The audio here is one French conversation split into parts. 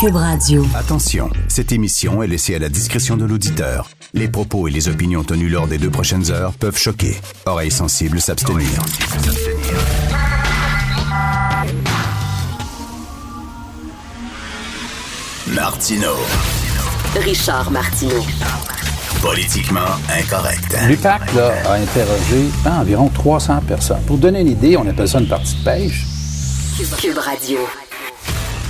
Cube Radio. Attention, cette émission est laissée à la discrétion de l'auditeur. Les propos et les opinions tenues lors des deux prochaines heures peuvent choquer. Oreilles sensibles s'abstenir. Martino. Richard Martineau. Politiquement incorrect. L'UPAC là, a interrogé hein, environ 300 personnes. Pour donner une idée, on appelle ça une partie de pêche. Cube Radio.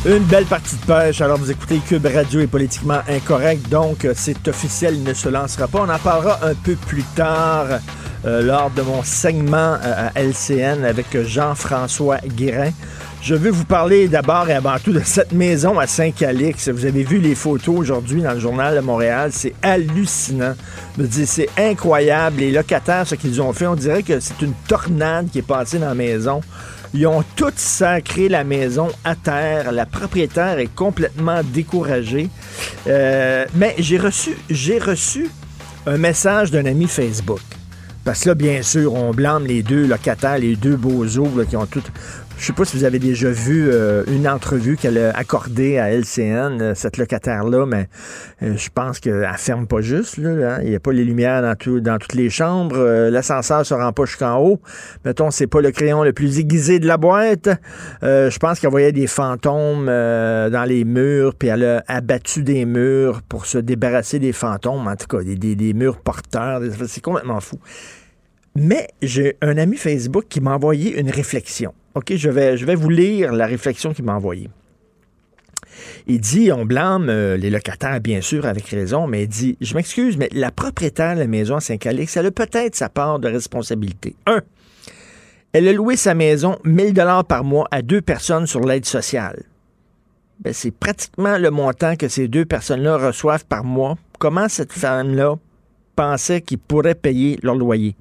Une belle partie de pêche. Alors, vous écoutez Cube Radio est politiquement incorrect. Donc, euh, c'est officiel, il ne se lancera pas. On en parlera un peu plus tard euh, lors de mon segment euh, à LCN avec Jean-François Guérin. Je veux vous parler d'abord et avant tout de cette maison à Saint-Calix. Vous avez vu les photos aujourd'hui dans le journal de Montréal. C'est hallucinant. Je me dis, c'est incroyable. Les locataires, ce qu'ils ont fait, on dirait que c'est une tornade qui est passée dans la maison. Ils ont tous sacré la maison à terre. La propriétaire est complètement découragée. Euh, mais j'ai reçu, j'ai reçu un message d'un ami Facebook. Parce que là, bien sûr, on blâme les deux locataires, les deux bozos là, qui ont tout. Je sais pas si vous avez déjà vu euh, une entrevue qu'elle a accordée à LCN, euh, cette locataire-là, mais euh, je pense qu'elle ferme pas juste. Là, hein. Il n'y a pas les lumières dans, tout, dans toutes les chambres. Euh, L'ascenseur se rend pas jusqu'en haut. Mettons, c'est pas le crayon le plus aiguisé de la boîte. Je pense qu'elle voyait des fantômes dans les murs, puis elle a abattu des murs pour se débarrasser des fantômes. En tout cas, des, des, des murs porteurs. C'est complètement fou. Mais j'ai un ami Facebook qui m'a envoyé une réflexion. OK, je vais, vous lire la réflexion qu'il m'a envoyée. Il dit, on blâme euh, les locataires, bien sûr, avec raison, mais il dit, je m'excuse, mais la propriétaire de la maison à Saint-Calix, elle a peut-être sa part de responsabilité. Un, elle a loué sa maison 1000 dollars par mois à deux personnes sur l'aide sociale. Ben, c'est pratiquement le montant que ces deux personnes-là reçoivent par mois. Comment cette femme-là pensait qu'ils pourraient payer leur loyer?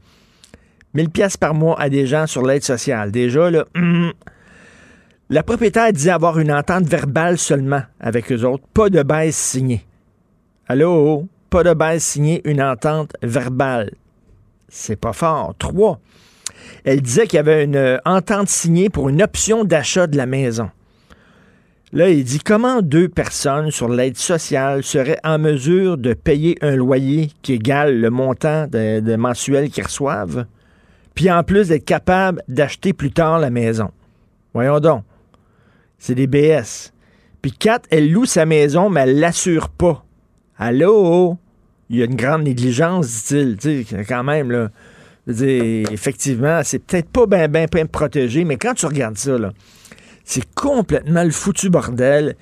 1000 pièces par mois à des gens sur l'aide sociale. Déjà, là, hum, la propriétaire dit avoir une entente verbale seulement avec eux autres, pas de baisse signée. Allô? Pas de baisse signée, une entente verbale. C'est pas fort. Trois, elle disait qu'il y avait une euh, entente signée pour une option d'achat de la maison. Là, il dit comment deux personnes sur l'aide sociale seraient en mesure de payer un loyer qui égale le montant de, de mensuel qu'ils reçoivent, puis en plus d'être capable d'acheter plus tard la maison. Voyons donc. C'est des BS. Puis quatre, elle loue sa maison, mais elle l'assure pas. Allô? Il y a une grande négligence, dit-il. Tu quand même, là. Dire, effectivement, c'est peut-être pas bien ben protégé, mais quand tu regardes ça, là, c'est complètement le foutu bordel.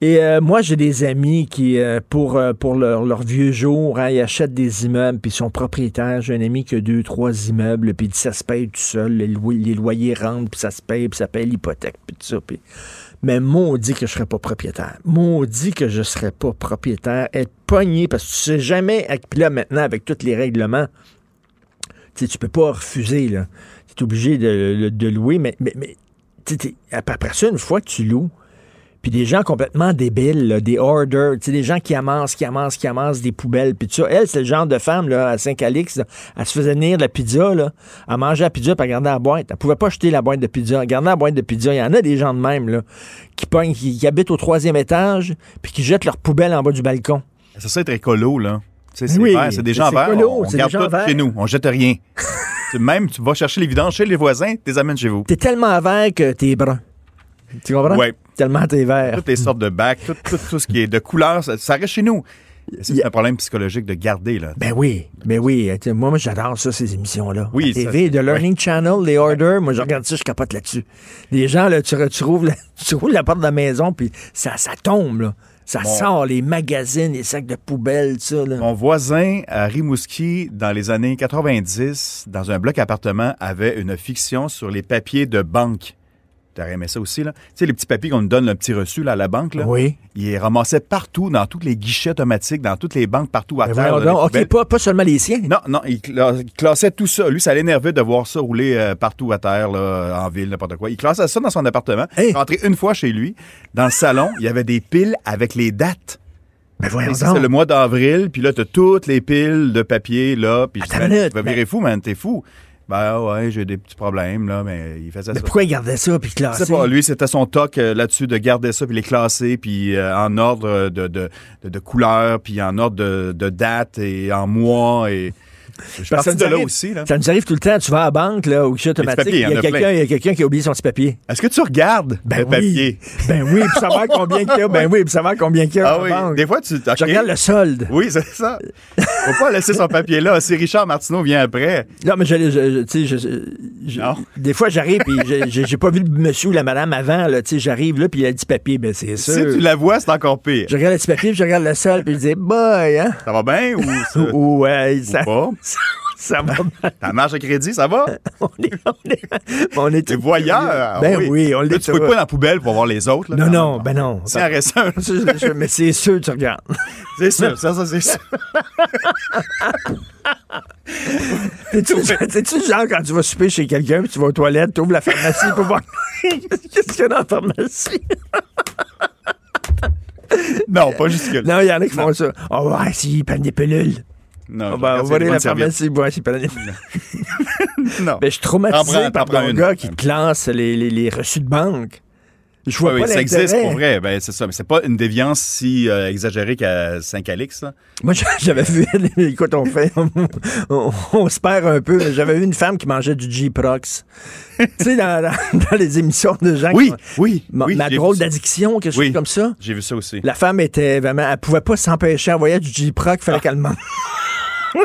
Et euh, moi, j'ai des amis qui, euh, pour, euh, pour leur, vieux jour, hein, ils achètent des immeubles, puis ils sont propriétaires. J'ai un ami qui a deux, trois immeubles, puis ça se paye tout seul, les, les loyers rentrent, puis ça se paye, puis ça paye l'hypothèque, puis tout ça. Puis... Mais maudit que je serais pas propriétaire. Maudit que je serais pas propriétaire. Être pogné, parce que tu sais jamais, puis là maintenant, avec tous les règlements, tu tu peux pas refuser, là. Tu es obligé de, de louer, mais, mais, mais après ça, une fois que tu loues, puis des gens complètement débiles, là, des orders, tu sais, des gens qui amassent, qui amassent, qui amassent des poubelles, puis tout ça. Elle, c'est le genre de femme, là, à Saint-Calix, là, elle se faisait venir de la pizza, là, elle mangeait la pizza, puis elle gardait la boîte. Elle pouvait pas jeter la boîte de pizza, gardait la boîte de pizza. Il y en a des gens de même, là, qui pognent, qui, qui habitent au troisième étage, puis qui jettent leur poubelle en bas du balcon. C'est ça être écolo, là. Tu sais, C'est Oui, vert, c'est des gens c'est verts. on, c'est garde tout chez nous. On jette rien. C'est Même, tu vas chercher les vidanges chez les voisins, tu les amènes chez vous. T'es tellement vert que t'es brun. Tu comprends? Ouais. Tellement t'es vert. Toutes les sortes de bacs, tout, tout, tout ce qui est de couleur, ça, ça reste chez nous. C'est un problème psychologique de garder, là. Ben oui, ben oui. Sais, Moi, moi j'adore ça, ces émissions-là. Oui, La TV, ça- The Learning Channel, les Orders, moi, je regarde ça, je capote là-dessus. Les gens, là, tu, tu, rouvres la, tu rouvres la porte de la maison, puis ça, ça tombe, là. Ça Bon. sort, les magazines, les sacs de poubelle, ça, là. Mon voisin à Rimouski, dans les années 90, dans un bloc appartement, avait une fiction sur les papiers de banque. T'aurais aimé ça aussi, là? Tu sais, les petits papiers qu'on nous donne, le petit reçu, là, à la banque, là? Oui. Il les ramassait partout, dans tous les guichets automatiques, dans toutes les banques, partout à Ben terre. là, OK, pas, pas seulement les siens. Non, non, il, cla- il classait tout ça. Lui, ça l'énervait de voir ça rouler euh, partout à terre, là, en ville, n'importe quoi. Il classait ça dans son appartement. Hey! Il rentrait une fois chez lui. Dans le salon, il y avait des piles avec les dates. Ben voyons. C'est le mois d'avril, puis là, t'as toutes les piles de papier, là. Puis tu vas mais- virer fou, man, t'es fou. Ben ouais, j'ai des petits problèmes, là, mais il faisait Mais ça. pourquoi il gardait ça puis classé? sais pas, lui, c'était son toc euh, là-dessus de garder ça, puis les classer, puis euh, en ordre de, de, de, de couleur, puis en ordre de, de date et en mois. Et... Je suis parti ça de là nous arrive- aussi. Là. Ça nous arrive tout le temps. Tu vas à la banque, là, au guichet automatique, papiers, il y il y en a quelqu'un qui a oublié son petit papier. Est-ce que tu regardes Ben le oui. papier? Ben oui, pour savoir combien qu'il y a. Ben oui, pour savoir combien qu'il y a Ah oui, banque. des fois, tu... ok. Je regarde le solde. Oui, c'est ça. Faut pas laisser son papier là. Si Richard Martineau vient après, Non, mais je, je- Non. des fois, j'arrive je- j'ai pas vu le monsieur ou la madame avant, là, tu sais, j'arrive là puis il a le petit papier, ben c'est si sûr. tu la vois, c'est encore pire. Je regarde le petit papier, puis je regarde le sol, puis je dis, boy, hein? Ça va bien ou ça, ou Ou, ouais, ça, pas? ça va mal. Ta marge de crédit, ça va? On est, on est, on est T'es voyeur. Ben oui, on Là, l'est tu peux tout. pas dans la poubelle pour voir les autres. Là, Non, non, ben non. Si reste un, mais c'est sûr, tu regardes. c'est sûr. Ça, ça, c'est sûr. T'es-tu le genre quand tu vas souper chez quelqu'un, puis tu vas aux toilettes, tu ouvres la pharmacie pour voir qu'est-ce qu'il y a dans la pharmacie? Non, pas jusque-là. Non, il y en a qui font ça. On va voir s'ils prennent des pilules. Non, On je va regarde ouvrir s'il y a la pharmacie s'ils prennent des pilules. Non. Ben, je suis traumatisé prends- par mon gars qui classe les, les, les reçus de banque. Je vois Oui, pas ça existe pour vrai. Ben, c'est ça. Mais c'est pas une déviance si euh, exagérée qu'à Saint-Calix. Moi, j'avais vu, écoute, on fait, on, on- on se perd un peu, j'avais vu une femme qui mangeait du G-Prox. tu sais, dans, dans- dans les émissions de gens Oui, qui oui, Ma, oui. ma drôle d'addiction, quelque chose comme ça. J'ai vu ça aussi. La femme était vraiment, elle pouvait pas s'empêcher, elle voyait du G-Proc, il Ah. fallait qu'elle mange.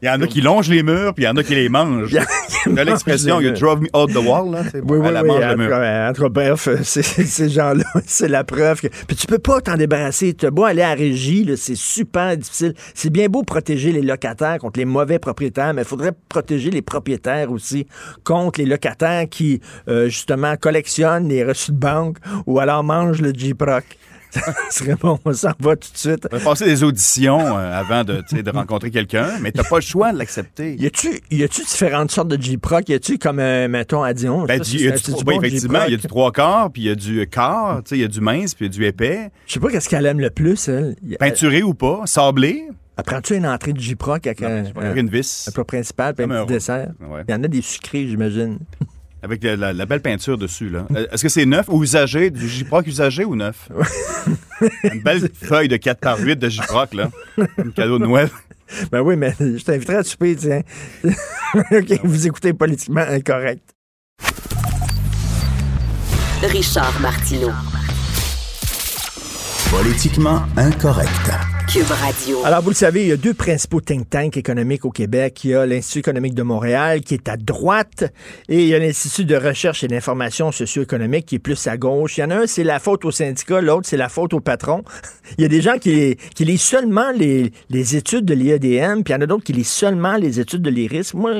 Il y en a qui longent les murs, puis il y en a qui les mangent. Il y a- l'expression, you drove me out the wall, là. Oui, oui, elle oui. mange En le tout mur. cas, en tout cas, bref, ces gens-là, c'est la preuve. Que... Puis tu peux pas t'en débarrasser. Tu as beau aller à la régie, c'est super difficile. C'est bien beau protéger les locataires contre les mauvais propriétaires, mais il faudrait protéger les propriétaires aussi contre les locataires qui, euh, justement, collectionnent les reçus de banque ou alors mangent le G-Proc. Ça serait bon, on s'en va tout de suite. On va passer des auditions euh, avant de, rencontrer quelqu'un, mais t'as pas le choix de l'accepter. Y a-tu, y a-tu différentes sortes de G-Proc? Y a-tu comme, euh, mettons, à Dion? Ben, du- il y a du, oui, effectivement, il y a du trois quarts, puis il y a du quart, il y a du mince, puis il y a du épais. Je sais pas qu'est-ce qu'elle aime le plus, elle. Peinturé ou pas, sablé, Elle prends-tu une entrée de J-Proc avec un, une vis, un plat principal puis un petit dessert? Ouais. Il y en a des sucrés, j'imagine. avec la, la- la belle peinture dessus. là. Euh, Est-ce que c'est neuf ou usagé? Du J-Proc usagé ou neuf? Une belle feuille de 4 par 8 de J-Proc, là. Un cadeau de Noël. Ben oui, mais je t'inviterai à souper, tiens. OK, vous écoutez politiquement incorrect. Richard Martineau. Politiquement incorrect. Alors, vous le savez, il y a deux principaux think tanks économiques au Québec. Il y a l'Institut économique de Montréal, qui est à droite, et il y a l'Institut de recherche et d'information socio-économique, qui est plus à gauche. Il y en a un, c'est la faute au syndicat, l'autre, c'est la faute au patron. Il y a des gens qui, qui lisent seulement les, les études de l'IEDM, puis il y en a d'autres qui lisent seulement les études de l'IRIS. Moi,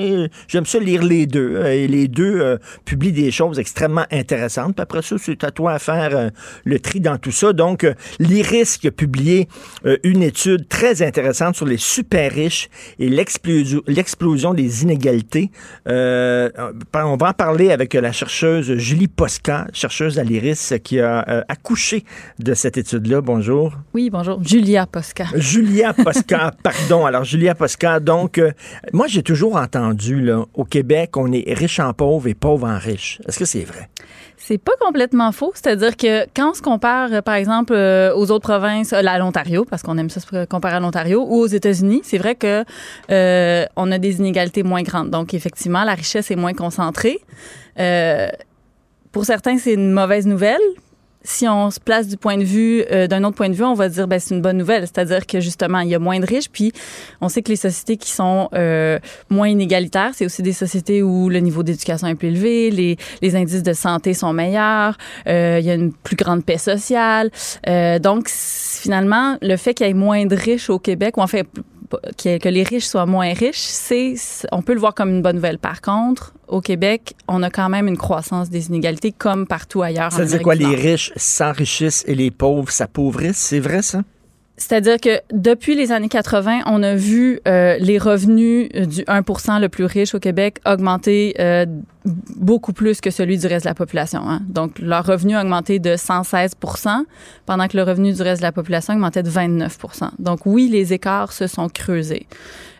j'aime ça lire les deux, euh, et les deux euh, publient des choses extrêmement intéressantes. Puis après ça, c'est à toi à faire euh, le tri dans tout ça. Donc, l'IRIS qui a publié euh, une étude très intéressante sur les super riches et l'explosion des inégalités. Euh, on va en parler avec la chercheuse Julie Posca, chercheuse à l'IRIS, qui a euh, accouché de cette étude-là. Bonjour. Oui, bonjour. Julia Posca. Julia Posca, pardon. Alors, Julia Posca, donc, euh, moi, j'ai toujours entendu, là, au Québec, on est riche en pauvre et pauvre en riche. Est-ce que c'est vrai? C'est pas complètement faux. C'est-à-dire que quand on se compare, euh, par exemple, euh, aux autres provinces, euh, à l'Ontario, parce qu'on aime ça se comparer à l'Ontario, ou aux États-Unis, c'est vrai que euh, on a des inégalités moins grandes. Donc, effectivement, la richesse est moins concentrée. Euh, pour certains, c'est une mauvaise nouvelle. Si on se place du point de vue euh, d'un autre point de vue, on va dire ben c'est une bonne nouvelle, c'est-à-dire que justement il y a moins de riches, puis on sait que les sociétés qui sont euh, moins inégalitaires, c'est aussi des sociétés où le niveau d'éducation est plus élevé, les, les indices de santé sont meilleurs, euh, il y a une plus grande paix sociale. Euh, donc finalement, le fait qu'il y ait moins de riches au Québec, ou en fait que que les riches soient moins riches, c'est on peut le voir comme une bonne nouvelle. Par contre, au Québec, on a quand même une croissance des inégalités comme partout ailleurs. Ça veut dire quoi? Les riches s'enrichissent et les pauvres s'appauvrissent? C'est vrai, ça? C'est-à-dire que depuis les années 80, on a vu euh, les revenus du 1% le plus riche au Québec augmenter euh, beaucoup plus que celui du reste de la population. Hein. Donc, leur revenu a augmenté de 116% pendant que le revenu du reste de la population augmentait de 29% Donc, oui, les écarts se sont creusés.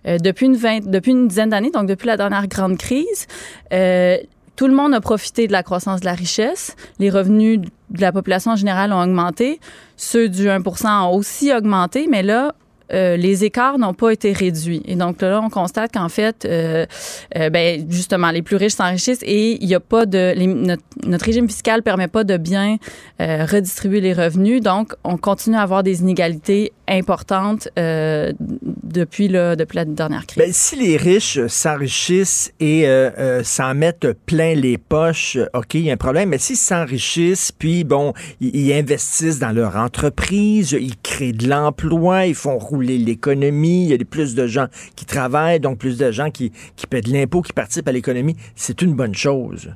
Euh, depuis, une vingt, depuis une dizaine d'années, donc depuis la dernière grande crise, euh, tout le monde a profité de la croissance de la richesse. Les revenus de la population en général ont augmenté. Ceux du 1 ont aussi augmenté, mais là, euh, les écarts n'ont pas été réduits. Et donc là, on constate qu'en fait, euh, euh, ben, justement, les plus riches s'enrichissent et il n'y a pas de... notre, régime fiscal permet pas de bien redistribuer les revenus. Donc, on continue à avoir des inégalités importantes depuis, la dernière crise. Ben, si les riches s'enrichissent et s'en mettent plein les poches, OK, il y a un problème. Mais s'ils s'enrichissent, puis, bon, ils, ils investissent dans leur entreprise, ils créent de l'emploi, ils font l'économie, il y a plus de gens qui travaillent, donc plus de gens qui, qui paient de l'impôt, qui participent à l'économie. C'est une bonne chose.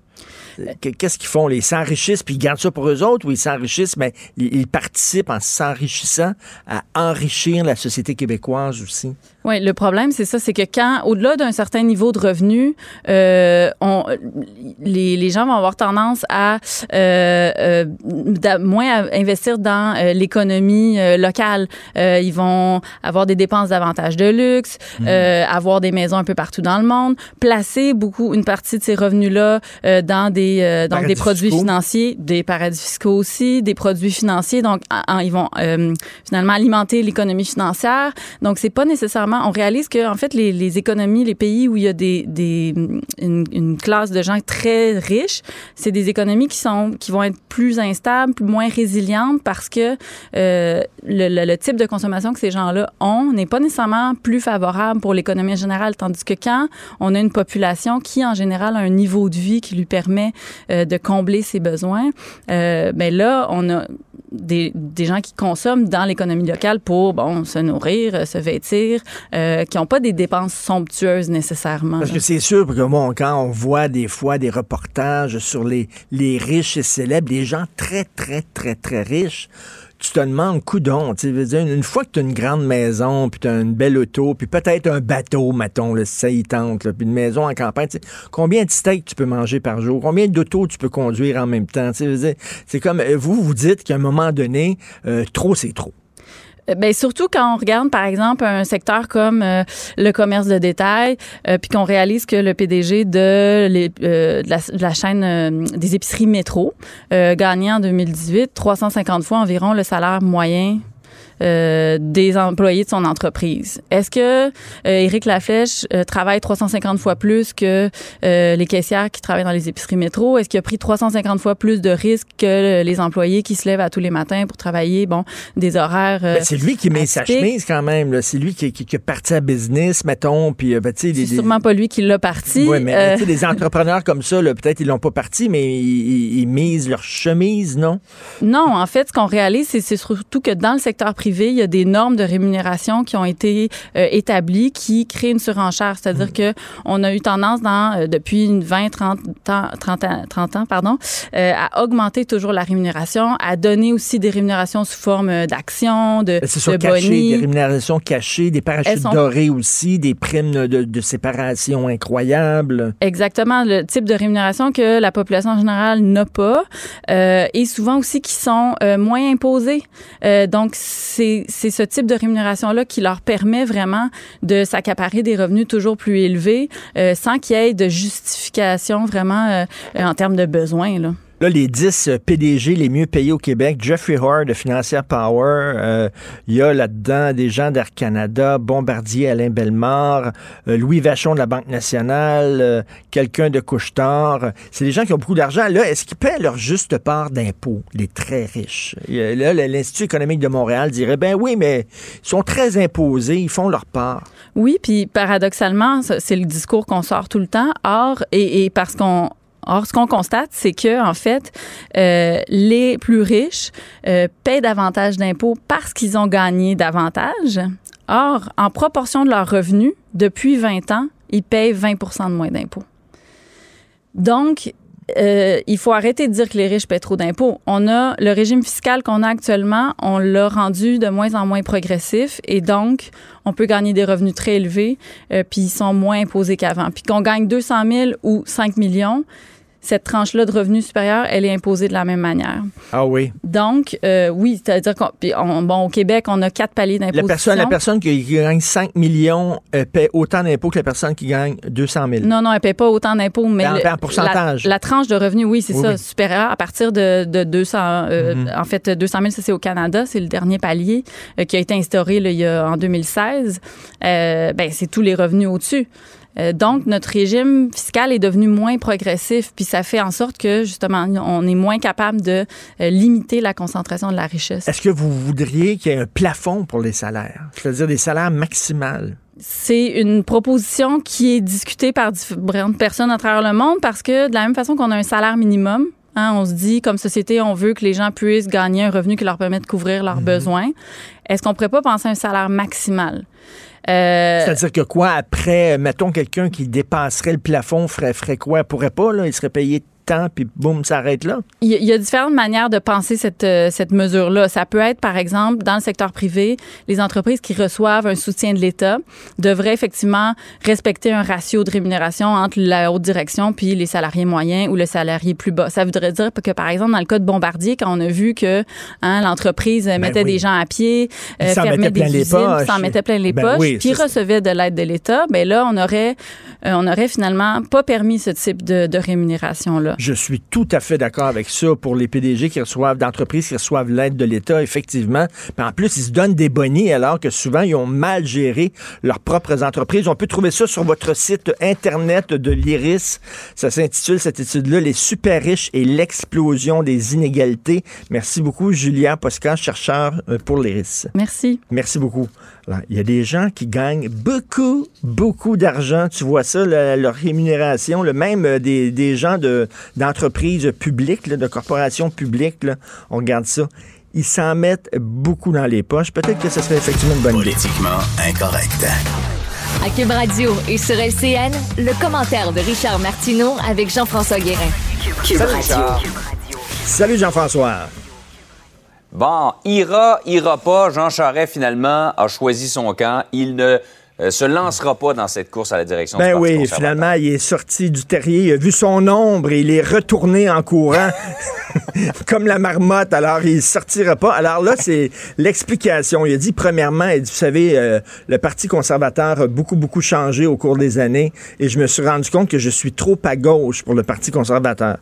Qu'est-ce qu'ils font? Ils s'enrichissent, puis ils gardent ça pour eux autres, ou ils s'enrichissent, mais ils participent en s'enrichissant à enrichir la société québécoise aussi? Oui, le problème, c'est ça, c'est que quand, au-delà d'un certain niveau de revenu, euh, on, les, les, gens vont avoir tendance à euh, euh, moins investir dans l'économie locale. Ils vont avoir des dépenses davantage de luxe, mmh. avoir des maisons un peu partout dans le monde, placer beaucoup, une partie de ces revenus-là dans des, donc des produits financiers, des paradis fiscaux aussi, des produits financiers. Donc, ils vont finalement alimenter l'économie financière. Donc, c'est pas nécessairement on réalise que en fait les, économies, les pays où il y a des, une, classe de gens très riches, c'est des économies qui sont qui vont être plus instables, plus moins résilientes parce que euh, le, type de consommation que ces gens-là ont n'est pas nécessairement plus favorable pour l'économie générale, tandis que quand on a une population qui en général a un niveau de vie qui lui permet euh, de combler ses besoins, euh, ben là on a des, des gens qui consomment dans l'économie locale pour bon se nourrir, se vêtir, euh, qui n'ont pas des dépenses somptueuses nécessairement. Parce que c'est sûr que bon, quand on voit des fois des reportages sur les, les riches et célèbres, les gens très, très, très, très riches, tu te demandes, coudon, tu veux dire, une fois que tu as une grande maison, puis tu as une belle auto, puis peut-être un bateau, mettons, là, ça y tente, puis une maison en campagne, combien de steaks tu peux manger par jour? Combien d'autos tu peux conduire en même temps? C'est comme, euh, vous, vous dites qu'à un moment donné, euh, trop, c'est trop. Euh, ben surtout quand on regarde par exemple un secteur comme euh, le commerce de détail, euh, puis qu'on réalise que le PDG de, les, de, la, de, la, chaîne des épiceries métro gagnait en 2018 350 fois environ le salaire moyen euh, des employés de son entreprise. Est-ce que euh, Éric Laflèche euh, travaille 350 fois plus que les caissières qui travaillent dans les épiceries métro? Est-ce qu'il a pris 350 fois plus de risques que les employés qui se lèvent à tous les matins pour travailler, bon, des horaires ben, C'est lui qui met sa chemise quand même. C'est lui qui, qui, qui, est parti à business, mettons. Puis, ben, c'est sûrement pas lui qui l'a parti. Oui, mais des entrepreneurs comme ça, peut-être ils l'ont pas parti, mais ils, ils, misent leur chemise, non? Non, en fait, ce qu'on réalise, c'est surtout que dans le secteur privé, il y a des normes de rémunération qui ont été euh, établies qui créent une surenchère. C'est-à-dire mm. que on a eu tendance dans, euh, depuis une 20, 30 ans, 30 ans, 30 ans pardon, euh, à augmenter toujours la rémunération, à donner aussi des rémunérations sous forme d'actions, de, de caché, des rémunérations cachées, des parachutes dorés aussi, des primes de, de, séparation incroyables. Exactement, le type de rémunération que la population en général n'a pas et souvent aussi qui sont moins imposées. donc, c'est ce type de rémunération-là qui leur permet vraiment de s'accaparer des revenus toujours plus élevés euh, sans qu'il y ait de justification vraiment euh, en termes de besoins. Là. Là, les 10 euh, PDG les mieux payés au Québec, Jeffrey Hard de Financière Power, euh, il y a là-dedans des gens d'Air Canada, Bombardier Alain Bellemare, euh, Louis Vachon de la Banque nationale, quelqu'un de Couchetard. C'est des gens qui ont beaucoup d'argent. Là, est-ce qu'ils paient leur juste part d'impôts, les très riches? Là, l'Institut économique de Montréal dirait, ben oui, mais ils sont très imposés, ils font leur part. Oui, puis paradoxalement, c'est le discours qu'on sort tout le temps. Or, et, et parce qu'on Or, ce qu'on constate, c'est que en fait, euh, les plus riches euh, paient davantage d'impôts parce qu'ils ont gagné davantage. Or, en proportion de leurs revenus, depuis 20 ans, ils payent 20% de moins d'impôts. Donc, euh, il faut arrêter de dire que les riches paient trop d'impôts. On a le régime fiscal qu'on a actuellement, on l'a rendu de moins en moins progressif et donc on peut gagner des revenus très élevés euh, puis ils sont moins imposés qu'avant. Puis qu'on gagne 200 000 ou 5 millions, cette tranche-là de revenus supérieurs, elle est imposée de la même manière. Ah oui. Donc, euh, oui, c'est-à-dire qu'on, bon, au Québec, on a quatre paliers d'imposition. La personne, la personne qui gagne 5 millions euh, paie autant d'impôts que la personne qui gagne 200 000. Non, non, elle paie pas autant d'impôts, mais En- le- en pourcentage. La, la tranche de revenus, oui, c'est Oui, ça, oui. supérieure à partir de, de 200. euh, Mhm. En fait, 200 000, ça c'est au Canada, c'est le dernier palier euh, qui a été instauré là, il y a, en 2016. Euh, ben, c'est tous les revenus au-dessus. Euh, donc, notre régime fiscal est devenu moins progressif, puis ça fait en sorte que, justement, on est moins capable de euh, limiter la concentration de la richesse. Est-ce que vous voudriez qu'il y ait un plafond pour les salaires? C'est-à-dire des salaires maximales? C'est une proposition qui est discutée par différentes personnes à travers le monde parce que de la même façon qu'on a un salaire minimum, hein, on se dit comme société, on veut que les gens puissent gagner un revenu qui leur permet de couvrir leurs besoins. Est-ce qu'on pourrait pas penser à un salaire maximal? Euh, C'est-à-dire que quoi, après, mettons quelqu'un qui dépasserait le plafond, ferait, ferait quoi? Pourrait pas? Il serait payé temps, puis boum, ça arrête là? Il y, a- différentes manières de penser cette, euh, cette mesure-là. Ça peut être, par exemple, dans le secteur privé, les entreprises qui reçoivent un soutien de l'État devraient effectivement respecter un ratio de rémunération entre la haute direction puis les salariés moyens ou le salarié plus bas. Ça voudrait dire que, par exemple, dans le cas de Bombardier, quand on a vu que hein, l'entreprise euh, mettait oui. des gens à pied, euh, fermait mettaient des plein les usines, s'en mettait plein les Ben poches, oui, puis recevait de l'aide de l'État, ben là, on aurait, euh, on aurait finalement pas permis ce type de, de rémunération-là. Je suis tout à fait d'accord avec ça pour les PDG qui reçoivent, d'entreprises qui reçoivent l'aide de l'État, effectivement. Puis en plus, ils se donnent des bonnets alors que souvent, ils ont mal géré leurs propres entreprises. On peut trouver ça sur votre site Internet de l'IRIS. Ça s'intitule, cette étude-là, Les super riches et l'explosion des inégalités. Merci beaucoup, Julien Poscan, chercheur euh, pour l'IRIS. Merci. Merci beaucoup. Alors, il y a des gens qui gagnent beaucoup, beaucoup d'argent. Tu vois ça, la- leur rémunération, le même euh, des, des gens de, d'entreprises publiques, là, de corporations publiques, là, on regarde ça. Ils s'en mettent beaucoup dans les poches. Peut-être que ce serait effectivement une bonne idée. Politiquement incorrect. À Cube Radio et sur LCN, le commentaire de Richard Martineau avec Jean-François Guérin. Cube Radio. Salut Jean-François. Bon, ira, ira pas. Jean Charest, finalement, a choisi son camp. Il ne euh, se lancera pas dans cette course à la direction du Ben Parti oui, finalement, il est sorti du terrier, il a vu son ombre et il est retourné en courant comme la marmotte. Alors, il sortira pas. Alors là, c'est l'explication. Il a dit, premièrement, il dit, vous savez, euh, le Parti conservateur a beaucoup, beaucoup changé au cours des années et je me suis rendu compte que je suis trop à gauche pour le Parti conservateur.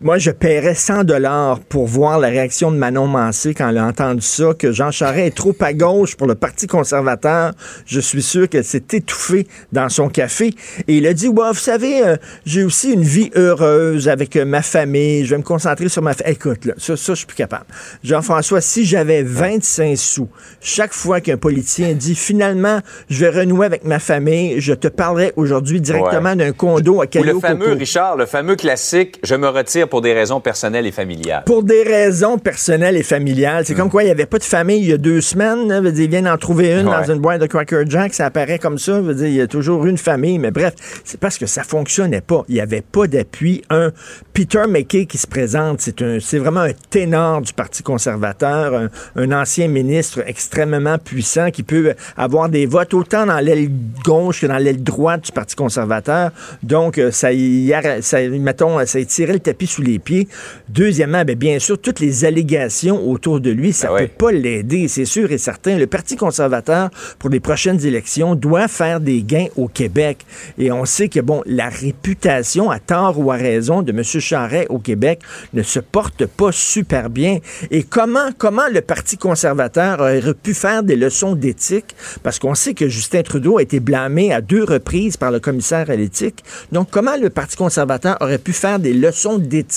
Moi, je paierais 100 dollars pour voir la réaction de Manon Mancé quand elle a entendu ça, que Jean Charest est trop à gauche pour le Parti conservateur. Je suis sûr qu'elle s'est étouffée dans son café. Et il a dit, ouais, vous savez, euh, j'ai aussi une vie heureuse avec euh, ma famille. Je vais me concentrer sur ma famille. Écoute, là, ça, ça, je suis plus capable. Jean-François, si j'avais 25 sous, chaque fois qu'un politicien dit, finalement, je vais renouer avec ma famille, je te parlerai aujourd'hui directement Ouais. d'un condo à Ou le fameux. Richard, le fameux classique, je me retire pour des raisons personnelles et familiales. Pour des raisons personnelles et familiales. C'est comme quoi il n'y avait pas de famille il y a deux semaines. Là, veut dire, ils viennent en trouver une Ouais. dans une boîte de Cracker Jack. Ça apparaît comme ça. Veut dire, il y a toujours une famille. Mais bref, c'est parce que ça fonctionnait pas. Il n'y avait pas d'appui. Un Peter McKay qui se présente, c'est un, c'est vraiment un ténor du Parti conservateur, un, un ancien ministre extrêmement puissant qui peut avoir des votes autant dans l'aile gauche que dans l'aile droite du Parti conservateur. Donc, euh, ça, y ça, mettons, ça tirait le tapis sous les pieds. Deuxièmement, ben, bien sûr, toutes les allégations autour de lui, ça Ben peut pas l'aider, c'est sûr et certain. Le Parti conservateur, pour les prochaines élections, doit faire des gains au Québec. Et on sait que, bon, la réputation, à tort ou à raison, de M. Charret au Québec ne se porte pas super bien. Et comment, comment le Parti conservateur aurait pu faire des leçons d'éthique? Parce qu'on sait que Justin Trudeau a été blâmé à deux reprises par le commissaire à l'éthique. Donc, comment le Parti conservateur aurait pu faire des leçons d'éthique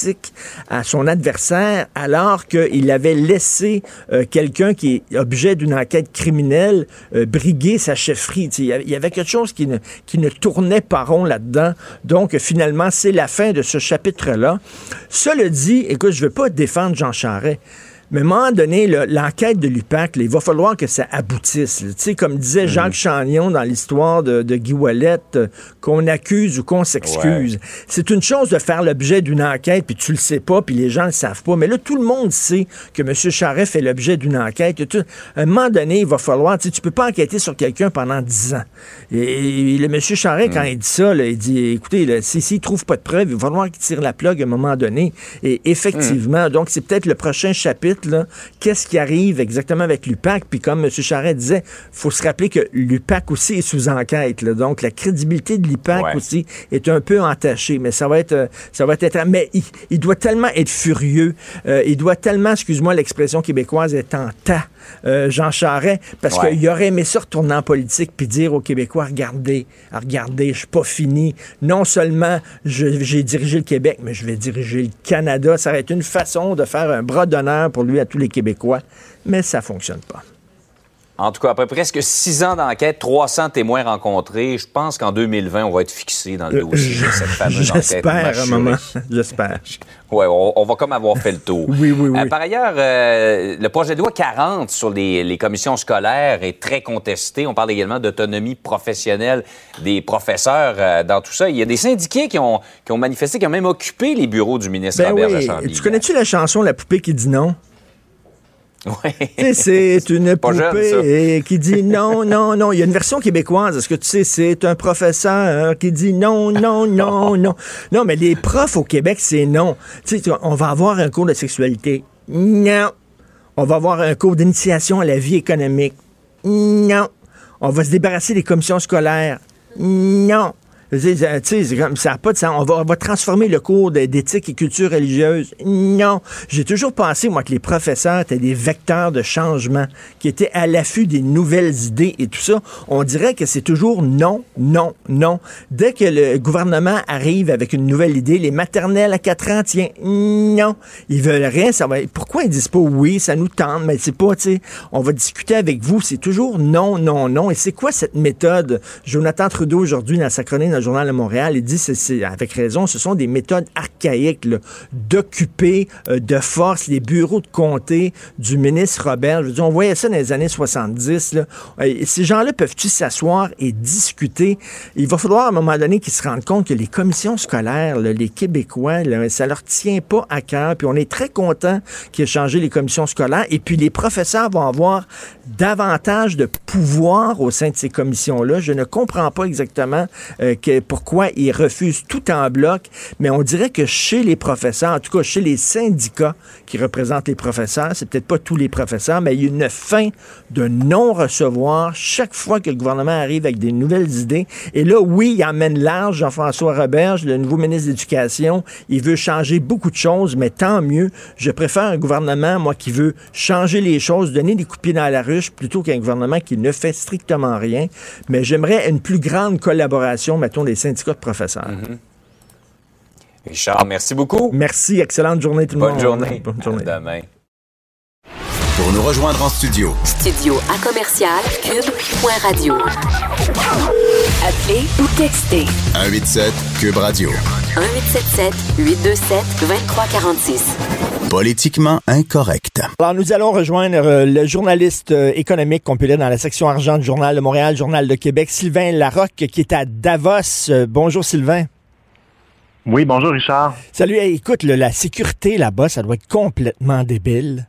à son adversaire alors qu'il avait laissé euh, quelqu'un qui est objet d'une enquête criminelle euh, briguer sa chefferie? Tu sais, Il y avait- il y avait quelque chose qui ne, qui ne tournait pas rond là-dedans. Donc, finalement, c'est la fin de ce chapitre-là. Cela dit, écoute, je ne veux pas défendre Jean Charest, Mais à un moment donné, l'enquête de l'UPAC, il va falloir que ça aboutisse. Tu sais, comme disait Jacques Chagnon dans l'histoire de, de Guy Ouellet, euh, qu'on accuse ou qu'on s'excuse. C'est une chose de faire l'objet d'une enquête, puis tu le sais pas, puis les gens le savent pas. Mais là, tout le monde sait que M. Charret fait l'objet d'une enquête. tu- à un moment donné, il va falloir, tu sais, tu peux pas enquêter sur quelqu'un pendant dix ans. Et, et le M. Charret, quand il dit ça, là, il dit, écoutez, là, si- s'il trouve pas de preuves, il va falloir qu'il tire la plug à un moment donné. Et effectivement, donc c'est peut-être le prochain chapitre, Qu'est-ce qui arrive exactement avec l'UPAC? Puis comme M. Charret disait, faut se rappeler que l'UPAC aussi est sous enquête, là. Donc la crédibilité de l'UPAC Ouais. aussi est un peu entachée. Mais ça va être, euh, ça va être, mais il, il doit tellement être furieux. euh, il doit tellement, excuse-moi, l'expression québécoise est en tas. euh, Jean Charest, parce Ouais. qu'il aurait aimé ça retourner en politique puis dire aux Québécois, regardez, regardez, je suis pas fini. Non seulement j'ai dirigé le Québec, mais je vais diriger le Canada. Ça aurait été une façon de faire un bras d'honneur pour lui à tous les Québécois, mais ça fonctionne pas. En tout cas, après presque six ans d'enquête, 300 témoins rencontrés, je pense qu'en 2020, on va être fixé dans le dossier de cette fameuse enquête. J'espère, un moment. J'espère. Ouais, on, on va comme avoir fait le tour. Oui, oui, oui. Euh, par ailleurs, euh, le projet de loi 40 sur les, les commissions scolaires est très contesté. On parle également d'autonomie professionnelle des professeurs euh, dans tout ça. Il y a des syndiqués qui ont, qui ont manifesté, qui ont même occupé les bureaux du ministre Ben Robert oui. Tu connais-tu la chanson La poupée qui dit non? Ouais. Tu sais, c'est une jeune, poupée et qui dit non, non, non. Il y a une version québécoise. Est-ce que tu sais, c'est un professeur qui dit non, non, non, non. Non, mais les profs au Québec, c'est non. Tu sais, on va avoir un cours de sexualité. Non. On va avoir un cours d'initiation à la vie économique. Non. On va se débarrasser des commissions scolaires. Non. C'est comme ça pas de sens. On va, transformer le cours d'éthique et culture religieuse. Non. J'ai toujours pensé, moi, que les professeurs étaient des vecteurs de changement, qui étaient à l'affût des nouvelles idées et tout ça. On dirait que c'est toujours non, non, non. Dès que le gouvernement arrive avec une nouvelle idée, les maternelles à 4 ans, tiens, non. Ils veulent rien. Ça pourquoi ils disent pas oui, ça nous tente, mais c'est pas, tu sais, on va discuter avec vous. C'est toujours non, non, non. Et c'est quoi cette méthode? Jonathan Trudeau, aujourd'hui, dans sa chronique le Journal de Montréal, il dit, c'est- avec raison, ce sont des méthodes archaïques d'occuper euh, de force les bureaux de comté du ministre Robert. Je veux dire, on voyait ça dans les années 70. Là. Euh, ces gens-là peuvent-ils s'asseoir et discuter? Il va falloir à un moment donné qu'ils se rendent compte que les commissions scolaires, les Québécois, là, ça leur tient pas à cœur. Puis on est très content qu'il ait changé les commissions scolaires. Et puis les professeurs vont avoir davantage de pouvoir au sein de ces commissions-là. Je ne comprends pas exactement euh, pourquoi ils refusent tout en bloc, mais on dirait que chez les professeurs, en tout cas chez les syndicats qui représentent les professeurs, c'est peut-être pas tous les professeurs, mais il y a une fin de non-recevoir chaque fois que le gouvernement arrive avec des nouvelles idées. Et là, oui, il emmène large Jean-François Roberge, le nouveau ministre de l'Éducation. Il veut changer beaucoup de choses, mais tant mieux. Je préfère un gouvernement, moi, qui veut changer les choses, donner des coups de pied dans la ruche, plutôt qu'un gouvernement qui ne fait strictement rien. Mais j'aimerais une plus grande collaboration, mettons, des syndicats de professeurs. Richard, merci beaucoup. Merci, excellente journée tout le Bonne monde. journée. Bonne journée. À demain. Pour nous rejoindre en studio, Studio à commercial cube.radio. Appelez ou textez 187 Cube Radio. 1877 827 2346. Politiquement incorrect. Alors, nous allons rejoindre euh, le journaliste euh, économique qu'on peut lire dans la section argent du Journal de Montréal, Journal de Québec, Sylvain Larocque, qui est à Davos. Euh, bonjour, Sylvain. Oui, bonjour Richard. Salut. Écoute, la sécurité là-bas, ça doit être complètement débile.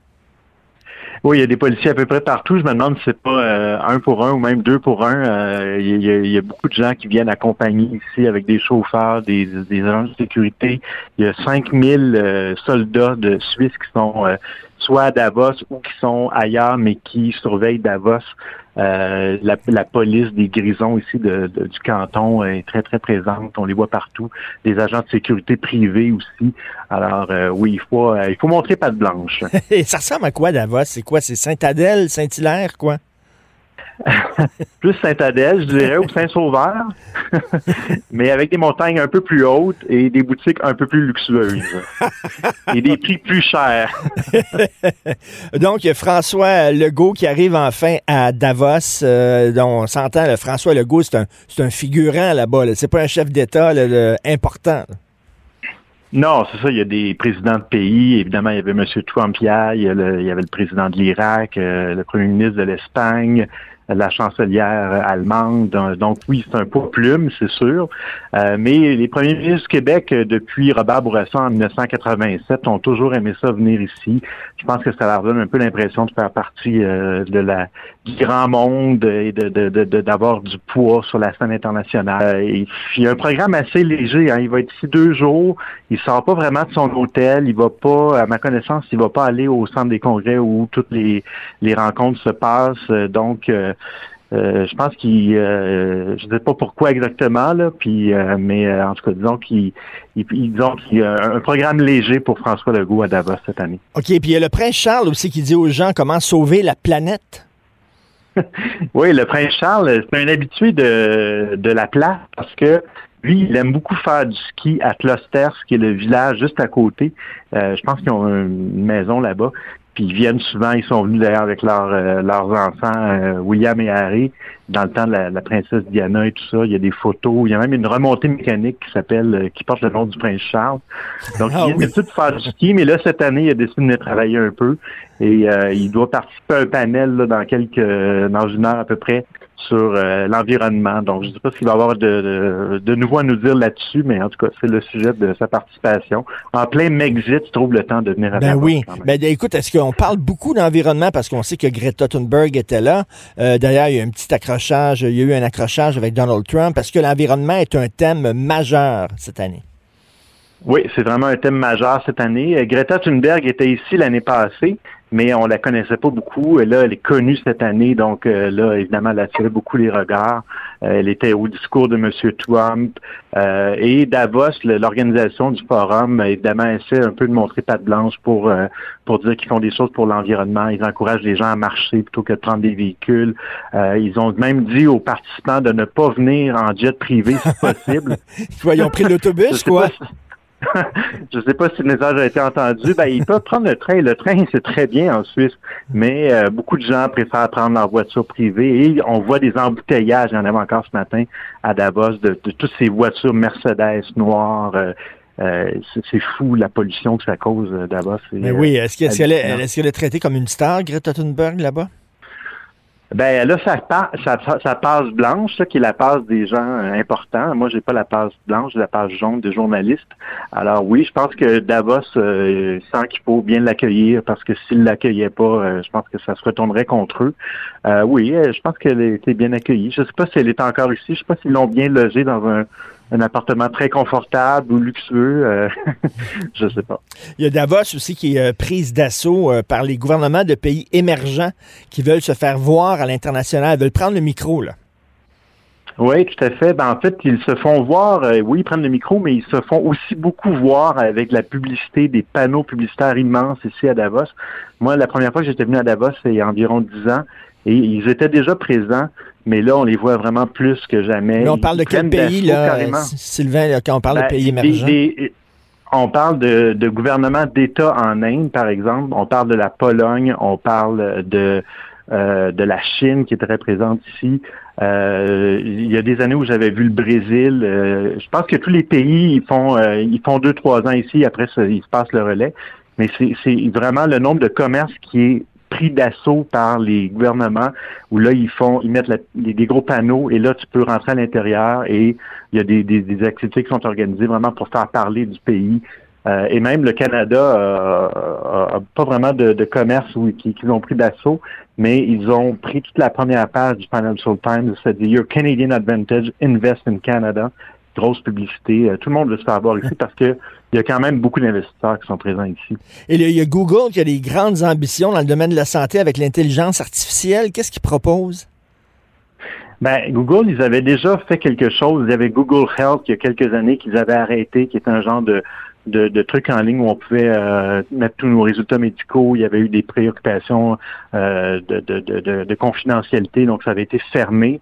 Oui, il y a des policiers à peu près partout. Je me demande si c'est pas euh, un pour un ou même deux pour un. Euh, il, y a, y a beaucoup de gens qui viennent accompagner ici avec des chauffeurs, des, des agents de sécurité. Il y a 5000 euh, soldats de Suisse qui sont euh, soit à Davos ou qui sont ailleurs, mais qui surveillent Davos. Euh, la, la police des grisons ici de, de- du canton est très, très présente. On les voit partout. Des agents de sécurité privés aussi. Alors euh, oui, il faut, euh, il faut montrer patte blanche. Ça ressemble à quoi, Davos? C'est quoi? C'est Saint-Adèle, Saint-Hilaire, quoi? plus Saint-Adèle, je dirais, ou Saint-Sauveur, mais avec des montagnes un peu plus hautes et des boutiques un peu plus luxueuses et des prix plus chers. Donc, il y a François Legault qui arrive enfin à Davos. Euh, dont on s'entend, là, François Legault, c'est un, un figurant là-bas. là. C'est pas un chef d'État important. là. Non, c'est ça. Il y a des présidents de pays. Évidemment, il y avait M. Trump hier, il y, avait le président de l'Irak, euh, le premier ministre de l'Espagne, la chancelière allemande. Donc oui, c'est un pot plume, c'est sûr. Euh, mais les premiers ministres du Québec, euh, depuis Robert Bourassa en 1987, ont toujours aimé ça venir ici. Je pense que ça leur donne un peu l'impression de faire partie euh, de la du grand monde et de d'avoir du poids sur la scène internationale. il y a un programme assez léger. Hein. Il va être ici deux jours. Il sort pas vraiment de son hôtel. Il va pas, à ma connaissance, il va pas aller au centre des congrès où toutes les, les rencontres se passent. Donc, euh, je pense qu'il, euh, je ne sais pas pourquoi exactement là, puis euh, mais en tout cas disons qu'il, disons qu'il y a un programme léger pour François Legault à Davos cette année. Ok, puis il y a le prince Charles aussi qui dit aux gens comment sauver la planète. oui, le prince Charles, c'est un habitué de, de la place parce que lui, il aime beaucoup faire du ski à Klosters, qui est le village juste à côté. je pense qu'ils ont une maison là-bas. Puis ils viennent souvent, ils sont venus d'ailleurs avec euh, leurs enfants, euh, William et Harry, dans le temps de la, princesse Diana et tout ça. Il y a des photos. Il y a même une remontée mécanique qui s'appelle, euh, qui porte le nom du prince Charles. Donc ah, il vient de faire du ski, mais là, cette année, il a décidé de travailler un peu. Et il doit participer à un panel là, dans quelques dans une heure à peu près sur euh, l'environnement. Donc, je ne sais pas ce qu'il va y avoir de, de, nouveau à nous dire là-dessus, mais en tout cas, c'est le sujet de sa participation. En plein Megxit, tu trouves le temps de venir à Ben oui. Ben écoute, est-ce qu'on parle beaucoup d'environnement? Parce qu'on sait que Greta Thunberg était là. Euh, d'ailleurs, il y a eu un petit accrochage, il y a eu un accrochage avec Donald Trump parce que l'environnement est un thème majeur cette année? Oui, c'est vraiment un thème majeur cette année. Euh, Greta Thunberg était ici l'année passée mais on la connaissait pas beaucoup. Et là, elle est connue cette année, donc euh, là, évidemment, elle a attiré beaucoup les regards. Euh, elle était au discours de M. Trump. Euh, et Davos, l'organisation du forum, évidemment, essaie un peu de montrer patte blanche pour pour dire qu'ils font des choses pour l'environnement. Ils encouragent les gens à marcher plutôt que de prendre des véhicules. ils ont même dit aux participants de ne pas venir en jet privé si possible. ils ont pris l'autobus, quoi. Je ne sais pas si le message a été entendu. Ben, ils peuvent prendre le train. Le train, c'est très bien en Suisse, mais euh, beaucoup de gens préfèrent prendre leur voiture privée et on voit des embouteillages, il y en avait encore ce matin à Davos, de, toutes ces voitures Mercedes noires. Euh, euh, c'est fou la pollution que ça cause Davos. Mais oui, est-ce qu'elle est, est, est, est traitée comme une star, Greta Thunberg, là-bas? Ben là, ça, ça, passe blanche, ça, qui est la passe des gens euh, importants. Moi, j'ai pas la passe blanche, j'ai la passe jaune des journalistes. Alors oui, je pense que Davos euh, sent qu'il faut bien l'accueillir parce que s'il l'accueillait pas, euh, je pense que ça se retournerait contre eux. oui, je pense qu'elle a été bien accueillie. Je sais pas si elle est encore ici. Je sais pas s'ils l'ont bien logée dans un un appartement très confortable ou luxueux, euh, je ne sais pas. Il y a Davos aussi qui est euh, prise d'assaut euh, par les gouvernements de pays émergents qui veulent se faire voir à l'international, veulent prendre le micro, là. Oui, tout à fait. Ben, en fait, ils se font voir, oui, ils prennent le micro, mais ils se font aussi beaucoup voir avec la publicité, des panneaux publicitaires immenses ici à Davos. Moi, la première fois que j'étais venu à Davos, c'est il y a environ dix ans, et ils étaient déjà présents mais là, on les voit vraiment plus que jamais. Mais on parle de quel pays, là, Sylvain, quand on parle de ben, pays émergents? on parle de, de gouvernement d'État en Inde, par exemple. On parle de la Pologne, on parle de, euh, de la Chine qui est très présente ici. Euh, il y a des années où j'avais vu le Brésil. Euh, je pense que tous les pays, ils font, ils font deux, trois ans ici, après ça, ils se passent le relais. Mais c'est vraiment le nombre de commerces qui est pris d'assaut par les gouvernements où là, ils font, ils mettent des gros panneaux et là, tu peux rentrer à l'intérieur et il y a des, des, activités qui sont organisées vraiment pour faire parler du pays. Euh, et même le Canada euh, a pas vraiment de, commerce qui, qui ont pris d'assaut, mais ils ont pris toute la première page du Financial Times, c'est-à-dire Your Canadian Advantage, Invest in Canada grosse publicité. Euh, tout le monde veut se faire voir ici parce que il y a quand même beaucoup d'investisseurs qui sont présents ici. Et il y a Google qui a des grandes ambitions dans le domaine de la santé avec l'intelligence artificielle. Qu'est-ce qu'ils proposent? Ben, Google, ils avaient déjà fait quelque chose. Il y avait Google Health il y a quelques années qu'ils avaient arrêté, qui est un genre de, de, trucs en ligne où on pouvait euh, mettre tous nos résultats médicaux. Il y avait eu des préoccupations euh, de, de, de, confidentialité, donc ça avait été fermé.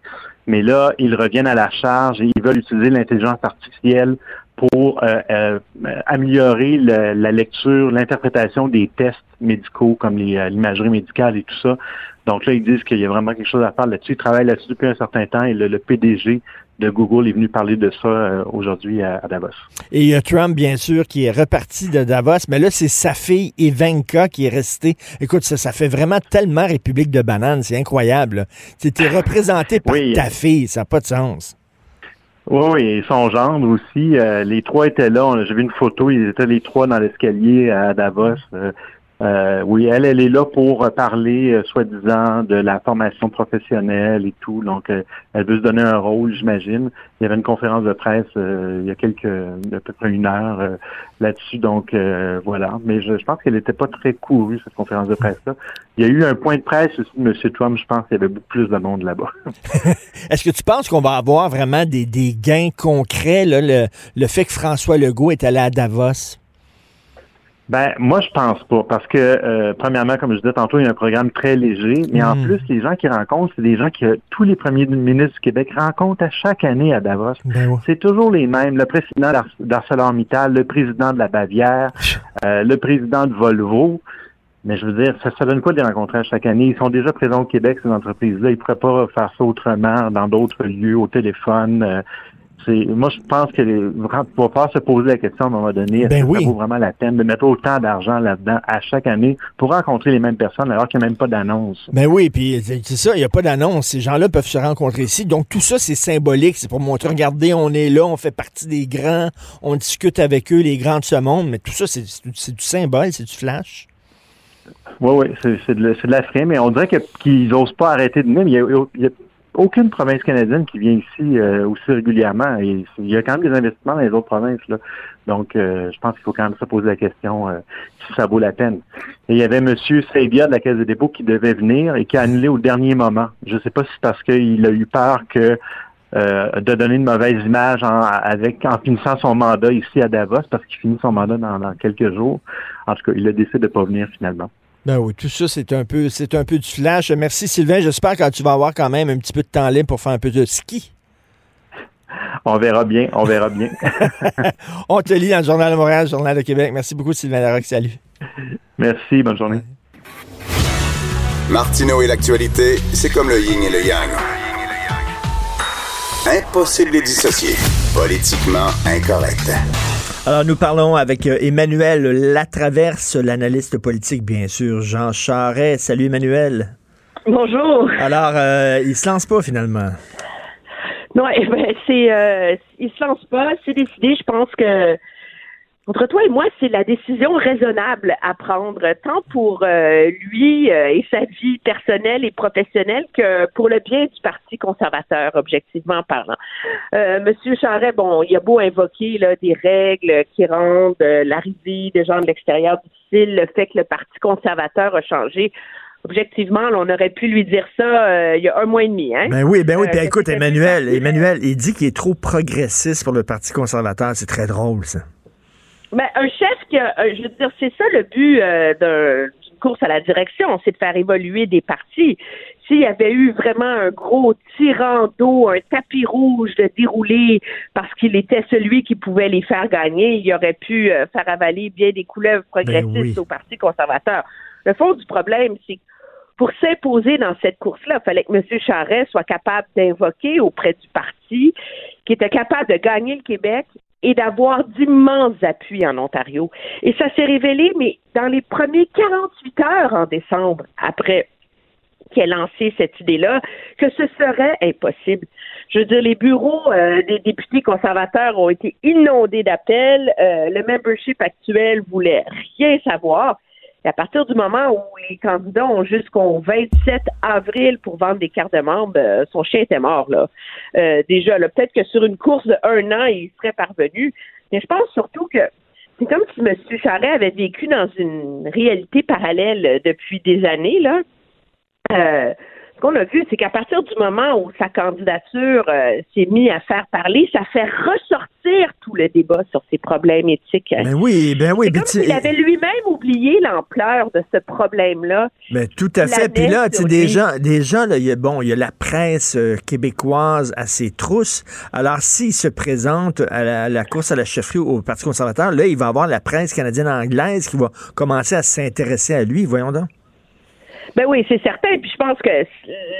Mais là, ils reviennent à la charge et ils veulent utiliser l'intelligence artificielle pour euh, euh, améliorer la lecture, l'interprétation des tests médicaux comme euh, l'imagerie médicale et tout ça. Donc là, ils disent qu'il y a vraiment quelque chose à faire là-dessus. Ils travaillent là-dessus depuis un certain temps et le, PDG de Google est venu parler de ça euh, aujourd'hui à, Davos. Et il y a Trump, bien sûr, qui est reparti de Davos, mais là, c'est sa fille Ivanka qui est restée. Écoute, ça, ça fait vraiment tellement République de bananes, c'est incroyable. Tu es représenté par ta fille, ça n'a pas de sens. Oui, oui, et son gendre aussi. Euh, les trois étaient là. J'ai vu une photo, ils étaient les trois dans l'escalier à Davos. Euh, euh, oui, elle, elle est là pour parler, euh, soi-disant, de la formation professionnelle et tout. Donc, euh, elle veut se donner un rôle, j'imagine. Il y avait une conférence de presse il y a quelques, à peu près une heure là-dessus. Donc, voilà. Mais je, pense qu'elle n'était pas très courue, cette conférence de presse-là. Il y a eu un point de presse aussi M. Trump. Je pense qu'il y avait beaucoup plus de monde là-bas. Est-ce que tu penses qu'on va avoir vraiment des, des gains concrets, là, le, le fait que François Legault est allé à Davos? Ben, moi, je pense pas, parce que, euh, premièrement, comme je disais tantôt, il y a un programme très léger, mais en hmm. plus, les gens qui rencontrent, c'est des gens que tous les premiers ministres du Québec rencontrent à chaque année à Davos. Ben c'est toujours les mêmes. Le président d'ArcelorMittal, le président de la Bavière, euh, le président de Volvo. Mais je veux dire, ça, ça donne quoi de les rencontrer à chaque année? Ils sont déjà présents au Québec, ces entreprises-là. Ils ne pourraient pas faire ça autrement, dans d'autres lieux, au téléphone. Euh, moi, je pense que les, va pas se poser la question à un moment donné, est-ce ben que ça vaut vraiment la peine de mettre autant d'argent là-dedans à chaque année pour rencontrer les mêmes personnes alors qu'il n'y a même pas d'annonce? Ben oui, puis c'est ça, il n'y a pas d'annonce. Ces gens-là peuvent se rencontrer ici. Donc tout ça, c'est symbolique. C'est pour montrer, regardez, on est là, on fait partie des grands, on discute avec eux, les grands de ce monde. Mais tout ça, c'est du symbole, c'est du flash. Oui, oui, c'est de, de, la frime, mais on dirait qu'ils n'osent pas arrêter de venir. il y a aucune province canadienne qui vient ici euh, aussi régulièrement. Il y a quand même des investissements dans les autres provinces. Là. Donc, euh, je pense qu'il faut quand même se poser la question euh, si ça vaut la peine. Et il y avait M. Sabia de la Caisse des dépôts qui devait venir et qui a annulé au dernier moment. Je ne sais pas si c'est parce qu'il a eu peur que de donner une mauvaise image en, avec en finissant son mandat ici à Davos, parce qu'il finit son mandat dans, dans quelques jours. En tout cas, il a décidé de ne pas venir finalement. Ben oui, tout ça, c'est un peu c'est un peu du flash. Merci Sylvain. J'espère que tu vas avoir quand même un petit peu de temps libre pour faire un peu de ski. On verra bien, on verra bien. on te lit dans le Journal de Montréal, le Journal de Québec. Merci beaucoup, Sylvain Larocque. Salut. Merci, bonne journée. Martineau et l'actualité, c'est comme le yin et le yang. Impossible de dissocier. Politiquement incorrect. Alors, nous parlons avec euh, Emmanuel Latraverse, l'analyste politique, bien sûr, Jean Charest. Salut, Emmanuel. Bonjour. Alors, euh, il se lance pas, finalement. Non, eh ben, c'est, euh, il se lance pas. C'est décidé. Je pense que entre toi et moi, c'est la décision raisonnable à prendre, tant pour euh, lui euh, et sa vie personnelle et professionnelle que pour le bien du Parti conservateur, objectivement parlant. Euh, Monsieur Charret, bon, il a beau invoquer là, des règles qui rendent l'arrivée des gens de l'extérieur difficile, le fait que le Parti conservateur a changé objectivement, on aurait pu lui dire ça il y a un mois et demi. Hein? Ben oui, ben oui. Puis écoute, Emmanuel, Emmanuel, il dit qu'il est trop progressiste pour le Parti conservateur. C'est très drôle, ça. Ben, un chef qui a, euh, je veux dire, c'est ça le but euh, d'une course à la direction, c'est de faire évoluer des partis. S'il y avait eu vraiment un gros tirant d'eau, un tapis rouge de dérouler parce qu'il était celui qui pouvait les faire gagner, il aurait pu euh, faire avaler bien des couleuvres ben progressistes au Parti conservateur. Le fond du problème, c'est que pour s'imposer dans cette course-là, il fallait que M. Charest soit capable d'invoquer auprès du parti, qui était capable de gagner le Québec et d'avoir d'immenses appuis en Ontario. Et ça s'est révélé, mais dans les premiers 48 heures en décembre, après qui a lancé cette idée-là, que ce serait impossible. Je veux dire, les bureaux euh, des députés conservateurs ont été inondés d'appels. Euh, le membership actuel voulait rien savoir. Et à partir du moment où les candidats ont jusqu'au 27 avril pour vendre des cartes de membres, euh, son chien était mort là. Euh, déjà, là, peut-être que sur une course de un an, il serait parvenu. Mais je pense surtout que c'est comme si M. Charret avait vécu dans une réalité parallèle depuis des années là. Euh, ce qu'on a vu, c'est qu'à partir du moment où sa candidature euh, s'est mise à faire parler, ça fait ressortir tout le débat sur ses problèmes éthiques. Ben oui, ben oui. Comme s'il avait lui-même oublié l'ampleur de ce problème-là. Ben tout à fait. Puis là, tu des gens, des gens, là, y a, bon, il y a la presse euh, québécoise à ses trousses. Alors, s'il se présente à la, course à la chefferie au Parti conservateur, là, il va avoir la presse canadienne anglaise qui va commencer à s'intéresser à lui. Voyons donc. Ben oui, c'est certain. Puis je pense que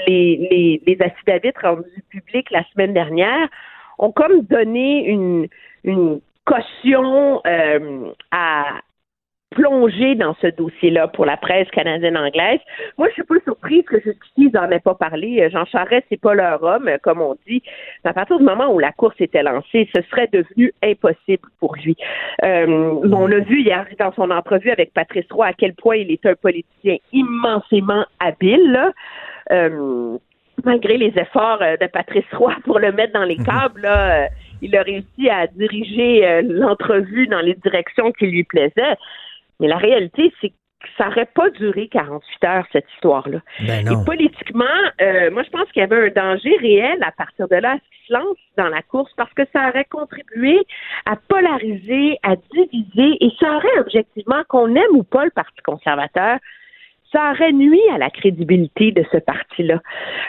les, les, les affidavits rendus publics la semaine dernière ont comme donné une, une caution euh, à, plonger dans ce dossier-là pour la presse canadienne-anglaise. Moi, je suis pas surprise que jusqu'ici, ils n'en aient pas parlé. Jean Charest, c'est pas leur homme, comme on dit. À partir du moment où la course était lancée, ce serait devenu impossible pour lui. Euh, on l'a vu hier dans son entrevue avec Patrice Roy à quel point il est un politicien immensément habile. Là. Euh, malgré les efforts euh, de Patrice Roy pour le mettre dans les mhm. câbles, là, il a réussi à diriger l'entrevue dans les directions qui lui plaisaient. Mais la réalité, c'est que ça n'aurait pas duré 48 heures, cette histoire-là. Ben Et politiquement, euh, moi, je pense qu'il y avait un danger réel à partir de là à ce se lance dans la course parce que ça aurait contribué à polariser, à diviser et ça aurait objectivement, qu'on aime ou pas le Parti conservateur, ça aurait nuit à la crédibilité de ce parti-là,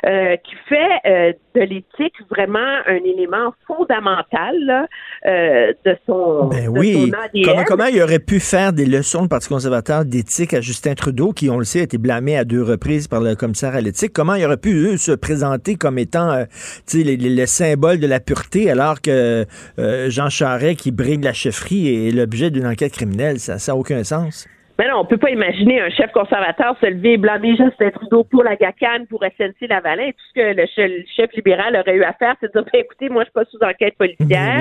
euh, qui fait euh, de l'éthique vraiment un élément fondamental euh, de son, ben oui. Comment, comment il aurait pu faire des leçons de Parti conservateur d'éthique à Justin Trudeau, qui, on le sait, a été blâmé à deux reprises par le commissaire à l'éthique? Comment il aurait pu, eux, se présenter comme étant euh, les, symboles de la pureté, alors que Jean Charest, qui brille la chefferie, est l'objet d'une enquête criminelle? Ça n'a aucun sens. Mais non, on peut pas imaginer un chef conservateur se lever et blâmer Justin Trudeau pour la GACAN, pour SNC Lavalin. Tout ce que le chef libéral aurait eu à faire, c'est de dire, ben, écoutez, moi, je suis pas sous enquête policière.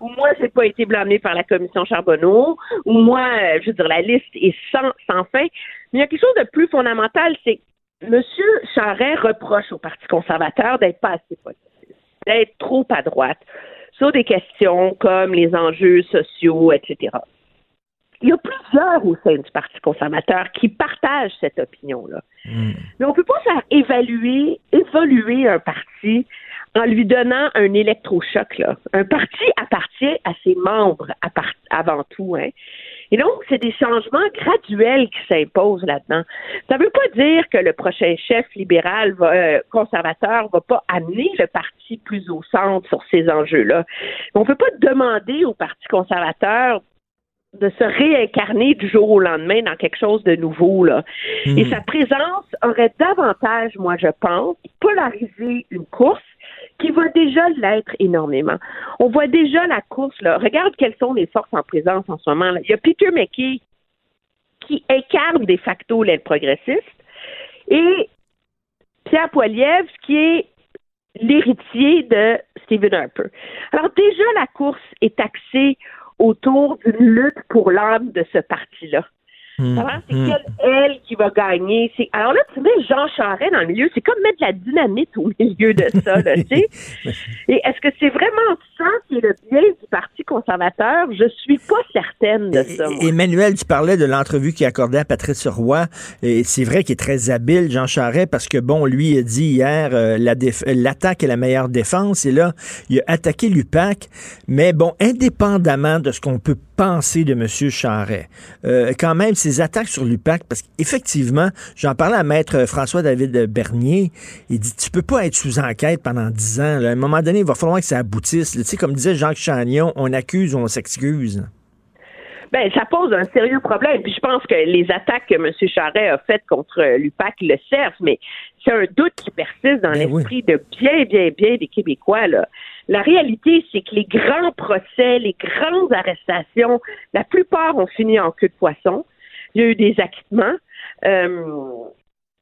Ou moi, j'ai pas été blâmé par la commission Charbonneau. Ou moi, euh, je veux dire, la liste est sans, sans fin. Mais il y a quelque chose de plus fondamental, c'est que M. Charret reproche au Parti conservateur d'être pas assez politique, d'être trop à droite sur des questions comme les enjeux sociaux, etc. Il y a plusieurs au sein du Parti conservateur qui partagent cette opinion-là. Hmm. Mais on ne peut pas faire évaluer, évoluer un parti en lui donnant un électrochoc. Là. Un parti appartient à ses membres avant tout. Hein. Et donc, c'est des changements graduels qui s'imposent là-dedans. Ça ne veut pas dire que le prochain chef libéral va, euh, conservateur va pas amener le parti plus au centre sur ces enjeux-là. On ne peut pas demander au Parti conservateur de se réincarner du jour au lendemain dans quelque chose de nouveau. Là. Hmm. Et sa présence aurait davantage, moi je pense, polarisé une course qui va déjà l'être énormément. On voit déjà la course, là. Regarde quelles sont les forces en présence en ce moment. Là. Il y a Peter McKay qui incarne de facto l'aile progressiste et Pierre Poilievre qui est l'héritier de Stephen Harper. Alors déjà, la course est axée autour d'une lutte pour l'âme de ce parti-là. Hmm. c'est hmm. elle qui va gagner? Alors là, tu mets Jean Charest dans le milieu, c'est comme mettre de la dynamite au milieu de ça, tu sais. Et est-ce que c'est vraiment ça qui est le bien du Parti conservateur? Je suis pas certaine de ça. Emmanuel, tu parlais de l'entrevue qu'il accordait à Patrice Roy. Et c'est vrai qu'il est très habile, Jean Charest, parce que bon, lui a dit hier, euh, l'attaque est la meilleure défense. Et là, il a attaqué l'UPAC. Mais bon, indépendamment de ce qu'on peut penser de M. Charret. Euh, quand même, ces attaques sur l'UPAC, parce qu'effectivement, j'en parlais à maître François-David Bernier, il dit, tu peux pas être sous enquête pendant dix ans. À un moment donné, il va falloir que ça aboutisse. Tu sais, comme disait Jacques Chagnon, on accuse ou on s'excuse. Ben, ça pose un sérieux problème. Puis je pense que les attaques que M. Charret a faites contre l'UPAC le servent, mais c'est un doute qui persiste dans ben l'esprit de bien, bien, bien des Québécois. Là. La réalité, c'est que les grands procès, les grandes arrestations, la plupart ont fini en queue de poisson. Il y a eu des acquittements. Euh,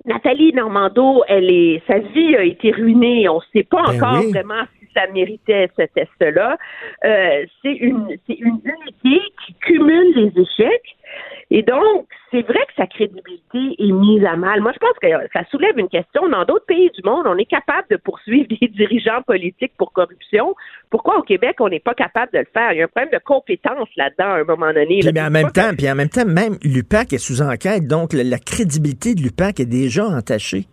Nathalie Normando, elle est, sa vie a été ruinée. On ne sait pas ben encore vraiment si ça méritait ce test-là. Euh, c'est une, c'est une unité qui cumule les échecs. Et donc, c'est vrai que sa crédibilité est mise à mal. Moi, je pense que ça soulève une question. Dans d'autres pays du monde, on est capable de poursuivre des dirigeants politiques pour corruption. Pourquoi au Québec, on n'est pas capable de le faire? Il y a un problème de compétence là-dedans à un moment donné. Puis, en même temps, puis en même temps, même l'UPAC est sous enquête, donc la crédibilité de l'UPAC est déjà entachée.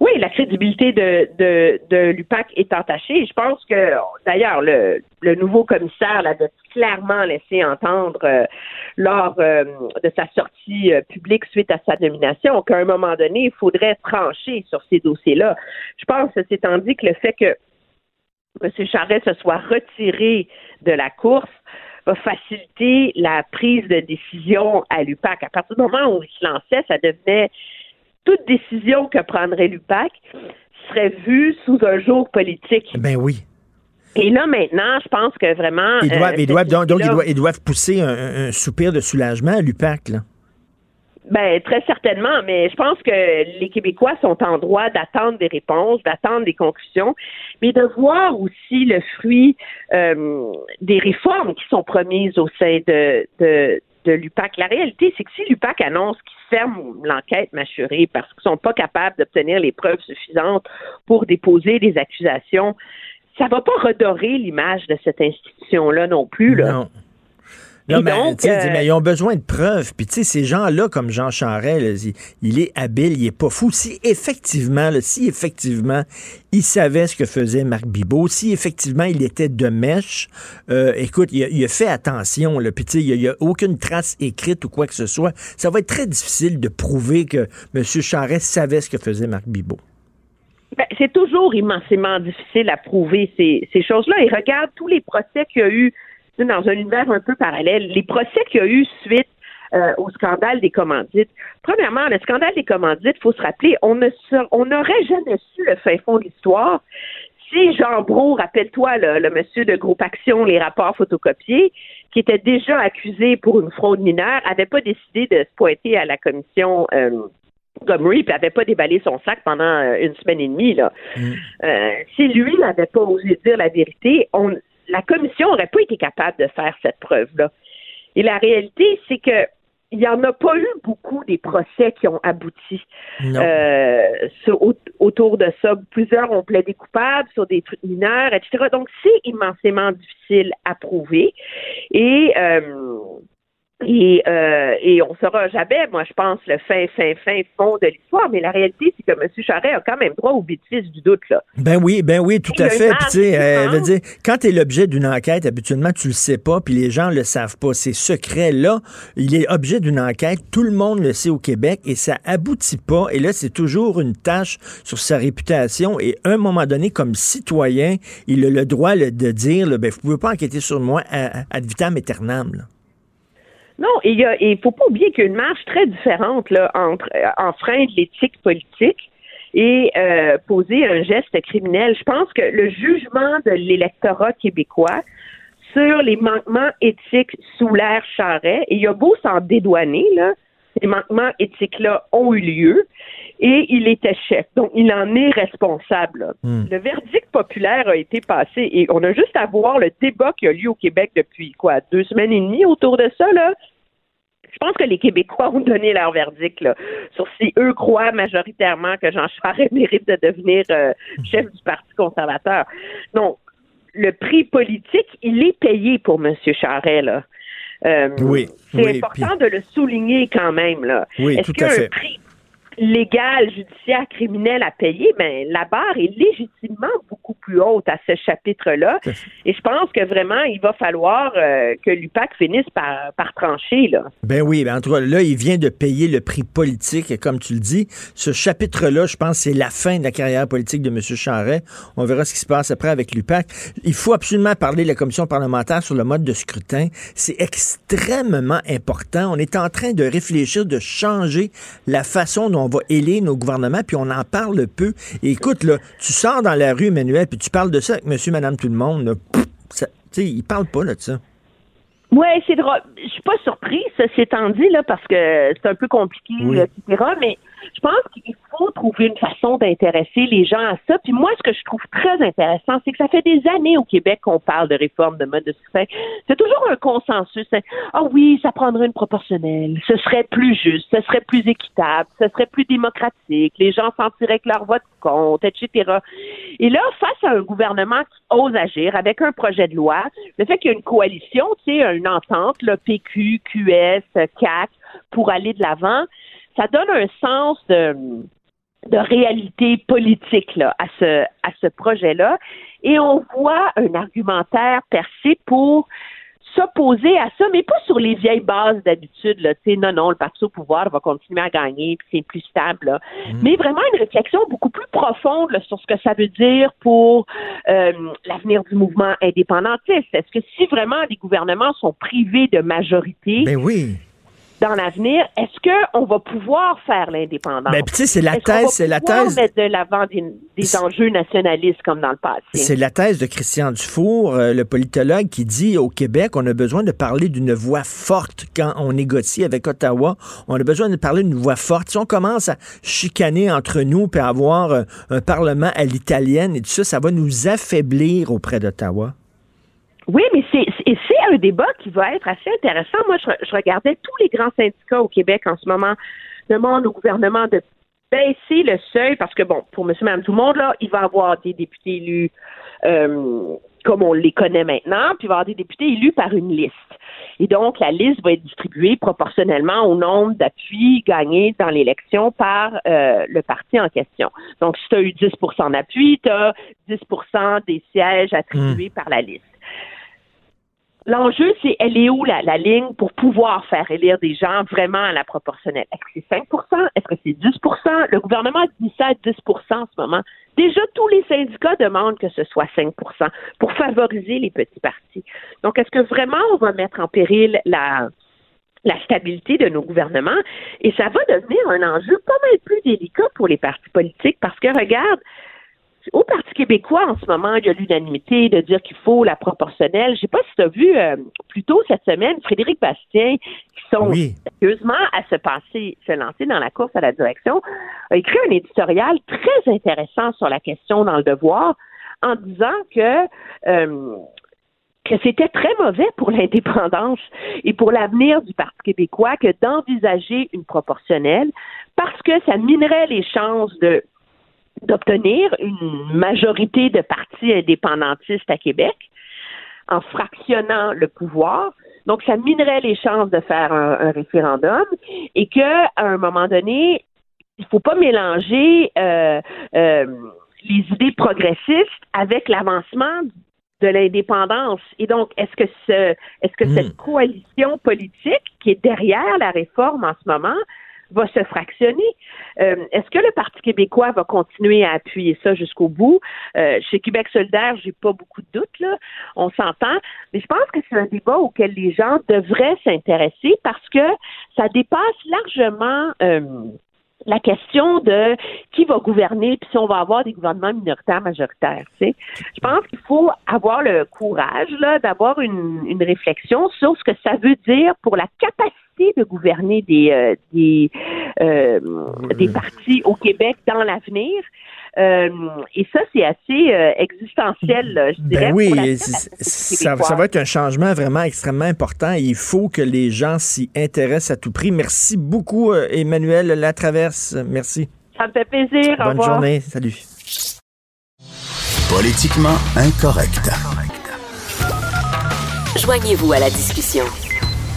Oui, la crédibilité de, de, de l'UPAC est entachée. Je pense que, d'ailleurs, le, le nouveau commissaire l'avait clairement laissé entendre euh, lors euh, de sa sortie euh, publique suite à sa nomination qu'à un moment donné, il faudrait trancher sur ces dossiers-là. Je pense, c'est tandis que le fait que M. Charest se soit retiré de la course va faciliter la prise de décision à l'UPAC. À partir du moment où il se lançait, ça devenait toute décision que prendrait l'UPAC serait vue sous un jour politique. Ben oui. Et là, maintenant, je pense que vraiment... Ils doivent, euh, ils doivent, cette donc, donc, ils doivent, ils doivent pousser un, un soupir de soulagement à l'UPAC, là. Ben, très certainement, mais je pense que les Québécois sont en droit d'attendre des réponses, d'attendre des conclusions, mais de voir aussi le fruit euh, des réformes qui sont promises au sein de, de, de l'UPAC. La réalité, c'est que si l'UPAC annonce qu'ils ferment l'enquête mâchurée parce qu'ils sont pas capables d'obtenir les preuves suffisantes pour déposer des accusations, ça va pas redorer l'image de cette institution-là non plus. Là. Non, mais, donc, tu sais, euh, mais ils ont besoin de preuves. Puis, tu sais, ces gens-là, comme Jean Charest, là, il, il est habile, il est pas fou. Si effectivement, là, si effectivement, il savait ce que faisait Marc Bibot, si effectivement, il était de mèche, euh, écoute, il a, il a fait attention, là. Puis, tu sais, il n'y a, aucune trace écrite ou quoi que ce soit. Ça va être très difficile de prouver que M. Charest savait ce que faisait Marc Bibot. Ben, c'est toujours immensément difficile à prouver ces, ces choses-là. Et regarde tous les procès qu'il y a eu dans un univers un peu parallèle, les procès qu'il y a eu suite euh, au scandale des commandites. Premièrement, le scandale des commandites, il faut se rappeler, on n'aurait jamais su le fin fond de l'histoire si Jean Brault, rappelle-toi, le, le monsieur de Groupe Action, les rapports photocopiés, qui était déjà accusé pour une fraude mineure, avait pas décidé de se pointer à la commission euh, Gomery, puis avait pas déballé son sac pendant euh, une semaine et demie. Là. Euh, si lui n'avait pas osé dire la vérité, on, la commission n'aurait pas été capable de faire cette preuve-là. Et la réalité, c'est que il n'y en a pas eu beaucoup des procès qui ont abouti euh, sur- au- autour de ça. Plusieurs ont plaidé coupables sur des trucs mineurs, etc. Donc, c'est immensément difficile à prouver. Et, euh, et, euh, et on saura jamais, moi, je pense, le fin, fin, fin fond de l'histoire. Mais la réalité, c'est que M. Charret a quand même droit au bénéfice du doute, là. Ben oui, ben oui, tout à fait. Puis, tu sais, euh, veut dire, quand tu es l'objet d'une enquête, habituellement, tu le sais pas, puis les gens le savent pas. C'est secret. Là, il est objet d'une enquête, tout le monde le sait au Québec, et ça aboutit pas. Et là, c'est toujours une tâche sur sa réputation. Et à un moment donné, comme citoyen, il a le droit là, de dire, là, ben, vous pouvez pas enquêter sur moi ad vitam aeternam. là. Non, il il faut pas oublier qu'il y a une marge très différente là, entre euh, enfreindre l'éthique politique et euh, poser un geste criminel. Je pense que le jugement de l'électorat québécois sur les manquements éthiques sous l'ère Charret, et il y a beau s'en dédouaner, là, ces manquements éthiques-là ont eu lieu et il était chef. Donc, il en est responsable. là. Le verdict populaire a été passé et on a juste à voir le débat qui a lieu au Québec depuis quoi, deux semaines et demie autour de ça, là. Je pense que les Québécois ont donné leur verdict là, sur si eux croient majoritairement que Jean Charest mérite de devenir euh, chef du Parti conservateur. Donc, le prix politique, il est payé pour M. Charest, là. Euh, Oui, C'est oui, important de le souligner quand même, là. Oui, Est-ce tout qu'il y à a fait. un prix légal, judiciaire, criminel à payer? Ben, la barre est légitimement beaucoup plus haute à ce chapitre-là. Et je pense que vraiment, il va falloir euh, que l'UPAC finisse par, par trancher, là. Ben oui, ben en tout cas, là, il vient de payer le prix politique, et comme tu le dis. Ce chapitre-là, je pense, c'est la fin de la carrière politique de M. Charret. On verra ce qui se passe après avec l'UPAC. Il faut absolument parler de la commission parlementaire sur le mode de scrutin. C'est extrêmement important. On est en train de réfléchir, de changer la façon dont on va élire nos gouvernements, puis on en parle peu. Et écoute, là, tu sors dans la rue, Emmanuel, puis tu parles de ça avec monsieur, madame, tout le monde. là. Ça- ils parlent pas là, de ça. Ouais, c'est drôle. Je suis pas surprise, ceci étant dit, là, parce que c'est un peu compliqué, Oui. etc. Mais je pense qu'il faut trouver une façon d'intéresser les gens à ça. Puis moi, ce que je trouve très intéressant, c'est que ça fait des années au Québec qu'on parle de réforme de mode de scrutin. C'est toujours un consensus. hein. Ah oui, ça prendrait une proportionnelle. Ce serait plus juste, ce serait plus équitable, ce serait plus démocratique. Les gens sentiraient que leur vote compte, etc. Et là, face à un gouvernement qui ose agir avec un projet de loi, le fait qu'il y a une coalition, tu sais, une entente, le PQ, QS, CAC, pour aller de l'avant, ça donne un sens de, de réalité politique là, à ce, à ce projet-là. Et on voit un argumentaire percé pour s'opposer à ça, mais pas sur les vieilles bases d'habitude. Là. Tu sais, non, non, le parti au pouvoir va continuer à gagner, puis c'est plus stable. là. Mais vraiment une réflexion beaucoup plus profonde là, sur ce que ça veut dire pour euh, l'avenir du mouvement indépendantiste. Est-ce que si vraiment les gouvernements sont privés de majorité, Ben oui. Dans l'avenir, est-ce qu'on va pouvoir faire l'indépendance? Ben, tu sais, c'est la va thèse, c'est la thèse. mettre de l'avant des, des enjeux nationalistes comme dans le passé? C'est la thèse de Christian Dufour, euh, le politologue, qui dit au Québec, on a besoin de parler d'une voix forte quand on négocie avec Ottawa. On a besoin de parler d'une voix forte. Si on commence à chicaner entre nous puis avoir euh, un parlement à l'italienne et tout ça, ça va nous affaiblir auprès d'Ottawa. Oui, mais c'est un débat qui va être assez intéressant. Moi, je, je regardais tous les grands syndicats au Québec en ce moment demandent au gouvernement de baisser le seuil parce que bon, pour Monsieur, Madame, tout le monde là, il va y avoir des députés élus euh, comme on les connaît maintenant, puis il va y avoir des députés élus par une liste. Et donc, la liste va être distribuée proportionnellement au nombre d'appuis gagnés dans l'élection par euh, le parti en question. Donc, si tu as eu 10% d'appui, tu as 10% des sièges attribués par la liste. L'enjeu, c'est elle est où la, la ligne pour pouvoir faire élire des gens vraiment à la proportionnelle? Est-ce que c'est 5% Est-ce que c'est 10% Le gouvernement dit ça à 10% en ce moment. Déjà, tous les syndicats demandent que ce soit 5% pour favoriser les petits partis. Donc, est-ce que vraiment on va mettre en péril la, la stabilité de nos gouvernements? Et ça va devenir un enjeu pas mal plus délicat pour les partis politiques parce que, regarde, au Parti québécois, en ce moment, il y a l'unanimité de dire qu'il faut la proportionnelle. Je sais pas si tu as vu euh, plus tôt cette semaine Frédéric Bastien, qui sont Oui. sérieusement à se passer, se lancer dans la course à la direction, a écrit un éditorial très intéressant sur la question dans le devoir en disant que euh, que c'était très mauvais pour l'indépendance et pour l'avenir du Parti québécois que d'envisager une proportionnelle parce que ça minerait les chances de d'obtenir une majorité de partis indépendantistes à Québec en fractionnant le pouvoir. Donc, ça minerait les chances de faire un, un référendum et que, à un moment donné, il faut pas mélanger euh, euh, les idées progressistes avec l'avancement de l'indépendance. Et donc, est-ce que ce, est-ce que cette coalition politique qui est derrière la réforme en ce moment va se fractionner. Euh, Est-ce que le Parti québécois va continuer à appuyer ça jusqu'au bout? Euh, chez Québec solidaire, j'ai pas beaucoup de doutes, là. On s'entend. Mais je pense que c'est un débat auquel les gens devraient s'intéresser parce que ça dépasse largement euh, la question de qui va gouverner puis si on va avoir des gouvernements minoritaires majoritaires. Tu sais. Je pense qu'il faut avoir le courage là, d'avoir une, une réflexion sur ce que ça veut dire pour la capacité de gouverner des, euh, des, euh, des partis au Québec dans l'avenir. Euh, et ça, c'est assez euh, existentiel, là, je dirais. Ben pour oui, la capacité c'est- ça, va être un changement vraiment extrêmement important. Il faut que les gens s'y intéressent à tout prix. Merci beaucoup, Emmanuel Latraverse. Merci. Ça me fait plaisir. Au Bonne revoir. journée. Salut. Politiquement incorrect. Joignez-vous à la discussion.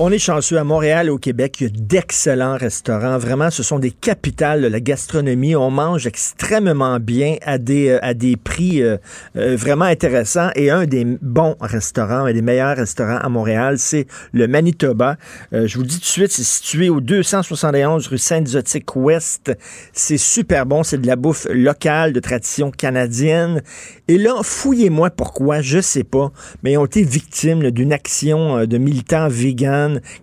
On est chanceux à Montréal, au Québec. Il y a d'excellents restaurants. Vraiment, ce sont des capitales de la gastronomie. On mange extrêmement bien à des, euh, à des prix euh, euh, vraiment intéressants. Et un des bons restaurants, un des meilleurs restaurants à Montréal, c'est le Manitoba. Je vous dis tout de suite, c'est situé au 271 rue Sainte-Zotique Ouest. C'est super bon. C'est de la bouffe locale, de tradition canadienne. Et là, fouillez-moi pourquoi, je sais pas, mais ils ont été victimes d'une action de militants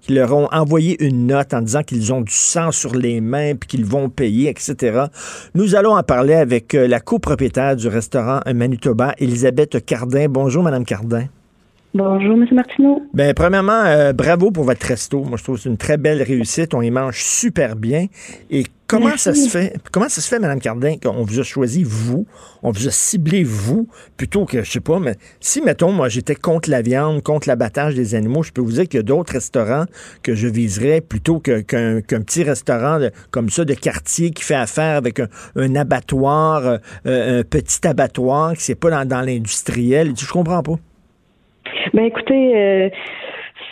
qui leur ont envoyé une note en disant qu'ils ont du sang sur les mains puis qu'ils vont payer, etc. Nous allons en parler avec euh, la copropriétaire du restaurant Manitoba, Elisabeth Cardin. Bonjour, Madame Cardin. Bonjour, M. Martineau. Ben, premièrement, euh, bravo pour votre resto. Moi, je trouve que c'est une très belle réussite. On y mange super bien. Et comment Merci. ça se fait, comment ça se fait, Madame Cardin, qu'on vous a choisi, vous, on vous a ciblé, vous, plutôt que, je sais pas, mais si, mettons, moi, j'étais contre la viande, contre l'abattage des animaux, je peux vous dire qu'il y a d'autres restaurants que je viserais plutôt qu'un petit restaurant de- comme ça de quartier qui fait affaire avec un, un abattoir, euh, euh, un petit abattoir qui c'est pas dans, dans l'industriel. Je comprends pas. Ben écoutez, euh,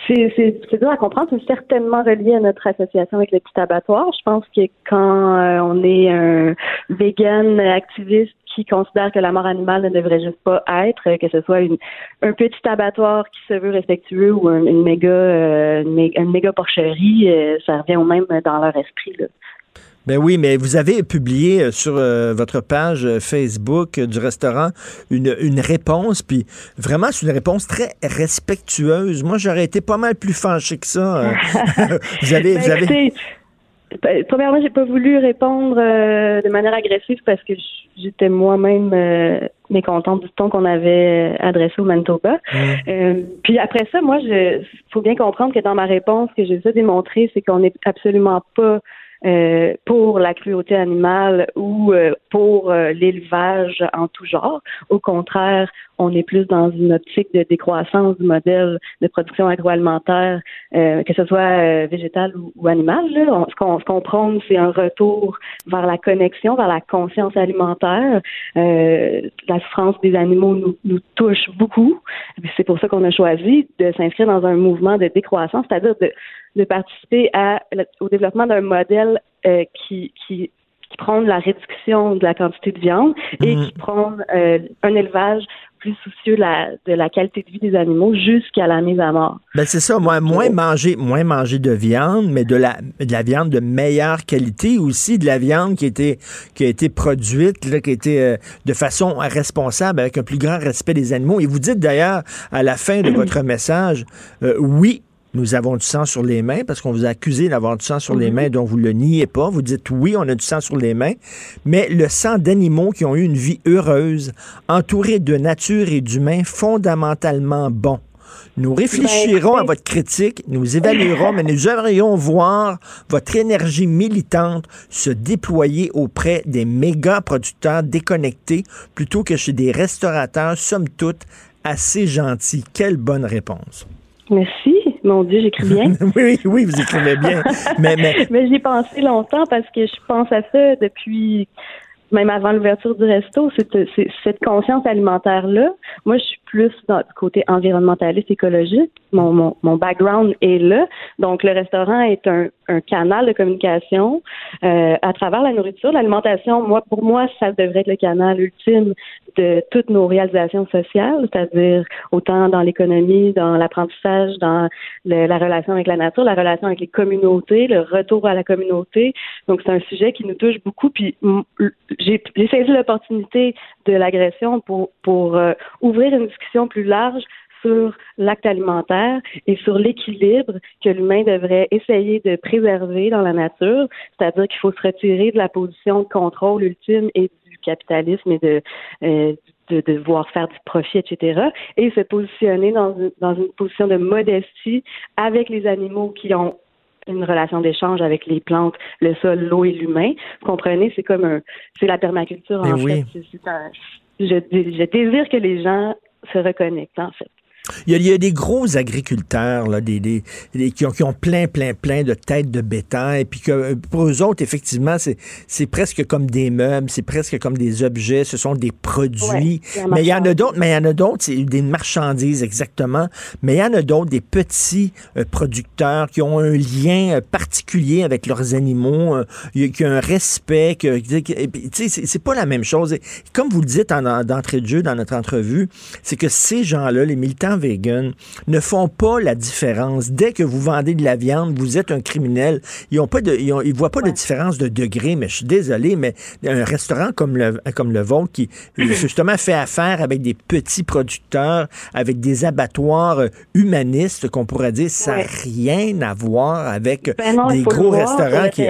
c'est dur à comprendre. C'est certainement relié à notre association avec le petit abattoir. Je pense que quand euh, on est un vegan activiste qui considère que la mort animale ne devrait juste pas être, euh, que ce soit une, un petit abattoir qui se veut respectueux ou un- une méga euh, une, mé- une méga porcherie, ça revient au même dans leur esprit. Là. Ben oui, mais vous avez publié euh, sur euh, votre page euh, Facebook du restaurant une, une réponse, puis vraiment, c'est une réponse très respectueuse. Moi, j'aurais été pas mal plus fâché que ça. vous avez... Ben, vous avez... ben, premièrement, j'ai pas voulu répondre euh, de manière agressive parce que j'étais moi-même euh, mécontente du ton qu'on avait adressé au Manitoba. Euh, puis après ça, moi, je faut bien comprendre que dans ma réponse, ce que j'ai déjà démontré, c'est qu'on n'est absolument pas euh, pour la cruauté animale ou euh, pour euh, l'élevage en tout genre. Au contraire, on est plus dans une optique de décroissance du modèle de production agroalimentaire, que ce soit végétal ou, ou animal. Là. Ce qu'on ce qu'on prône, c'est un retour vers la connexion, vers la conscience alimentaire. la souffrance des animaux nous, nous touche beaucoup. C'est pour ça qu'on a choisi de s'inscrire dans un mouvement de décroissance, c'est-à-dire de de participer à, au développement d'un modèle euh, qui, qui, qui prône la réduction de la quantité de viande et qui prône euh, un élevage plus soucieux de la, de la qualité de vie des animaux jusqu'à la mise à mort. Ben c'est ça, moi, moins manger, moins manger de viande, mais de la, de la viande de meilleure qualité, aussi de la viande qui a été, qui a été produite, là, qui a été euh, de façon responsable, avec un plus grand respect des animaux. Et vous dites d'ailleurs à la fin de votre message, euh, oui, nous avons du sang sur les mains, parce qu'on vous a accusé d'avoir du sang sur les mains, dont vous le niez pas. Vous dites oui, on a du sang sur les mains, mais le sang d'animaux qui ont eu une vie heureuse, entourés de nature et d'humains fondamentalement bons. Nous réfléchirons à votre critique, nous évaluerons, mais nous aimerions voir votre énergie militante se déployer auprès des méga producteurs déconnectés plutôt que chez des restaurateurs, somme toute, assez gentils. Quelle bonne réponse. Merci. Mon Dieu, j'écris bien. oui, oui, vous écrivez bien. mais mais, mais j'y ai pensé longtemps parce que je pense à ça depuis même avant l'ouverture du resto, c'est cette conscience alimentaire-là. Moi, je suis plus dans, du côté environnementaliste, écologique. Mon, mon, background est là. Donc, le restaurant est un, un canal de communication euh, à travers la nourriture. L'alimentation, moi, pour moi, ça devrait être le canal ultime de toutes nos réalisations sociales, c'est-à-dire autant dans l'économie, dans l'apprentissage, dans la relation avec la nature, la relation avec les communautés, le retour à la communauté. Donc, c'est un sujet qui nous touche beaucoup. Puis, j'ai saisi l'opportunité de l'agression pour, pour euh, ouvrir une discussion plus large sur l'acte alimentaire et sur l'équilibre que l'humain devrait essayer de préserver dans la nature, c'est-à-dire qu'il faut se retirer de la position de contrôle ultime et du capitalisme et de, euh, de devoir faire du profit, etc., et se positionner dans une, dans une position de modestie avec les animaux qui ont une relation d'échange avec les plantes, le sol, l'eau et l'humain. Vous comprenez, c'est comme un, c'est la permaculture en fait. Un, je, je désire que les gens se reconnectent en fait. Il y, a, des gros agriculteurs là, des, des, qui, ont, qui, ont, plein, plein, plein de têtes de bétail, puis que pour eux autres, effectivement, c'est presque comme des meubles, c'est presque comme des objets, ce sont des produits. mais il y en a d'autres, mais il y en a d'autres, c'est des marchandises exactement, mais il y en a d'autres, des petits euh, producteurs qui ont un lien euh, particulier avec leurs animaux, euh, qui ont un respect, c'est pas la même chose. comme vous le dites d'entrée de jeu dans notre entrevue, c'est que ces gens-là, les militants vegan ne font pas la différence. Dès que vous vendez de la viande, vous êtes un criminel. Ils ont pas de, ils, voient pas de différence de degré. Mais je suis désolé, mais un restaurant comme le, comme le vôtre qui justement fait affaire avec des petits producteurs, avec des abattoirs euh, humanistes, qu'on pourrait dire, ça n'a rien à voir avec ben des gros restaurants qui.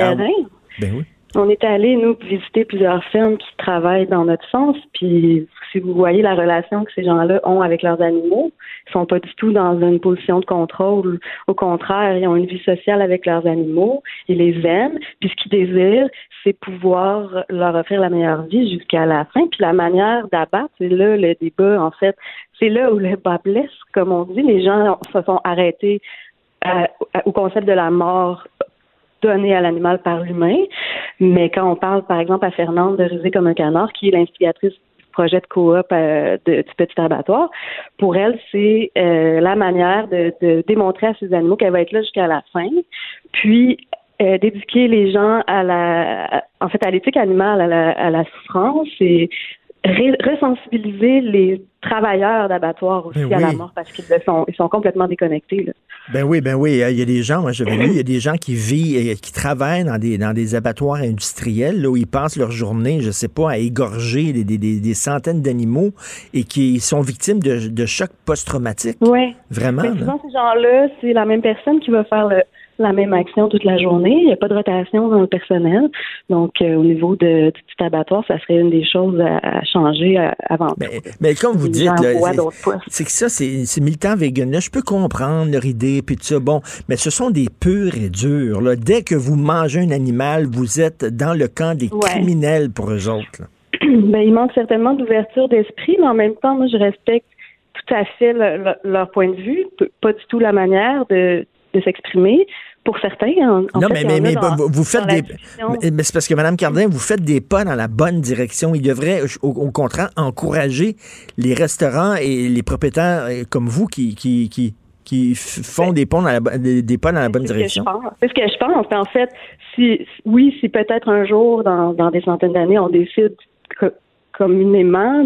Ben oui. On est allé, nous, visiter plusieurs firmes qui travaillent dans notre sens, puis si vous voyez la relation que ces gens-là ont avec leurs animaux, ils sont pas du tout dans une position de contrôle. Au contraire, ils ont une vie sociale avec leurs animaux, ils les aiment, puis ce qu'ils désirent, c'est pouvoir leur offrir la meilleure vie jusqu'à la fin. Puis la manière d'abattre, c'est là le débat, en fait, c'est là où le bas blesse, comme on dit. Les gens se sont arrêtés euh, au concept de la mort donné à l'animal par l'humain. Mais quand on parle, par exemple, à Fernande de Rusé comme un canard, qui est l'instigatrice du projet de coop euh, du petit abattoir, pour elle, c'est euh, la manière de, démontrer à ces animaux qu'elle va être là jusqu'à la fin. Puis euh, d'éduquer les gens à la en fait à l'éthique animale, à la, à la souffrance et resensibiliser les travailleurs d'abattoirs aussi Ben à la oui. mort parce qu'ils sont, ils sont complètement déconnectés. Là. Ben oui, ben oui. Il y a des gens, moi j'avais lu, il y a des gens qui vivent, et qui travaillent dans des, dans des abattoirs industriels, là, où ils passent leur journée, je sais pas, à égorger des, des, des, des centaines d'animaux et qui sont victimes de, de chocs post-traumatiques. Ouais. Vraiment. Mais là. souvent, ces gens-là, c'est la même personne qui va faire le- la même action toute la journée. Il n'y a pas de rotation dans le personnel. Donc, euh, au niveau de, du petit abattoir, ça serait une des choses à, à changer euh, avant tout. Mais, mais comme vous dites, c'est- que ça, c'est ces militants vegan là, je peux comprendre leur idée, puis tout ça, bon, mais ce sont des purs et durs. Là. Dès que vous mangez un animal, vous êtes dans le camp des Ouais. criminels pour eux autres. là. ben, il manque certainement d'ouverture d'esprit, mais en même temps, moi, je respecte tout à fait le- le- leur point de vue, pas du tout la manière de, de s'exprimer. Pour certains, en, en non, fait, mais, mais, mais dans- vous- faites des. mais- c'est parce que, Mme Cardin, vous faites des pas dans la bonne direction. Il devrait, au, au contraire, encourager les restaurants et les propriétaires euh, comme vous qui, qui, qui, qui font des, ponts dans la, des, des pas dans la bonne que je direction. C'est ce que je pense. En fait, si oui, si peut-être un jour, dans, dans des centaines d'années, on décide communément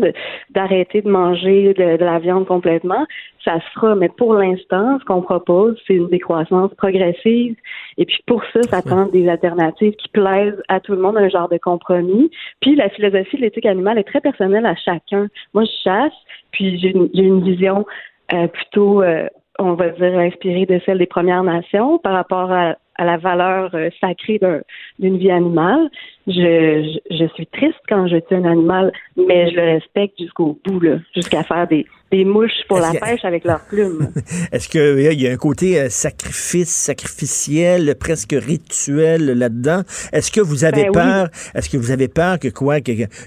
d'arrêter de manger de, de la viande complètement, ça se fera. Mais pour l'instant, ce qu'on propose, c'est une décroissance progressive. Et puis pour ça, ça prend des alternatives qui plaisent à tout le monde, un genre de compromis. Puis la philosophie de l'éthique animale est très personnelle à chacun. Moi, je chasse, puis j'ai une, j'ai une vision euh, plutôt, euh, on va dire, inspirée de celle des Premières Nations par rapport à, à la valeur euh, sacrée d'un- d'une vie animale. Je, je, je suis triste quand je tue un animal, mais je le respecte jusqu'au bout, là, jusqu'à faire des, des mouches pour la que- pêche avec leurs plumes. Est-ce qu'il y a un côté euh, sacrifice, sacrificiel, presque rituel là-dedans? Est-ce que vous avez Ben oui. peur? Est-ce que vous avez peur que quoi?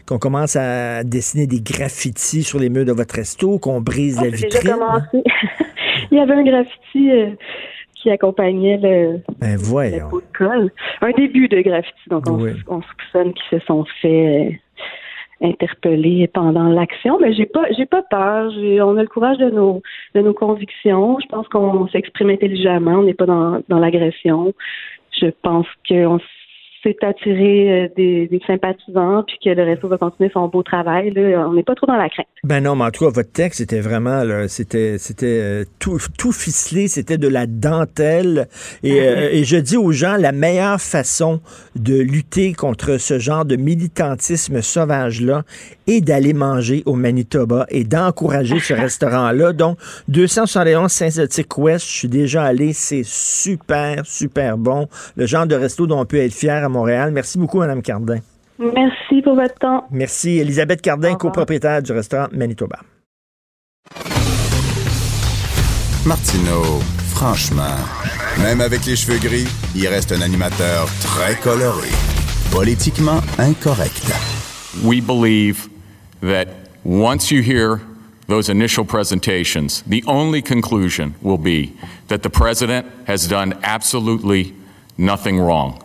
qu'on commence à dessiner des graffitis sur les murs de votre resto, qu'on brise la Ah, J'ai déjà vitrine? commencé. Il y avait un graffiti euh, qui accompagnait le, Ben le voyons. pot de colle. Un début de graffiti, donc on, Oui. on soupçonne qu'ils se sont fait euh, interpeller pendant l'action. Mais j'ai pas j'ai pas peur. On a le courage de nos de nos convictions. Je pense qu'on s'exprime intelligemment. On n'est pas dans, dans l'agression. Je pense qu'on s'est attiré euh, des, des sympathisants puis que le resto va continuer son beau travail. Là. On n'est pas trop dans la crainte. Ben non, mais en tout cas, votre texte, c'était vraiment, c'était, c'était euh, tout, tout ficelé, c'était de la dentelle. Et, euh, et je dis aux gens, la meilleure façon de lutter contre ce genre de militantisme sauvage-là est d'aller manger au Manitoba et d'encourager ce restaurant-là. Donc, 271 Saint-Zotique Ouest, je suis déjà allé, c'est super, super bon. Le genre de resto dont on peut être fier à Montréal. Merci beaucoup, Mme Cardin. Merci pour votre temps. Merci. Elisabeth Cardin, copropriétaire du restaurant Manitoba. Martineau, franchement, même avec les cheveux gris, il reste un animateur très coloré. Politiquement incorrect. We believe that once you hear those initial presentations, the only conclusion will be that the president has done absolutely nothing wrong.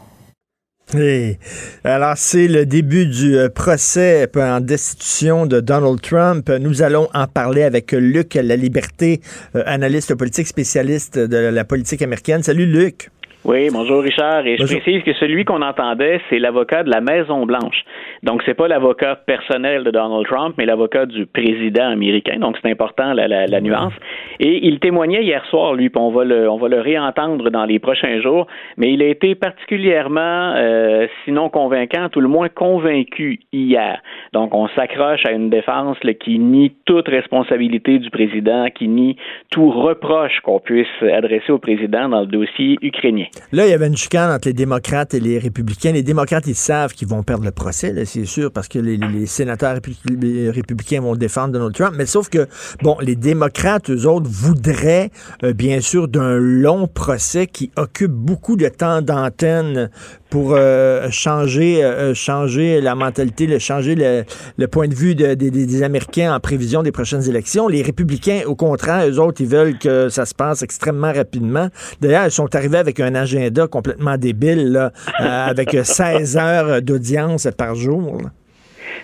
Hey. Alors, c'est le début du euh, procès en destitution de Donald Trump. Nous allons en parler avec Luc La Liberté, euh, analyste politique spécialiste de la politique américaine. Salut, Luc. Oui, bonjour Richard. Et Bonjour. je précise que celui qu'on entendait, c'est l'avocat de la Maison Blanche. Donc c'est pas l'avocat personnel de Donald Trump, mais l'avocat du président américain. Donc c'est important la, la, la nuance. Et il témoignait hier soir, lui, puis on va le, on va le réentendre dans les prochains jours. Mais il a été particulièrement, euh, sinon convaincant, tout le moins convaincu hier. Donc on s'accroche à une défense là, qui nie toute responsabilité du président, qui nie tout reproche qu'on puisse adresser au président dans le dossier ukrainien. Là, il y avait une chicane entre les démocrates et les républicains. Les démocrates, ils savent qu'ils vont perdre le procès, c'est sûr, parce que les, sénateurs républicains vont défendre Donald Trump. Mais sauf que, bon, les démocrates, eux autres, voudraient, euh, bien sûr, d'un long procès qui occupe beaucoup de temps d'antenne pour euh, changer, euh, changer la mentalité, le, changer le, point de vue de- des- Américains en prévision des prochaines élections. Les républicains, au contraire, eux autres, ils veulent que ça se passe extrêmement rapidement. D'ailleurs, ils sont arrivés avec un agenda complètement débile, euh, avec 16 heures d'audience par jour.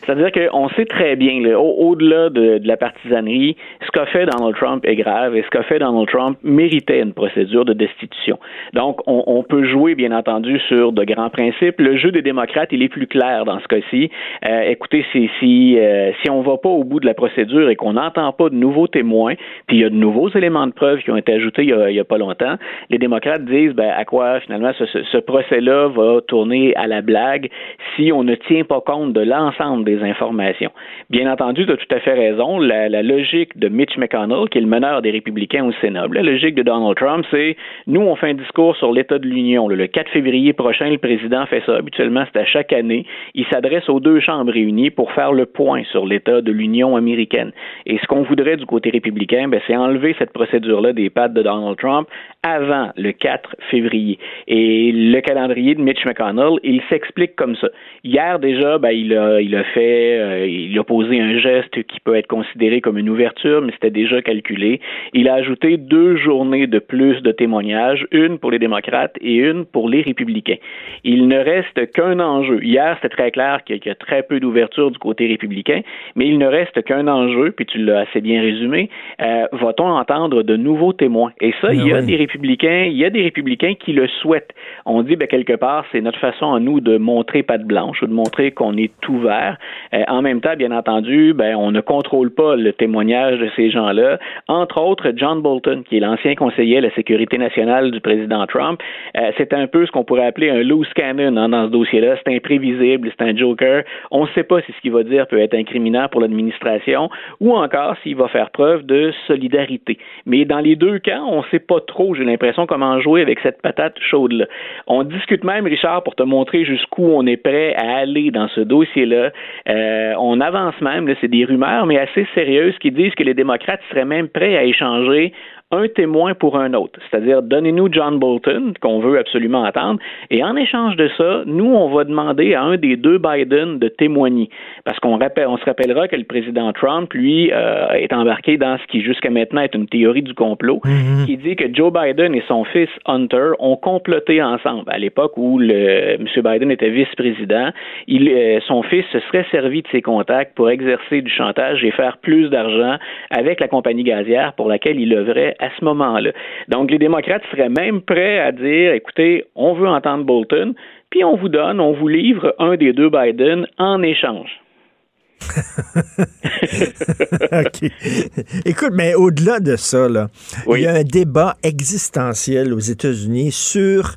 C'est-à-dire qu'on sait très bien, au-delà de, la partisanerie, ce qu'a fait Donald Trump est grave et ce qu'a fait Donald Trump méritait une procédure de destitution. Donc, on, peut jouer, bien entendu, sur de grands principes. Le jeu des démocrates, il est plus clair dans ce cas-ci. Euh, écoutez, si, si, euh, si on va pas au bout de la procédure et qu'on n'entend pas de nouveaux témoins, puis il y a de nouveaux éléments de preuve qui ont été ajoutés il y a, pas longtemps, les démocrates disent ben, à quoi finalement ce, ce, ce procès-là va tourner à la blague si on ne tient pas compte de l'ensemble des informations. Bien entendu, tu as tout à fait raison. La, logique de Mitch McConnell, qui est le meneur des républicains au Sénat, la logique de Donald Trump, c'est nous, on fait un discours sur l'état de l'Union. Le 4 février prochain, le président fait ça. Habituellement, c'est à chaque année. Il s'adresse aux deux chambres réunies pour faire le point sur l'état de l'Union américaine. Et ce qu'on voudrait du côté républicain, ben, c'est enlever cette procédure-là des pattes de Donald Trump avant le 4 février. Et le calendrier de Mitch McConnell, il s'explique comme ça. Hier déjà, ben, il a fait, euh, il a posé un geste qui peut être considéré comme une ouverture, mais c'était déjà calculé. Il a ajouté deux journées de plus de témoignages, une pour les démocrates et une pour les républicains. Il ne reste qu'un enjeu. Hier, c'était très clair qu'il y a très peu d'ouverture du côté républicain, mais il ne reste qu'un enjeu, puis tu l'as assez bien résumé. Euh, Va-t-on entendre de nouveaux témoins? Et ça, il y a oui. des républicains, il y a des républicains qui le souhaitent. On dit, ben, quelque part, c'est notre façon à nous de montrer patte blanche ou de montrer qu'on est ouvert. Euh, en même temps, bien entendu, ben, on ne contrôle pas le témoignage de ces gens-là. Entre autres, John Bolton, qui est l'ancien conseiller à la sécurité nationale du président Trump, euh, c'est un peu ce qu'on pourrait appeler un loose cannon hein, dans ce dossier-là. C'est imprévisible, c'est un joker. On ne sait pas si ce qu'il va dire peut être incriminant pour l'administration ou encore s'il va faire preuve de solidarité. Mais dans les deux cas, on ne sait pas trop, j'ai l'impression, comment jouer avec cette patate chaude-là. On discute même, Richard, pour te montrer jusqu'où on est prêt à aller dans ce dossier-là. Euh, on avance même, c'est des rumeurs, mais assez sérieuses, qui disent que les démocrates seraient même prêts à échanger un témoin pour un autre. C'est-à-dire, donnez-nous John Bolton, qu'on veut absolument attendre, et en échange de ça, nous, on va demander à un des deux Biden de témoigner. Parce qu'on rappelle, on se rappellera que le président Trump, lui, euh, est embarqué dans ce qui, jusqu'à maintenant, est une théorie du complot, mm-hmm. qui dit que Joe Biden et son fils Hunter ont comploté ensemble. À l'époque où le, M. Biden était vice-président, il, euh, son fils se serait servi de ses contacts pour exercer du chantage et faire plus d'argent avec la compagnie gazière pour laquelle il œuvrait à ce moment-là. Donc, les démocrates seraient même prêts à dire, écoutez, on veut entendre Bolton, puis on vous donne, on vous livre un des deux Biden en échange. OK. Écoute, mais au-delà de ça, là, oui. il y a un débat existentiel aux États-Unis sur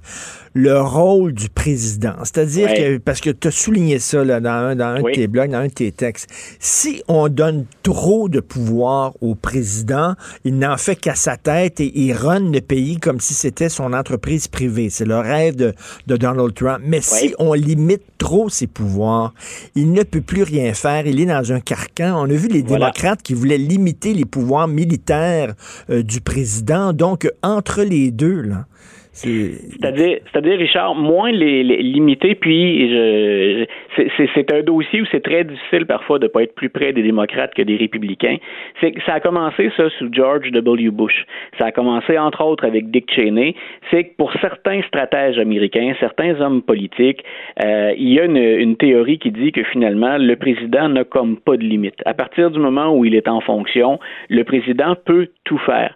le rôle du président. C'est-à-dire ouais. que, parce que tu as souligné ça là, dans un, dans un oui. de tes blogs, dans un de tes textes, si on donne trop de pouvoir au président, il n'en fait qu'à sa tête et il run le pays comme si c'était son entreprise privée. C'est le rêve de, de Donald Trump. Mais si on limite trop ses pouvoirs, il ne peut plus rien faire. Il est dans un carcan. On a vu les voilà. démocrates qui voulaient limiter les pouvoirs militaires euh, du président. Donc, entre les deux, là, c'est-à-dire, Richard, moins les, limiter, puis je, c'est un dossier où c'est très difficile parfois de ne pas être plus près des démocrates que des républicains. C'est ça a commencé ça sous George W. Bush. Ça a commencé entre autres avec Dick Cheney. C'est que pour certains stratèges américains, certains hommes politiques, euh, il y a une, une, théorie qui dit que finalement le président n'a comme pas de limite. À partir du moment où il est en fonction, le président peut tout faire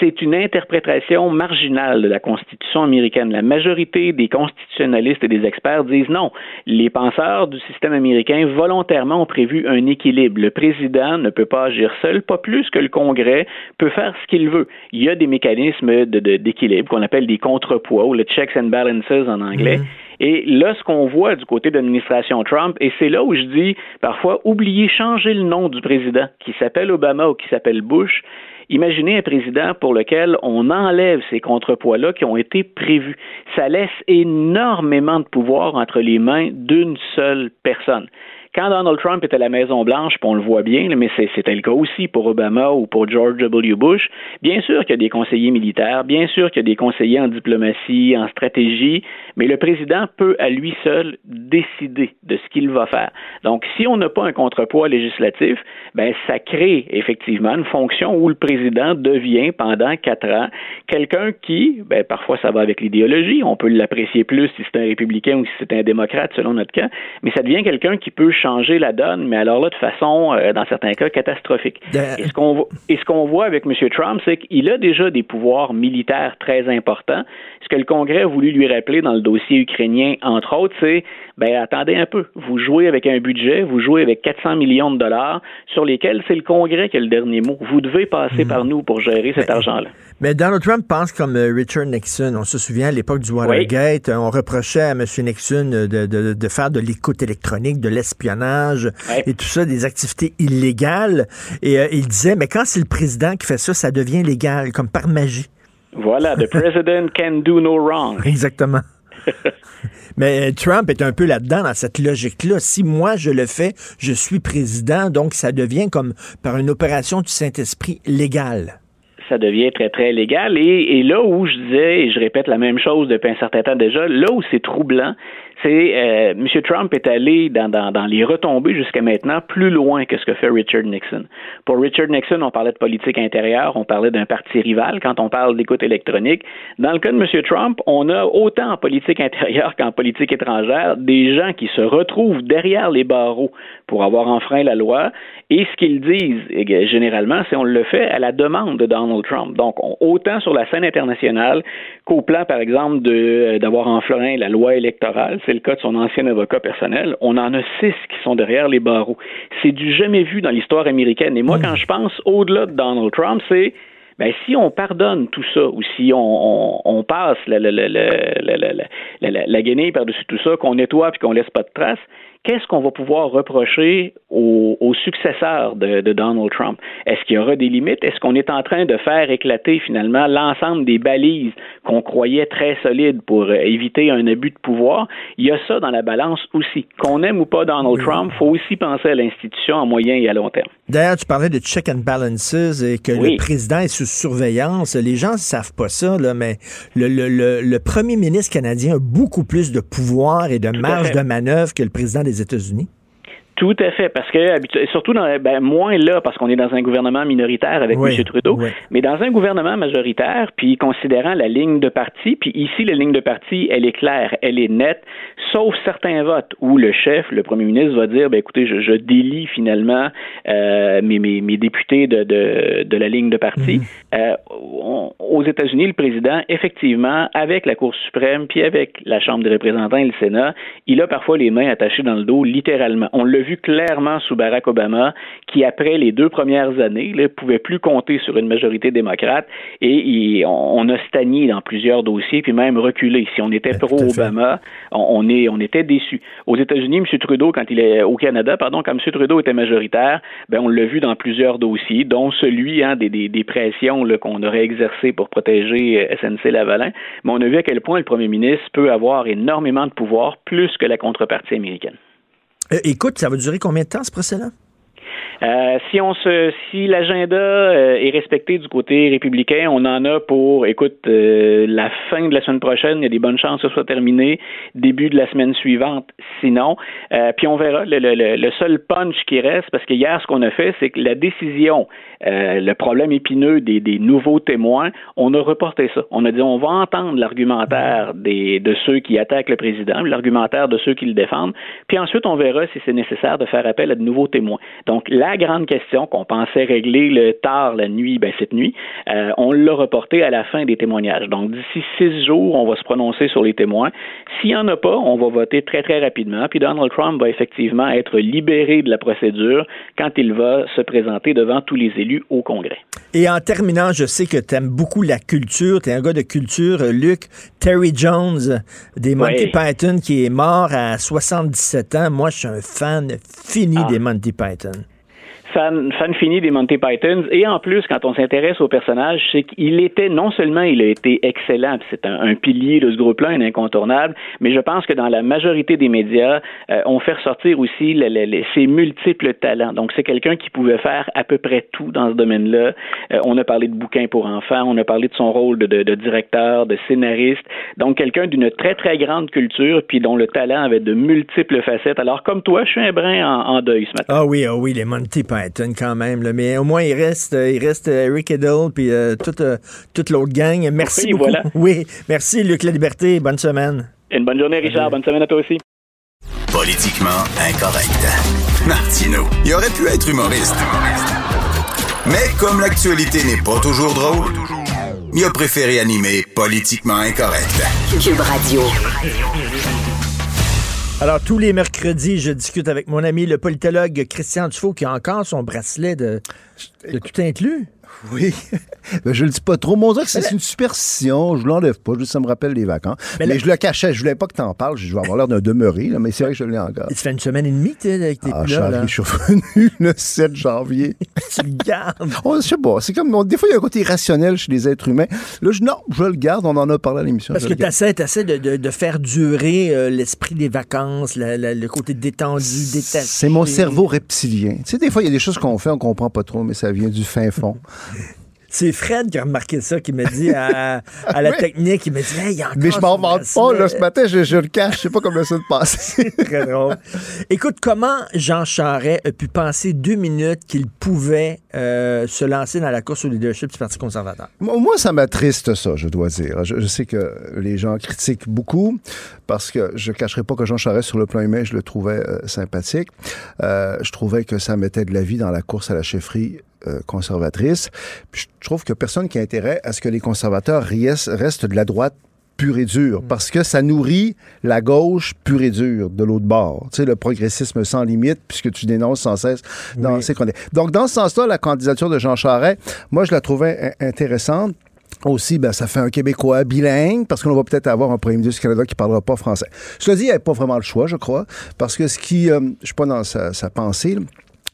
c'est une interprétation marginale de la Constitution américaine. La majorité des constitutionnalistes et des experts disent non. Les penseurs du système américain volontairement ont prévu un équilibre. Le président ne peut pas agir seul, pas plus que le Congrès peut faire ce qu'il veut. Il y a des mécanismes d'équilibre qu'on appelle des contrepoids ou le checks and balances en anglais. Mmh. Et là, ce qu'on voit du côté de l'administration Trump, et c'est là où je dis parfois, oubliez changer le nom du président, qui s'appelle Obama ou qui s'appelle Bush. Imaginez un président pour lequel on enlève ces contrepoids-là qui ont été prévus. Ça laisse énormément de pouvoir entre les mains d'une seule personne quand Donald Trump était à la Maison-Blanche, on le voit bien, mais c'était le cas aussi pour Obama ou pour George W. Bush, bien sûr qu'il y a des conseillers militaires, bien sûr qu'il y a des conseillers en diplomatie, en stratégie, mais le président peut à lui seul décider de ce qu'il va faire. Donc, si on n'a pas un contrepoids législatif, ben, ça crée effectivement une fonction où le président devient pendant quatre ans quelqu'un qui, ben, parfois ça va avec l'idéologie, on peut l'apprécier plus si c'est un républicain ou si c'est un démocrate selon notre cas, mais ça devient quelqu'un qui peut changer la donne, mais alors là, de façon, euh, dans certains cas, catastrophique. Et ce qu'on vo- voit avec M. Trump, c'est qu'il a déjà des pouvoirs militaires très importants. Ce que le Congrès a voulu lui rappeler dans le dossier ukrainien, entre autres, c'est, ben attendez un peu, vous jouez avec un budget, vous jouez avec 400 millions de dollars sur lesquels c'est le Congrès qui a le dernier mot. Vous devez passer par nous pour gérer cet argent-là. Mais Donald Trump pense comme euh, Richard Nixon. On se souvient à l'époque du Watergate, euh, on reprochait à M. Nixon euh, de, de- de faire de l'écoute électronique, de l'espionnage et tout ça, des activités illégales. Et euh, il disait, mais quand c'est le président qui fait ça, ça devient légal, comme par magie. Voilà, the president can do no wrong. Exactement. Mais Trump est un peu là-dedans, dans cette logique-là. Si moi je le fais, je suis président, donc ça devient comme par une opération du Saint-Esprit légale. Ça devient très, très légal. Et, là où je disais, et je répète la même chose depuis un certain temps déjà, là où c'est troublant, c'est euh, M. Trump est allé dans, les retombées jusqu'à maintenant plus loin que ce que fait Richard Nixon. Pour Richard Nixon, on parlait de politique intérieure, on parlait d'un parti rival quand on parle d'écoute électronique. Dans le cas de M. Trump, on a autant en politique intérieure qu'en politique étrangère des gens qui se retrouvent derrière les barreaux pour avoir enfreint la loi. Et ce qu'ils disent, eh, généralement, c'est on le fait à la demande de Donald Trump. Donc, on- autant sur la scène internationale qu'au plan, par exemple, euh, d'avoir enfreint la loi électorale, le cas de son ancien avocat personnel, on en a six qui sont derrière les barreaux. C'est du jamais vu dans l'histoire américaine. Et moi, quand je pense au-delà de Donald Trump, c'est ben, si on pardonne tout ça, ou si on, passe la- la guenille par-dessus tout ça, qu'on nettoie puis qu'on laisse pas de traces, qu'est-ce qu'on va pouvoir reprocher aux, aux successeurs de, de Donald Trump? Est-ce qu'il y aura des limites? Est-ce qu'on est en train de faire éclater finalement l'ensemble des balises qu'on croyait très solides pour éviter un abus de pouvoir? Il y a ça dans la balance aussi. Qu'on aime ou pas Donald Trump, faut aussi penser à l'institution à moyen et à long terme. D'ailleurs, tu parlais de check and balances et que Oui. le président est sous surveillance. Les gens ne savent pas ça, là, mais le, le- le- le premier ministre canadien a beaucoup plus de pouvoir et de marge de manœuvre que le président des États-Unis. Tout à fait, parce que surtout dans, ben, moins là, parce qu'on est dans un gouvernement minoritaire avec Oui, M. Trudeau, oui. mais dans un gouvernement majoritaire, puis considérant la ligne de parti, puis ici la ligne de parti, elle est claire, elle est nette, sauf certains votes où le chef, le premier ministre, va dire, ben écoutez, je, je délie finalement euh, mes, mes, mes députés de, de, de la ligne de parti. Euh, on- aux États-Unis, le président, effectivement, avec la Cour suprême, puis avec la Chambre des représentants et le Sénat, il a parfois les mains attachées dans le dos, littéralement. On vu clairement sous Barack Obama, qui, après les deux premières années, ne pouvait plus compter sur une majorité démocrate, et il- on, on a stagné dans plusieurs dossiers, puis même reculé. Si on était pro-Obama, on, on est, on était déçus. Aux États-Unis, M. Trudeau, quand il est au Canada, pardon, quand M. Trudeau était majoritaire, ben on l'a vu dans plusieurs dossiers, dont celui hein, des, des, des pressions qu'on aurait exercées pour protéger euh, SNC Lavalin. Mais on a vu à quel point le premier ministre peut avoir énormément de pouvoir, plus que la contrepartie américaine. Euh, écoute, ça va durer combien de temps, ce procès-là? Euh, si on se, si l'agenda euh, est respecté du côté républicain, on en a pour, écoute, euh, la fin de la semaine prochaine. Il y a des bonnes chances que ce soit terminé début de la semaine suivante. Sinon, puis on verra. Le, seul punch qui reste, parce que hier, ce qu'on a fait, c'est que la décision, le problème épineux des, des nouveaux témoins, on a reporté ça. On a dit, on va entendre l'argumentaire des, de ceux qui attaquent le président, l'argumentaire de ceux qui le défendent, puis ensuite on verra si c'est nécessaire de faire appel à de nouveaux témoins. Donc la grande question qu'on pensait régler le tard la nuit, ben cette nuit, euh, on l'a reporté à la fin des témoignages. Donc d'ici six jours, on va se prononcer sur les témoins. S'il n'y en a pas, on va voter très très rapidement. Puis Donald Trump va effectivement être libéré de la procédure quand il va se présenter devant tous les élus au Congrès. Et en terminant, je sais que tu aimes beaucoup la culture. Tu es un gars de culture, euh, Luc. Terry Jones des Monty Oui. Python qui est mort à 77 ans. Moi, je suis un fan fini Ah. des Monty Python. Fan, fini des Monty Pythons. Et en plus, quand on s'intéresse au personnage, c'est qu'il était, non seulement il a été excellent, c'est un, pilier de ce groupe-là, un incontournable, mais je pense que dans la majorité des médias, euh, on fait ressortir aussi ses multiples talents. Donc, c'est quelqu'un qui pouvait faire à peu près tout dans ce domaine-là. Euh, on a parlé de bouquins pour enfants, on a parlé de son rôle de, directeur, de scénariste. Donc, quelqu'un d'une très, très grande culture, puis dont le talent avait de multiples facettes. Alors, comme toi, je suis un brin en, deuil ce matin. Ah oui, ah oui, les Monty Quand même. là. Mais au moins, il reste, euh, il reste euh, Eric Idle puis euh, toute, euh, toute l'autre gang. Merci Oui, beaucoup. voilà. Oui, merci Luc La Liberté. Bonne semaine. Une bonne journée, Richard. Bonne semaine à toi aussi. Politiquement incorrect. Martino, il aurait pu être humoriste. Mais comme l'actualité n'est pas toujours drôle, il a préféré animer Politiquement incorrect. Cube Radio. Alors, tous les mercredis, je discute avec mon ami le politologue Christian Dufault qui a encore son bracelet de, de tout inclus. Oui. Ben, je le dis pas trop. Mon Dieu, c'est une superstition. Je l'enlève pas. Juste, ça me rappelle les vacances. Mais, je le cachais. Je voulais pas que t'en parles. Je vais avoir l'air d'un demeuré, là, mais c'est vrai que je l'ai encore. Ça fait une semaine et demie t'es avec tes Ah, là, là. je suis revenu le 7 janvier. Tu le gardes. Oh, je sais pas. C'est comme, on- des fois, il y a un côté irrationnel chez les êtres humains. Là, je, non, je le garde. On en a parlé à l'émission. Parce que tu essaies, de, de- de faire durer euh, l'esprit des vacances, la- la- le côté détendu, détaché. C'est mon cerveau reptilien. Tu sais, des fois, il y a des choses qu'on fait, on comprend pas trop, mais ça vient du fin fond. C'est Fred qui a remarqué ça, qui m'a dit à, à la Oui. technique, il m'a dit, hey, il y a encore Mais je m'en vante pas, là, ce matin, je, je le cache. Je sais pas comment ça se passe. Très drôle. Écoute, comment Jean Charest a pu penser deux minutes qu'il pouvait euh, se lancer dans la course au leadership du Parti conservateur? Moi, ça m'attriste, ça, je dois dire. Je, je sais que les gens critiquent beaucoup parce que je ne cacherai pas que Jean Charest, sur le plan humain, je le trouvais euh, sympathique. Euh, je trouvais que ça mettait de la vie dans la course à la chefferie euh, conservatrice. Puis je trouve que personne qui a intérêt à ce que les conservateurs restent, de la droite pure et dure, parce que ça nourrit la gauche pure et dure de l'autre bord. Tu sais, le progressisme sans limite, puisque tu dénonces sans cesse dans ces chroniques. Donc, dans ce sens-là, la candidature de Jean Charest, moi, je la trouvais in- intéressante. Aussi, ben, ça fait un Québécois bilingue, parce qu'on va peut-être avoir un premier ministre du Canada qui parlera pas français. Cela dit, il n'y avait pas vraiment le choix, je crois, parce que ce qui... euh, je suis pas dans sa, sa pensée, là,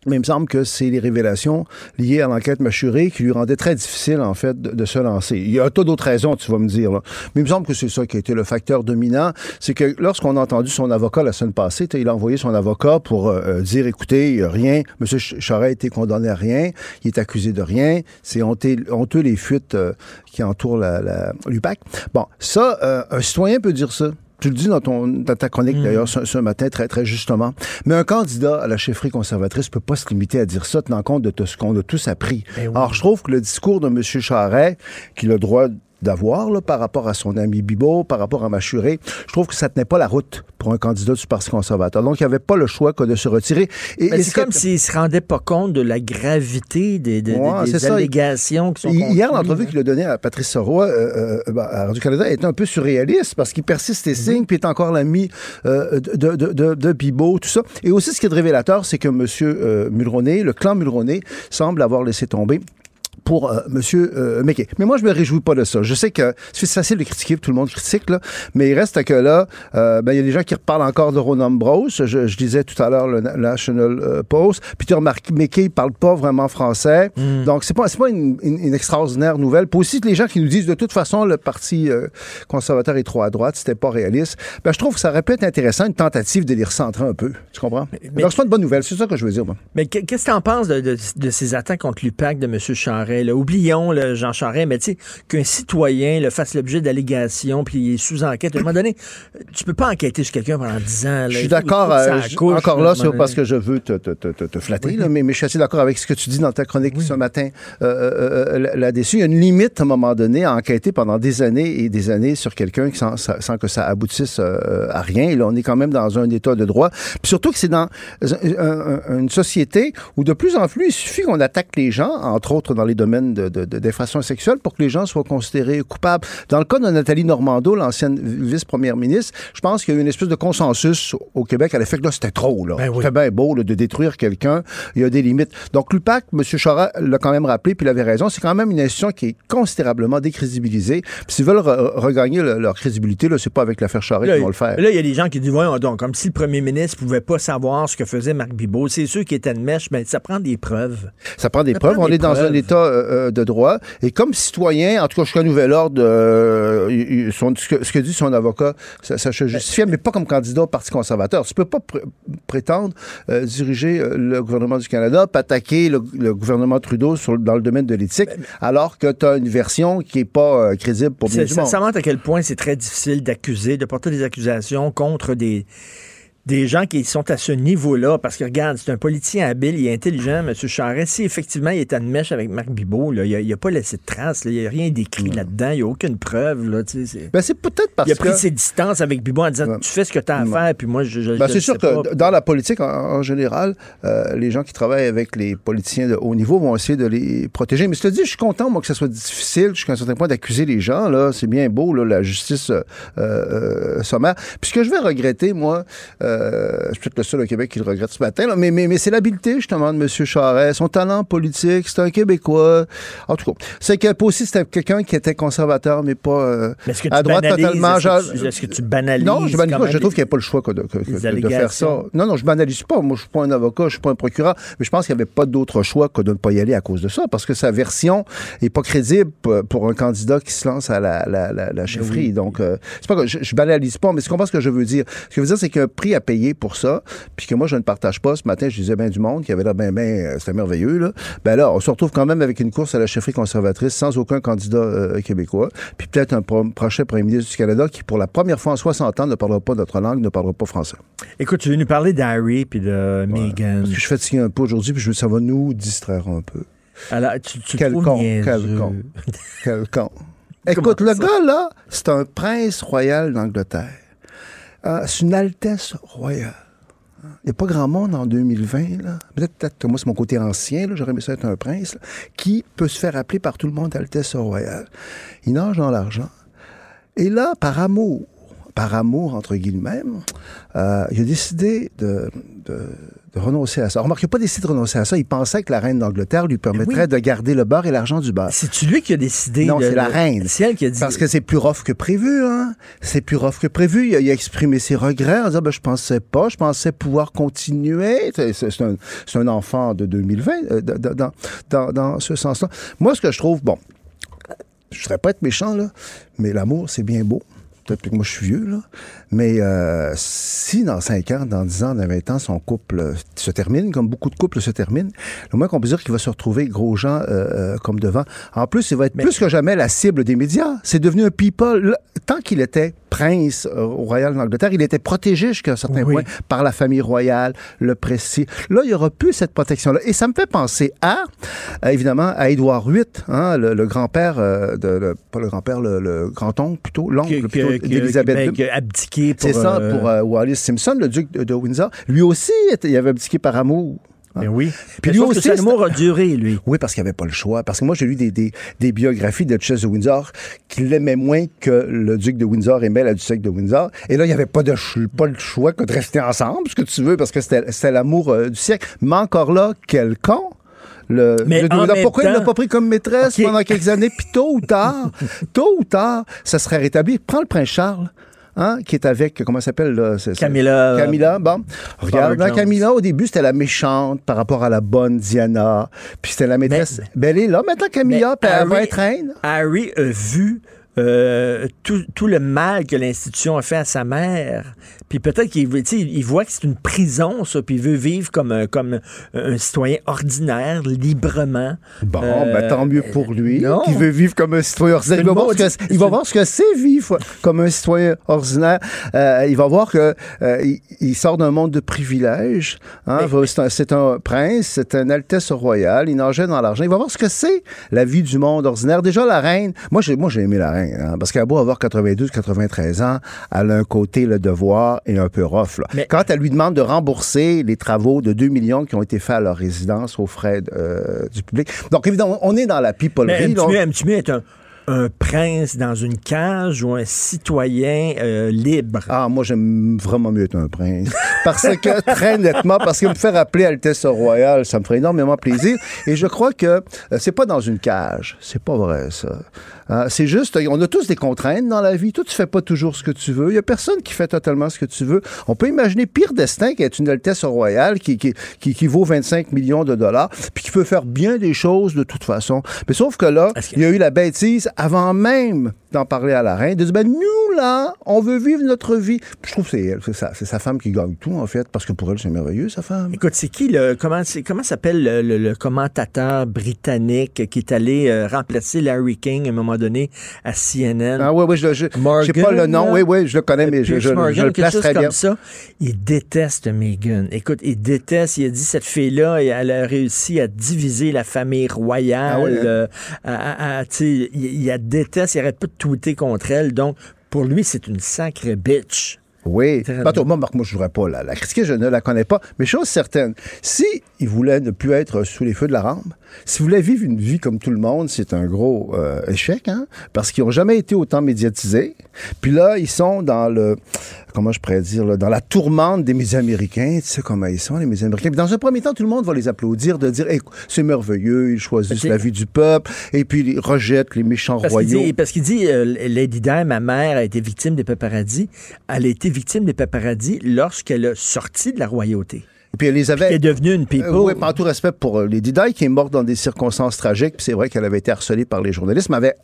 mais il me semble que c'est les révélations liées à l'enquête mâchurée qui lui rendaient très difficile, en fait, de, se lancer. Il y a un tas d'autres raisons, tu vas me dire. Là. Mais il me semble que c'est ça qui a été le facteur dominant. C'est que lorsqu'on a entendu son avocat la semaine passée, il a envoyé son avocat pour euh, euh, dire, écoutez, il y a rien, M. Charest a été condamné à rien, il est accusé de rien, c'est honteux, honteux les fuites euh, qui entourent la, la, l'UPAC. Bon, ça, euh, un citoyen peut dire ça. Tu le dis dans, ton, dans ta chronique, d'ailleurs, ce, ce matin, très, très justement. Mais un candidat à la chefferie conservatrice peut pas se limiter à dire ça, tenant compte de tout ce qu'on a tous appris. Alors, je trouve que le discours de M. Charret, qu'il a le droit d'avoir là, par rapport à son ami Bibot, par rapport à Machuré, je trouve que ça tenait pas la route pour un candidat du Parti conservateur. Donc, il n'y avait pas le choix que de se retirer. Et, c'est comme s'il se rendait pas compte de la gravité des, des- Ouais, allégations qui sont Hi- Hier, l'entrevue qu'il a donnée à Patrice Soroy euh, euh, ben, à Radio-Canada était un peu surréaliste parce qu'il persiste et signe, puis est encore l'ami euh, de, de, de, de Bibot, tout ça. Et aussi, ce qui est révélateur, c'est que M. Euh, Mulroney, le clan Mulroney, semble avoir laissé tomber pour euh, Monsieur euh, McKay. Mais moi, je me réjouis pas de ça. Je sais que c'est facile de critiquer, tout le monde critique, là, mais il reste que là, euh, ben, il y a des gens qui reparlent encore de Ron Ambrose. Je, je disais tout à l'heure le Na- National euh, Post. Puis tu remarques, McKay parle pas vraiment français. Donc, c'est pas, pas une, une- une extraordinaire nouvelle. Puis aussi, les gens qui nous disent, de toute façon, le Parti euh, conservateur est trop à droite, c'était pas réaliste. Ben, je trouve que ça aurait pu être intéressant, une tentative de les recentrer un peu. Tu comprends? Donc, c'est pas une bonne nouvelle. C'est ça que je veux dire, moi. Mais que- qu'est-ce que tu en penses de, de- de ces attaques contre l'UPAC de M. Charest? Là? Oublions le Jean Charest, mais tu sais, qu'un citoyen le fasse l'objet d'allégations, puis il est sous enquête. À un moment donné, tu peux pas enquêter sur quelqu'un pendant 10 ans. là. Je suis d'accord, euh, encore là, c'est parce que je veux te, te- te- te- te flatter, là, mais, mais je suis assez d'accord avec ce que tu dis dans ta chronique ce matin euh, euh, euh, là- là-dessus. Il y a une limite à un moment donné à enquêter pendant des années et des années sur quelqu'un sans, que ça aboutisse euh, à rien. Et là, on est quand même dans un état de droit. Puis surtout que c'est dans un- un- une société où de plus en plus, il suffit qu'on attaque les gens, entre autres dans les domaines de, de, de- d'infractions sexuelles, pour que les gens soient considérés coupables. Dans le cas de Nathalie Normando, l'ancienne vice-première ministre, je pense qu'il y a eu une espèce de consensus au Québec à l'effet que là, c'était trop. Là. C'était bien beau là, de détruire quelqu'un. Il y a des limites. Donc, l'UPAC, M. Chara l'a quand même rappelé, puis il avait raison, c'est quand même une institution qui est considérablement décrédibilisée. Puis s'ils veulent re- regagner le- leur crédibilité, là, c'est pas avec l'affaire Charest qu'ils vont le faire. là, il y a des gens qui disent, voyons donc, comme si le premier ministre pouvait pas savoir ce que faisait Marc Bibot. C'est sûr qu'il était de mèche, mais ça prend des preuves. Ça prend des Ça preuves. prend On des est dans un état euh, euh, de droit. Et comme citoyen, en tout cas, jusqu'à nouvel ordre, euh, son- ce, que, ce que dit son avocat, ça, ça se justifie, mais pas comme candidat au Parti conservateur. Tu peux pas pr- prétendre euh, diriger le gouvernement du Canada, puis attaquer le, le gouvernement Trudeau sur, dans le domaine de l'éthique, alors que tu as une version qui est pas crédible pour bien du monde. ça montre à quel point c'est très difficile d'accuser, de porter des accusations contre des des gens qui sont à ce niveau-là, parce que regarde, c'est un politicien habile, il est intelligent, M. Charest. Si effectivement il est à une mèche avec Marc Bibot, là, il n'a pas laissé de traces, là, il n'y a rien d'écrit là-dedans, il n'y a aucune preuve. Là, tu sais, c'est... Ben, c'est peut-être parce il a pris que- ses distances avec Bibot en disant Tu fais ce que tu as à faire, puis moi, je. je Ben, je c'est sûr que dans la politique, en, en général, euh, les gens qui travaillent avec les politiciens de haut niveau vont essayer de les protéger. Mais je te dis, je suis content, moi, que ça soit difficile jusqu'à un certain point d'accuser les gens. Là, c'est bien beau, là, la justice euh, euh, sommaire. Puis ce que je vais regretter, moi, euh, je suis peut-être le seul au Québec qui le regrette ce matin, là, mais, mais, mais c'est l'habileté, justement, de M. Charest, son talent politique. C'est un Québécois. En tout cas, c'est que pas aussi, c'était quelqu'un qui était conservateur, mais pas euh, Mais que à droite totalement. est-ce que tu- est-ce que tu banalises Non, je banalise pas. Je trouve qu'il n'y a pas le choix que de, que- que- les de- de faire ça. Non, non, je banalise pas. Moi, je suis pas un avocat, je suis pas un procureur, mais je pense qu'il n'y avait pas d'autre choix que de ne pas y aller à cause de ça, parce que sa version est pas crédible pour un candidat qui se lance à la, la, la, la chefferie. Donc, euh, c'est pas que je, je banalise pas, mais tu comprends ce que je veux dire. Ce que je veux dire, c'est qu'il y a un prix à payer pour ça, puis que moi, je ne partage pas. Ce matin, je disais bien du monde qui avait l'air bien, bien, euh, c'était merveilleux, là. Ben là, on se retrouve quand même avec une course à la chefferie conservatrice sans aucun candidat euh, québécois, puis peut-être un pro- prochain premier ministre du Canada qui, pour la première fois en 60 ans, ne parlera pas notre langue, ne parlera pas français. Écoute, tu veux nous parler d'Harry puis de Meghan. Parce que je suis fatigué un peu aujourd'hui, puis je veux ça va nous distraire un peu. Alors, tu, tu Quel con, quel con. Quel con. Écoute, le gars, là, c'est un prince royal d'Angleterre. Euh, c'est une altesse royale. Il n'y a pas grand monde en 2020, là. Peut-être, que moi, c'est mon côté ancien. J'aurais aimé ça être un prince, qui peut se faire appeler par tout le monde Altesse royale. Il nage dans l'argent. Et là, par amour, par amour, entre guillemets, euh, il a décidé de, de, de renoncer à ça. Remarque, il n'a pas décidé de renoncer à ça. Il pensait que la reine d'Angleterre lui permettrait de garder le beurre et l'argent du beurre. C'est-tu lui qui a décidé? Non, c'est la reine. C'est elle qui a dit. Parce que c'est plus rough que prévu, hein. C'est plus rough que prévu. Il a, il a exprimé ses regrets en disant, ben, je pensais pas, je pensais pouvoir continuer. C'est, c'est- c'est un, c'est un enfant de 2020, euh, dans, dans, dans ce sens-là. Moi, ce que je trouve, bon, je ne voudrais pas être méchant, là, mais l'amour, c'est bien beau. Peut-être que moi, je suis vieux, là. Mais euh, si dans 5 ans, dans 10 ans, dans 20 ans, son couple se termine, comme beaucoup de couples se terminent, le moins qu'on peut dire qu'il va se retrouver gros gens euh, euh, comme devant. En plus, il va être plus que jamais la cible des médias. C'est devenu un people. Tant qu'il était prince euh, au royal d'Angleterre, il était protégé jusqu'à un certain Oui. point par la famille royale, le prestige. Là, il n'y aura plus cette protection-là. Et ça me fait penser à, euh, évidemment, à Édouard VIII, hein, le, le grand-père, euh, de, le- pas le grand-père, le, le grand-oncle plutôt, l'oncle plutôt d'Élisabeth ben, II. a abdiqué pour. C'est ça, euh, pour Wallis Simpson, le duc de, de Windsor. Lui aussi, il avait abdiqué par amour. Ben oui. Puis Mais lui aussi, a duré, lui. Oui, parce qu'il n'y avait pas le choix. Parce que moi, j'ai lu des, des, des biographies de Duchesse de Windsor qui l'aimaient moins que le duc de Windsor aimait la duchesse de Windsor. Et là, il n'y avait pas, de pas le choix que de rester ensemble, ce que tu veux, parce que c'était c'était l'amour euh, du siècle. Mais encore là, quel con! Le, Mais le- pourquoi il ne l'a temps- pas pris comme maîtresse pendant quelques années? Puis tôt ou tard, tôt ou tard, ça serait rétabli. Prends le prince Charles. Hein, qui est avec, comment ça s'appelle? Là, c'est- c'est- Camilla. Camilla, bon. Regarde, Camilla, au début, c'était la méchante par rapport à la bonne Diana. Puis c'était la maîtresse. Ben, elle est là maintenant, Camilla, puis elle va être reine. Harry a vu euh, tout, tout le mal que l'institution a fait à sa mère. Puis peut-être qu'il il voit que c'est une prison, ça, puis il veut vivre comme, un- comme un citoyen ordinaire, librement. Bon, Euh, ben, tant mieux pour lui, non. qui veut vivre comme un citoyen ordinaire. Il va, voir ce que, il va voir ce que c'est vivre comme un citoyen ordinaire. Euh, il va voir que euh, il, il sort d'un monde de privilèges. Hein, c'est, un, un prince, c'est un altesse royale. Il nageait dans l'argent. Il va voir ce que c'est la vie du monde ordinaire. Déjà, la reine, moi, j'ai, moi, j'ai aimé la reine, hein, parce qu'elle a beau avoir 92, 93 ans, elle a un côté, le devoir, et un peu rough. là. Quand elle lui demande de rembourser les travaux de 2 millions qui ont été faits à leur résidence aux frais euh, du public. Donc, évidemment, on est dans la Mais pipolerie. un, un prince dans une cage ou un citoyen euh, libre? Ah, moi, j'aime vraiment mieux être un prince. Parce que, très nettement, parce que me faire appeler Altesse Royale, ça me ferait énormément plaisir. Et je crois que euh, c'est pas dans une cage. C'est pas vrai, ça. Hein, c'est juste, on a tous des contraintes dans la vie. Toi, tu fais pas toujours ce que tu veux. Il y a personne qui fait totalement ce que tu veux. On peut imaginer pire destin qu'être une Altesse Royale qui, qui, qui, qui vaut 25 millions de dollars, puis qui peut faire bien des choses de toute façon. Mais sauf que là, il y a eu la bêtise avant même d'en parler à la reine, de dire, ben, nous, là, on veut vivre notre vie. Je trouve que c'est elle, c'est ça. C'est sa femme qui gagne tout, en fait, parce que pour elle, c'est merveilleux, sa femme. Écoute, c'est qui le comment c'est comment s'appelle le, le- le commentateur britannique qui est allé euh, remplacer Larry King à un moment donné à CNN? Ah oui, oui, je je- je sais Morgan, pas le nom. Oui, oui, je le connais, mais je, je- je Morgan, le quelque place très comme bien. ça. Il déteste Meghan. Écoute, il déteste. Il a dit cette fille-là, elle a réussi à diviser la famille royale. Ah ouais, hein? euh, à- à- à- tu sais, il, il la déteste. Il arrête pas de tweeter contre elle. Donc, pour lui, c'est une sacrée bitch. Oui. Toi, moi, Marc, moi, je ne voudrais pas la, la critiquer, je ne la connais pas. Mais chose certaine, si il voulait ne plus être sous les feux de la rampe, s'il voulait vivre une vie comme tout le monde, c'est un gros euh, échec, hein? Parce qu'ils n'ont jamais été autant médiatisés. Puis là, ils sont dans le, comment je pourrais dire, là, dans la tourmente des médias américains. Tu sais comment ils sont, les médias américains. Puis dans un premier temps, tout le monde va les applaudir, de dire, Hey, c'est merveilleux, ils choisissent la vie du peuple, et puis ils rejettent les méchants Parce royaux. dit, parce qu'il dit euh, Lady Di, ma mère, a été victime des paparazzis. Elle a été victime des paparazzis lorsqu'elle a sorti de la royauté. Et puis elle les avait. Elle est devenue une people. Euh, oui, par tout respect pour euh, Lady Di, qui est morte dans des circonstances tragiques. Puis c'est vrai qu'elle avait été harcelée par les journalistes, mais avait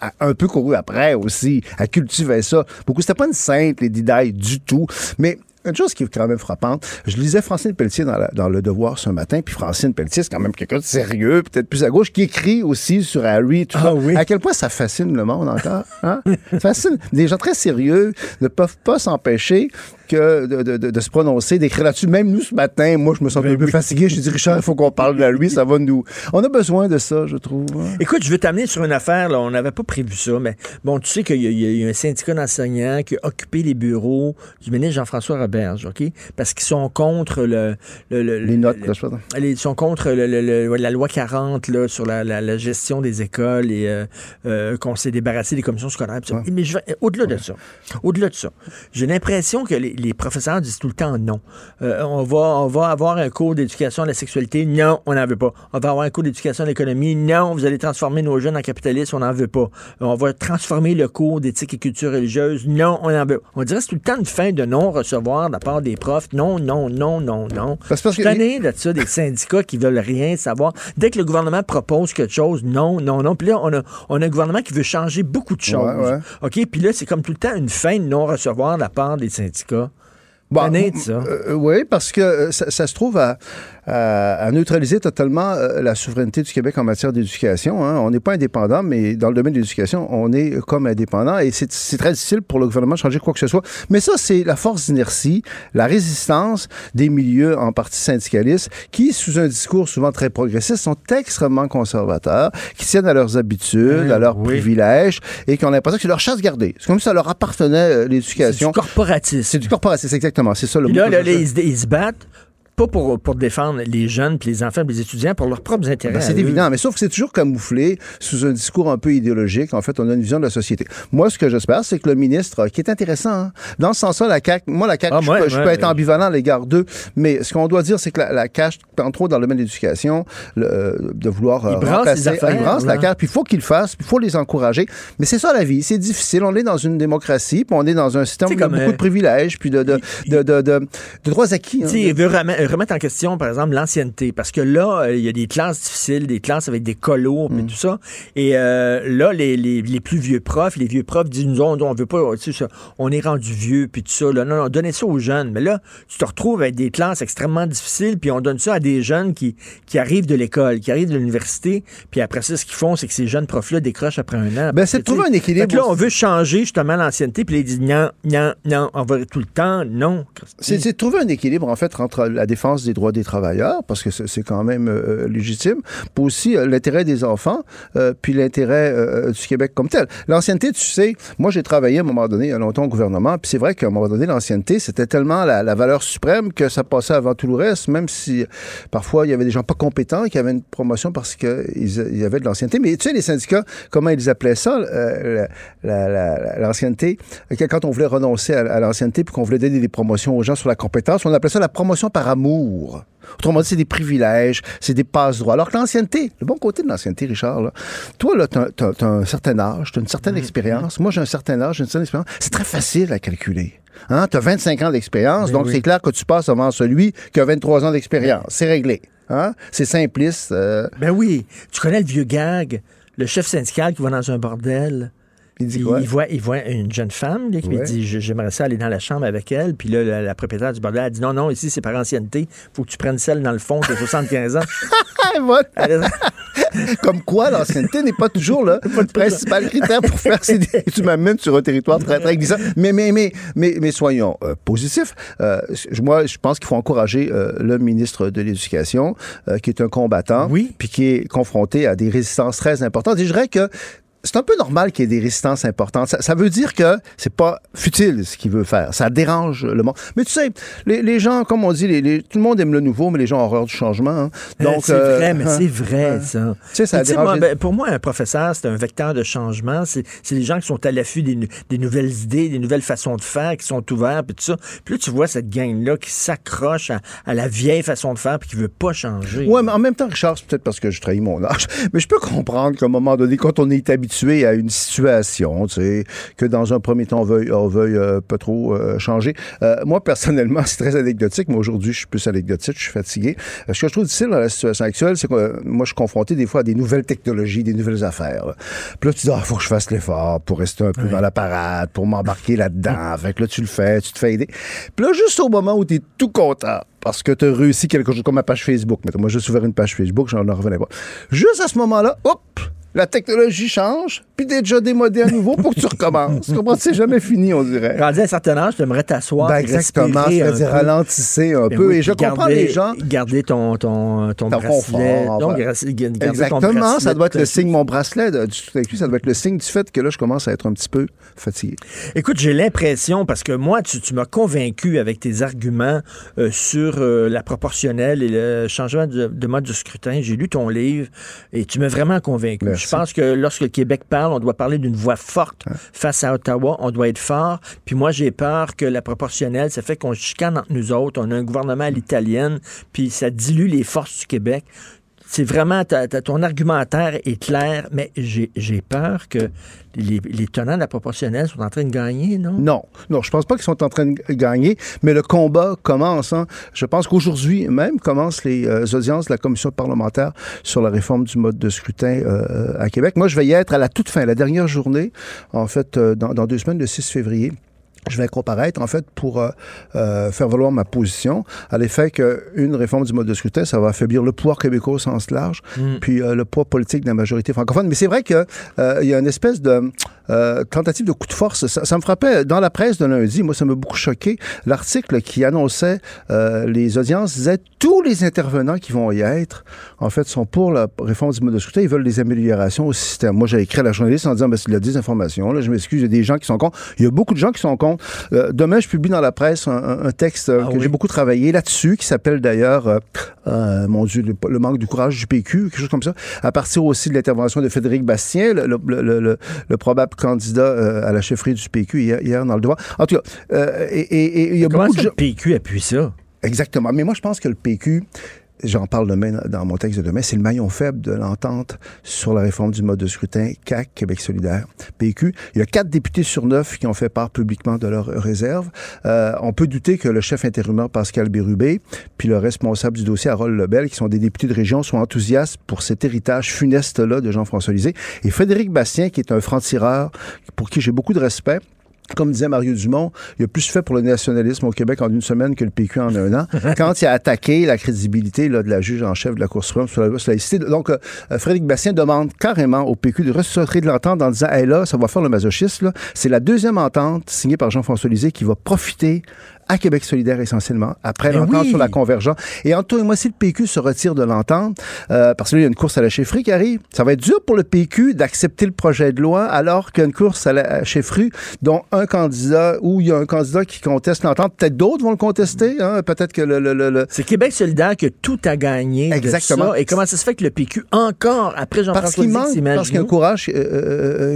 a- un peu couru après aussi. Elle cultivait ça. Beaucoup. C'était pas une sainte, Lady Di, du tout. Mais une chose qui est quand même frappante, je lisais Francine Pelletier dans, la- dans Le Devoir ce matin, puis Francine Pelletier, c'est quand même quelqu'un de sérieux, peut-être plus à gauche, qui écrit aussi sur Harry, tout ça. À quel point ça fascine le monde encore? Hein? fascine. Des gens très sérieux ne peuvent pas s'empêcher que de, de- de- de se prononcer, d'écrire là-dessus. Même nous, ce matin, moi, je me sens un peu fatigué. Je dis, Richard, il faut qu'on parle de lui, ça va nous... On a besoin de ça, je trouve. hein. Écoute, je veux t'amener sur une affaire, là, on n'avait pas prévu ça, mais bon, tu sais qu'il y, a- y un syndicat d'enseignants qui a occupé les bureaux du ministre Jean-François Roberge, OK? Parce qu'ils sont contre le... le- le- Les notes, le- là, Ils sont contre la loi 40 là, sur la, la- la gestion des écoles et euh, euh, qu'on s'est débarrassé des commissions scolaires. Mais au-delà de ça, au-delà de ça, j'ai l'impression que les, les professeurs disent tout le temps non. Euh, on, va, on va avoir un cours d'éducation à la sexualité. Non, on n'en veut pas. On va avoir un cours d'éducation à l'économie. Non, vous allez transformer nos jeunes en capitalistes. On n'en veut pas. On va transformer le cours d'éthique et culture religieuse. Non, on en veut. On dirait que c'est tout le temps une fin de non-recevoir de la part des profs. Non, non, non, non, non. Parce Je suis tanné de ça, des syndicats qui veulent rien savoir. Dès que le gouvernement propose quelque chose, non, non, non. Puis là, on a, on a un gouvernement qui veut changer beaucoup de choses. Ouais, ouais. OK? Puis là, c'est comme tout le temps une fin de non-recevoir de la part des syndicats. Bon, de ça. euh, oui, parce que euh, ça, ça se trouve à, à- à neutraliser totalement euh, la souveraineté du Québec en matière d'éducation. hein. On n'est pas indépendant, mais dans le domaine de l'éducation, on est comme indépendant et c'est très difficile pour le gouvernement de changer quoi que ce soit. Mais ça, c'est la force d'inertie, la résistance des milieux en partie syndicalistes qui, sous un discours souvent très progressiste, sont extrêmement conservateurs, qui tiennent à leurs habitudes, Oui, à leurs oui. privilèges et qui ont l'impression que c'est leur chasse gardée. C'est comme si ça leur appartenait, euh, l'éducation. C'est du corporatisme. C'est du corporatisme, exactement. C'est ça le mot là, que là, je là, cherchais. ils, se- ils se battent pas pour, pour défendre les jeunes, puis les enfants, puis les étudiants, pour leurs propres intérêts. Ben, c'est évident, mais sauf que c'est toujours camouflé sous un discours un peu idéologique. En fait, on a une vision de la société. Moi, ce que j'espère, c'est que le ministre, euh, qui est intéressant, hein, dans ce sens-là, la CAQ, moi, la CAQ, Ah, je, ouais, peux, je ouais, peux être ambivalent à l'égard d'eux, mais ce qu'on doit dire, c'est que la, la CAQ, entre autres dans le domaine de l'éducation, le- euh, de vouloir euh, Ils brassent remplacer, affaires, ils brassent la. CAQ, puis il faut qu'ils le fassent, puis il faut les encourager. Mais c'est ça la vie, c'est difficile. On est dans une démocratie, puis on est dans un système où il y a beaucoup euh, de privilèges, puis de, de, de, de, de- de droits acquis. hein. Il veut remettre en question, par exemple, l'ancienneté. Parce que là, euh, il y a des classes difficiles, des classes avec des colos, Mm. et tout ça. Et euh, là, les, les, les plus vieux profs, les vieux profs disent, nous, on, on veut pas, tu sais, ça, on est rendu vieux, puis tout ça. Là, non, non, donnez ça aux jeunes. Mais là, tu te retrouves avec des classes extrêmement difficiles, puis on donne ça à des jeunes qui, qui arrivent de l'école, qui arrivent de l'université, puis après ça, ce qu'ils font, c'est que ces jeunes profs-là décrochent après un an. Ben, c'est de trouver un équilibre là, on veut changer justement l'ancienneté, puis ils disent, non, non, non, on va tout le temps, non. C'est c'est de trouver un équilibre, en fait, entre la défense des droits des travailleurs, parce que c'est quand même euh, légitime, puis aussi euh, l'intérêt des enfants, euh, puis l'intérêt euh, du Québec comme tel. L'ancienneté, tu sais, moi, j'ai travaillé à un moment donné, il y a longtemps au gouvernement, puis c'est vrai qu'à un moment donné, l'ancienneté, c'était tellement la, la valeur suprême que ça passait avant tout le reste, même si euh, parfois, il y avait des gens pas compétents qui avaient une promotion parce qu'ils ils avaient de l'ancienneté. Mais tu sais, les syndicats, comment ils appelaient ça, euh, la- la- la- l'ancienneté, que quand on voulait renoncer à, à l'ancienneté puis qu'on voulait donner des promotions aux gens sur la compétence, on appelait ça la promotion par amour. Autrement dit, c'est des privilèges, c'est des passe-droits. Alors que l'ancienneté, le bon côté de l'ancienneté, Richard, là, toi, là, t'as, t'as un certain âge, t'as une certaine expérience. Moi, j'ai un certain âge, j'ai une certaine expérience. C'est très facile à calculer. Hein? T'as 25 ans d'expérience, donc c'est clair que tu passes avant celui qui a 23 ans d'expérience. C'est réglé. Hein? C'est simpliste. euh, Ben oui, tu connais le vieux gag, le chef syndical qui va dans un bordel, Il dit quoi? Il voit, il voit une jeune femme là, qui lui Ouais. dit J'aimerais ça aller dans la chambre avec elle. Puis là, la, la propriétaire du bordel a dit Non, non, ici, c'est par ancienneté. faut que tu prennes celle dans le fond de 75 ans. Comme quoi, l'ancienneté n'est pas toujours le principal critère pour faire ces Tu m'amènes sur un territoire très, très glissant. Mais, mais, mais, mais, mais soyons euh, positifs. Euh, moi, je pense qu'il faut encourager euh, le ministre de l'Éducation, euh, qui est un combattant, puis qui est confronté à des résistances très importantes. Et je dirais que c'est un peu normal qu'il y ait des résistances importantes. Ça, ça veut dire que c'est pas futile ce qu'il veut faire. Ça dérange le monde. Mais tu sais, les, les gens, comme on dit, les, les- tout le monde aime le nouveau, mais les gens ont horreur du changement. hein. Donc, c'est euh, vrai, mais hein, c'est vrai, hein. ça. Tu sais, ça dérange moi, les- ben, pour moi, un professeur, c'est un vecteur de changement. C'est les gens qui sont à l'affût des, nouvelles idées, des nouvelles façons de faire, qui sont ouverts, puis tout ça. Puis là, tu vois cette gang-là qui s'accroche à, à la vieille façon de faire, puis qui veut pas changer. Ouais, mais en même temps, Richard, c'est peut-être parce que je trahis mon âge, mais je peux comprendre qu'à un moment donné, quand on est habitué à une situation, tu sais, que dans un premier temps, on veuille, on veuille euh, pas trop euh, changer. Euh, moi, personnellement, c'est très anecdotique, mais aujourd'hui, je suis plus anecdotique, je suis fatigué. Ce que je trouve difficile dans la situation actuelle, c'est que moi, je suis confronté des fois à des nouvelles technologies, des nouvelles affaires. là. Puis là, tu dis, ah, faut que je fasse l'effort pour rester un peu dans la parade, pour m'embarquer là-dedans. fait que là, tu le fais, tu te fais aider. Puis là, juste au moment où tu es tout content, parce que tu as réussi quelque chose comme ma page Facebook. Moi, j'ai ouvert une page Facebook, j'en revenais pas. Juste à ce moment-là, hop, la technologie change, puis t'es déjà démodé à nouveau pour que tu recommences. Tu comprends? C'est jamais fini, on dirait? Rendu à un certain âge, tu aimerais t'asseoir. Ben, exactement, c'est-à-dire ralentissez un peu. oui, et je puis comprends garder- les gens. Garder ton, ton, ton, Ton bracelet. confort, Donc, enfin. garder- garder ton Exactement, bracelet ça doit être le signe, mon bracelet de- du ça doit être le signe du fait que là, je commence à être un petit peu fatigué. Écoute, j'ai l'impression, parce que moi, tu, tu m'as convaincu avec tes arguments euh, sur euh, la proportionnelle et le changement de, de mode de scrutin. J'ai lu ton livre et tu m'as vraiment convaincu. Merci. Je pense que lorsque le Québec parle, on doit parler d'une voix forte face à Ottawa. On doit être fort. Puis moi, j'ai peur que la proportionnelle, ça fait qu'on se chicane entre nous autres. On a un gouvernement à l'italienne, puis ça dilue les forces du Québec. C'est vraiment, ton argumentaire est clair, mais j'ai peur que les, tenants de la proportionnelle sont en train de gagner, non? Non, non, je pense pas qu'ils sont en train de gagner, mais le combat commence. hein. Je pense qu'aujourd'hui même commencent les euh, audiences de la commission parlementaire sur la réforme du mode de scrutin euh, à Québec. Moi, je vais y être à la toute fin, la dernière journée, en fait, euh, dans deux semaines, le 6 février. Je vais comparaître, en fait, pour euh, euh, faire valoir ma position à l'effet qu'une réforme du mode de scrutin, ça va affaiblir le pouvoir québécois au sens large, puis euh, le poids politique de la majorité francophone. Mais c'est vrai qu'il y a une espèce de tentative de coup de force. Ça, ça me frappait dans la presse de lundi. Moi, ça m'a beaucoup choqué. L'article qui annonçait les audiences disait tous les intervenants qui vont y être, en fait, sont pour la réforme du mode de scrutin. Ils veulent des améliorations au système. Moi, j'ai écrit à la journaliste en disant, ben, c'est de la désinformation. Là, je m'excuse, il y a des gens qui sont contre. Il y a beaucoup de gens qui sont Euh, demain, je publie dans la presse un, texte euh, que j'ai beaucoup travaillé là-dessus, qui s'appelle d'ailleurs, euh, mon Dieu, le, le manque du courage du PQ, quelque chose comme ça, à partir aussi de l'intervention de Frédéric Bastien, le, le- le- le- le probable candidat à la chefferie du PQ hier, hier dans le devoir. En tout cas, et et- et il y a beaucoup de le. PQ appuie ça? Exactement. Mais moi, je pense que le PQ, j'en parle demain dans mon texte de demain, c'est le maillon faible de l'entente sur la réforme du mode de scrutin CAC, Québec solidaire, PQ. Il y a quatre députés sur neuf qui ont fait part publiquement de leurs réserves. Euh, on peut douter que le chef intérimaire Pascal Bérubé, puis le responsable du dossier Harold Lebel, qui sont des députés de région, sont enthousiastes pour cet héritage funeste-là de Jean-François Lisée. Et Frédéric Bastien, qui est un franc-tireur, pour qui j'ai beaucoup de respect, comme disait Mario Dumont, il a plus fait pour le nationalisme au Québec en une semaine que le PQ en un an. Quand il a attaqué la crédibilité là, de la juge en chef de la Cour suprême sur la loi sur la laïcité. Donc, euh, Frédéric Bastien demande carrément au PQ de ressortir de l'entente en disant Hey là, ça va faire le masochiste. là. C'est la deuxième entente signée par Jean-François Lisée qui va profiter à Québec solidaire essentiellement, après Ben l'entente oui. sur la convergence. Et en toi et moi, si le PQ se retire de l'entente, euh, parce que là, il y a une course à la chefferie qui arrive, ça va être dur pour le PQ d'accepter le projet de loi alors qu'il y a une course à la chefferie dont un candidat, ou il y a un candidat qui conteste l'entente, peut-être d'autres vont le contester, hein, peut-être que le... le, le, le- C'est Québec solidaire que tout a gagné. de Exactement. ça. Et comment ça se fait que le PQ, encore, après parce Jean-François qu'il Lisée, manque, parce qu'il y a un courage euh,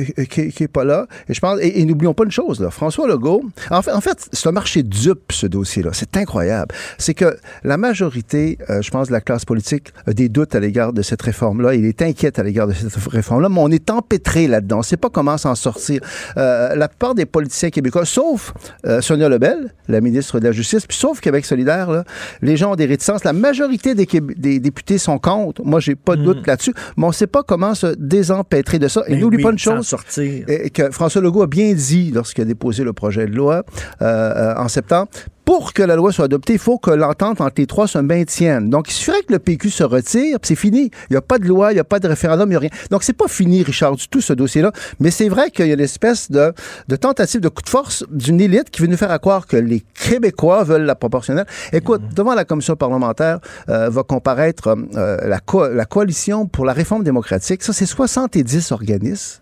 euh, euh, qui, qui est pas là. Et je pense, et, et n'oublions pas une chose, là, François Legault, en fait, en fait c'est un marché dupe ce dossier-là. C'est incroyable. C'est que la majorité, euh, je pense, de la classe politique a des doutes à l'égard de cette réforme-là. Il est inquiète à l'égard de cette réforme-là, mais on est empêtré là-dedans. On ne sait pas comment s'en sortir. Euh, la plupart des politiciens québécois, sauf euh, Sonia Lebel, la ministre de la Justice, puis sauf Québec solidaire, là, les gens ont des réticences. La majorité des, députés sont contre. Moi, j'ai pas de doute là-dessus, mais on ne sait pas comment se désempêtrer de ça. Et Ben n'oublie oui, pas une chose, sortir. que François Legault a bien dit lorsqu'il a déposé le projet de loi en septembre. Pour que la loi soit adoptée, il faut que l'entente entre les trois se maintienne. Donc, il suffirait que le PQ se retire, c'est fini. Il n'y a pas de loi, il n'y a pas de référendum, il n'y a rien. Donc, c'est pas fini, Richard, du tout, ce dossier-là. Mais c'est vrai qu'il y a l'espèce de, de tentative de coup de force d'une élite qui veut nous faire croire que les Québécois veulent la proportionnelle. Écoute, devant la commission parlementaire euh, va comparaître euh, la, co- la coalition pour la réforme démocratique. Ça, c'est 70 organismes.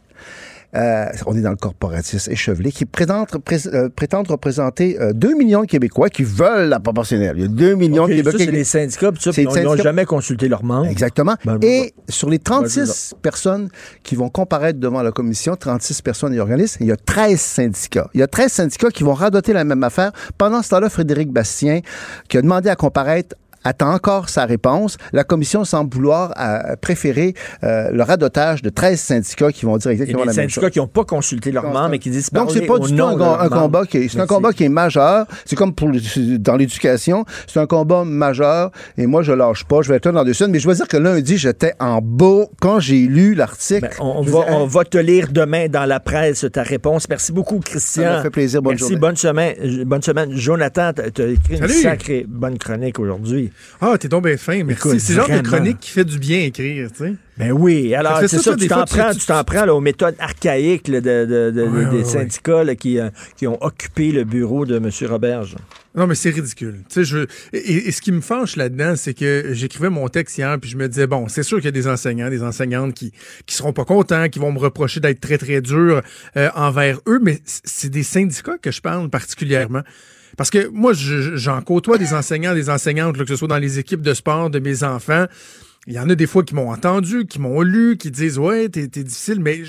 Euh, on est dans le corporatisme échevelé qui prétendent, pré- euh, prétendent représenter euh, 2 millions de Québécois qui veulent la proportionnelle. Il y a 2 millions de Québécois. c'est les syndicats, puis ça, puis ils n'ont jamais consulté leurs membres. Exactement. Ben, Et sur les Ben, je 36 personnes qui vont comparaître devant la commission, 36 personnes et organismes, il y a 13 syndicats. Il y a 13 syndicats qui vont radoter la même affaire. Pendant ce temps-là, Frédéric Bastien, qui a demandé à comparaître, attend encore sa réponse. La commission semble vouloir euh, préférer euh, le radotage de 13 syndicats qui vont dire exactement la même chose. syndicats qui n'ont pas consulté leurs membres et qui disent Donc, c'est pas du tout un, combat qui est, c'est Mais un combat qui est majeur. C'est comme pour le- dans l'éducation. C'est un combat majeur. Et moi, je lâche pas. Je vais être là dans deux semaines. Mais je dois dire que lundi, j'étais en beau quand j'ai lu l'article. Ben, on, va, on va te lire demain dans la presse ta réponse. Merci beaucoup, Christian. Ça m'a fait plaisir. Bonne Merci, journée. bonne semaine. Bonne semaine. Jonathan, tu as écrit une sacrée bonne chronique aujourd'hui. Ah, t'es donc bien fin. Merci. Écoute, c'est le genre de chronique qui fait du bien écrire, tu sais. Ben oui, alors c'est ça, ça, tu t'en prends, tu- t'en prends là, aux méthodes archaïques là, de, de- de- Ouais, des ouais, syndicats là, qui, euh, qui ont occupé le bureau de M. Roberge. Non, mais c'est ridicule. Tu sais, je, et, et ce qui me fâche là-dedans, c'est que j'écrivais mon texte hier, puis je me disais, bon, c'est sûr qu'il y a des enseignants, des enseignantes qui qui seront pas contents, qui vont me reprocher d'être très, très dur euh, envers eux, mais c'est des syndicats que je parle particulièrement. Parce que moi, je- j'en côtoie des enseignants, des enseignantes, que ce soit dans les équipes de sport de mes enfants. Il y en a des fois qui m'ont entendu, qui m'ont lu, qui disent Ouais, t'es difficile, mais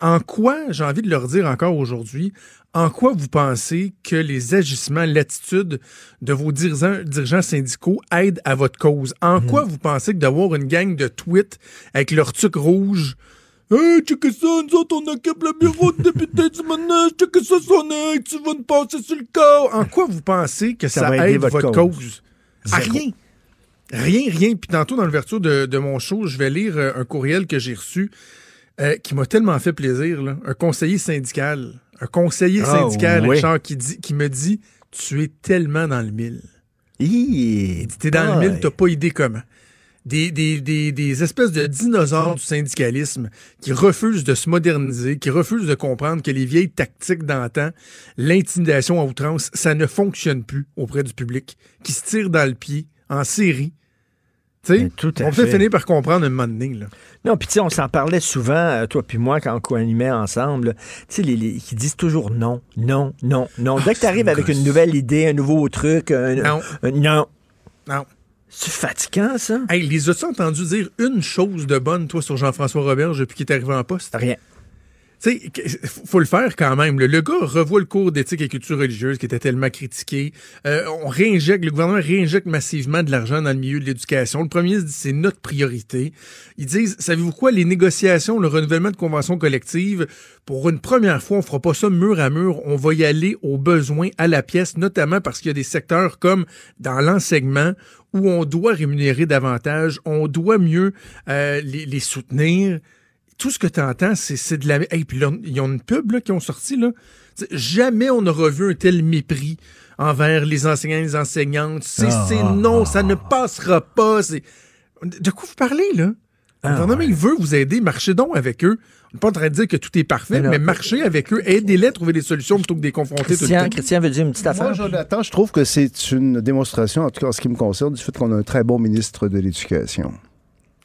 en quoi, j'ai envie de leur dire encore aujourd'hui, en quoi vous pensez que les agissements, l'attitude de vos dirigeants, dirigeants syndicaux aident à votre cause? En quoi vous pensez que d'avoir une gang de tweets avec leur tuque rouge Hey, check ça, nous autres, on occupe le bureau de député du manège, check ça, son œil, tu vas nous passer sur le corps. En quoi vous pensez que Ça ça, va aide votre votre, cause? cause? À Zéro. rien. Rien, rien. Puis tantôt, dans l'ouverture de, de mon show, je vais lire euh, un courriel que j'ai reçu euh, qui m'a tellement fait plaisir. Là. Un conseiller syndical. Un conseiller Ah, syndical, oui. Richard, qui, dit, qui me dit Tu es tellement dans le mille. Il dit T'es dans le mille, t'as pas idée comment. Des, des, des, des espèces de dinosaures du syndicalisme qui refusent de se moderniser, qui refusent de comprendre que les vieilles tactiques d'antan, l'intimidation à outrance, ça ne fonctionne plus auprès du public, qui se tirent dans le pied en série. Tout on peut finir par comprendre un moment donné. Là. Non, puis on s'en parlait souvent, euh, toi puis moi, quand on co-animait ensemble. Tu sais, les, les- qui disent toujours non, non, non, non. Dès que tu arrives avec une nouvelle idée, un nouveau truc, un, Non. un- non. Non. C'est fatigant, ça? Hey, les as-tu entendu dire une chose de bonne, toi, sur Jean-François Roberge depuis qu'il est arrivé en poste? Rien. Tu sais, faut le faire quand même. Le, gars revoit le cours d'éthique et culture religieuse qui était tellement critiqué. Euh, on réinjecte, le gouvernement réinjecte massivement de l'argent dans le milieu de l'éducation. Le premier se dit c'est notre priorité. Ils disent, savez-vous quoi, les négociations, le renouvellement de conventions collectives, pour une première fois, on fera pas ça mur à mur. On va y aller aux besoins, à la pièce, notamment parce qu'il y a des secteurs comme dans l'enseignement où on doit rémunérer davantage, on doit mieux euh, les soutenir tout ce que tu entends, c'est, c'est de la. Hey, puis là, ils ont une pub là, qui ont sorti. Là. T'sais, jamais on n'aura vu un tel mépris envers les enseignants et les enseignantes. C'est, Ah, c'est non, ça ne passera pas. C'est... De quoi vous parlez, là? Le Ah, gouvernement, il veut vous aider. Marchez donc avec eux. On n'est pas en train de dire que tout est parfait, Mais marchez avec eux. Aidez-les à trouver des solutions plutôt que de les confronter tout le Christian, temps. Christian veut dire une petite affaire. Moi, Jonathan, je trouve que c'est une démonstration, en tout cas en ce qui me concerne, du fait qu'on a un très bon ministre de l'Éducation.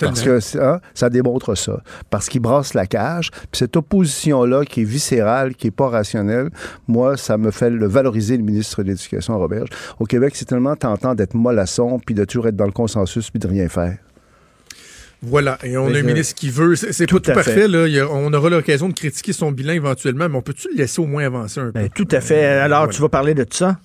Parce que c'est- hein, ça démontre ça. Parce qu'il brasse la cage. Puis cette opposition-là, qui est viscérale, qui est pas rationnelle, moi, ça me fait le valoriser le ministre de l'Éducation, Roberge. Au Québec, c'est tellement tentant d'être mollasson, puis de toujours être dans le consensus, puis de rien faire. Voilà, et on Mais a un je- ministre qui veut. C'est, Tout tout à parfait, fait. là. Il y a- on aura l'occasion de critiquer son bilan éventuellement, mais on peut-tu le laisser au moins avancer un peu? Ben, tout à fait. Alors, Voilà. tu vas parler de ça?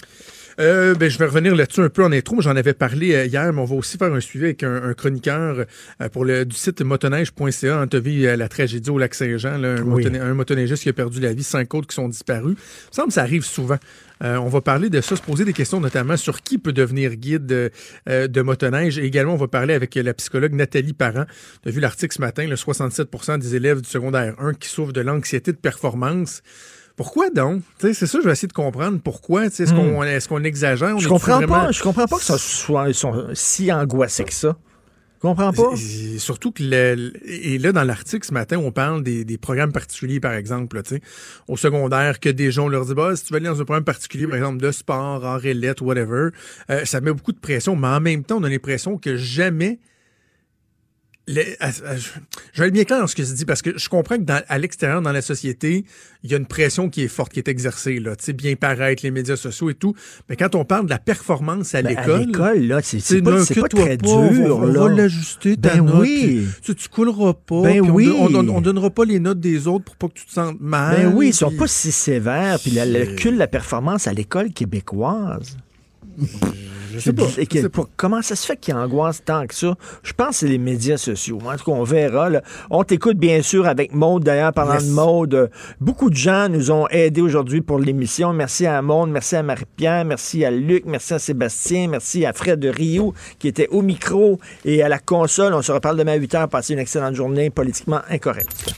Euh, ben, je vais revenir là-dessus un peu en intro. J'en avais parlé euh, hier, mais on va aussi faire un suivi avec un, un chroniqueur euh, pour le du site motoneige.ca. On a vu la tragédie au lac Saint-Jean, un, Oui. motoneigiste qui a perdu la vie, cinq autres qui sont disparus. Il me semble que ça arrive souvent. Euh, on va parler de ça, se poser des questions notamment sur qui peut devenir guide euh, de motoneige. Et également, on va parler avec la psychologue Nathalie Parent. On a vu l'article ce matin, le 67% des élèves du secondaire 1 qui souffrent de l'anxiété de performance. Pourquoi donc? C'est ça, je vais essayer de comprendre pourquoi. Sais, Est-ce Hmm. qu'on est qu'on exagère? On Je comprends vraiment- pas. Je comprends pas que ça soit ils sont si angoissés que ça. Je comprends pas. Surtout que le- et là dans l'article ce matin on parle des, des programmes particuliers par exemple là, tu sais, au secondaire que des gens leur dit bah si tu vas aller dans un programme particulier par exemple de sport art et lettres whatever euh, ça met beaucoup de pression mais en même temps on a l'impression que jamais les- je vais être bien clair dans ce que je dis parce que je comprends que dans- à l'extérieur dans la société il y a une pression qui est forte qui est exercée là tu sais bien paraître les médias sociaux et tout mais quand on parle de la performance à Ben, à l'école l'école, là, c'est- pas- c'est pas n'inquiète-toi très pas, dur, on va l'ajuster ta Ben note, oui. Tu, tu couleras pas. Ben on oui. On, on donnera pas les notes des autres pour pas que tu te sentes mal. Ben oui, ils sont puis- pas si sévères. Puis le, le cul de la performance à l'école québécoise. Je sais pas. Et que- je sais pas. pour- comment ça se fait qu'ils angoissent tant que ça? Je pense que c'est les médias sociaux. En tout cas, on verra. là. On t'écoute bien sûr avec Maude. D'ailleurs, parlant Yes. de Maude, beaucoup de gens nous ont aidés aujourd'hui pour l'émission. Merci à Maude, merci à Marie-Pierre, merci à Luc, merci à Sébastien, merci à Fred de Rio qui était au micro et à la console. On se reparle demain à 8 h. Passez une excellente journée politiquement incorrecte.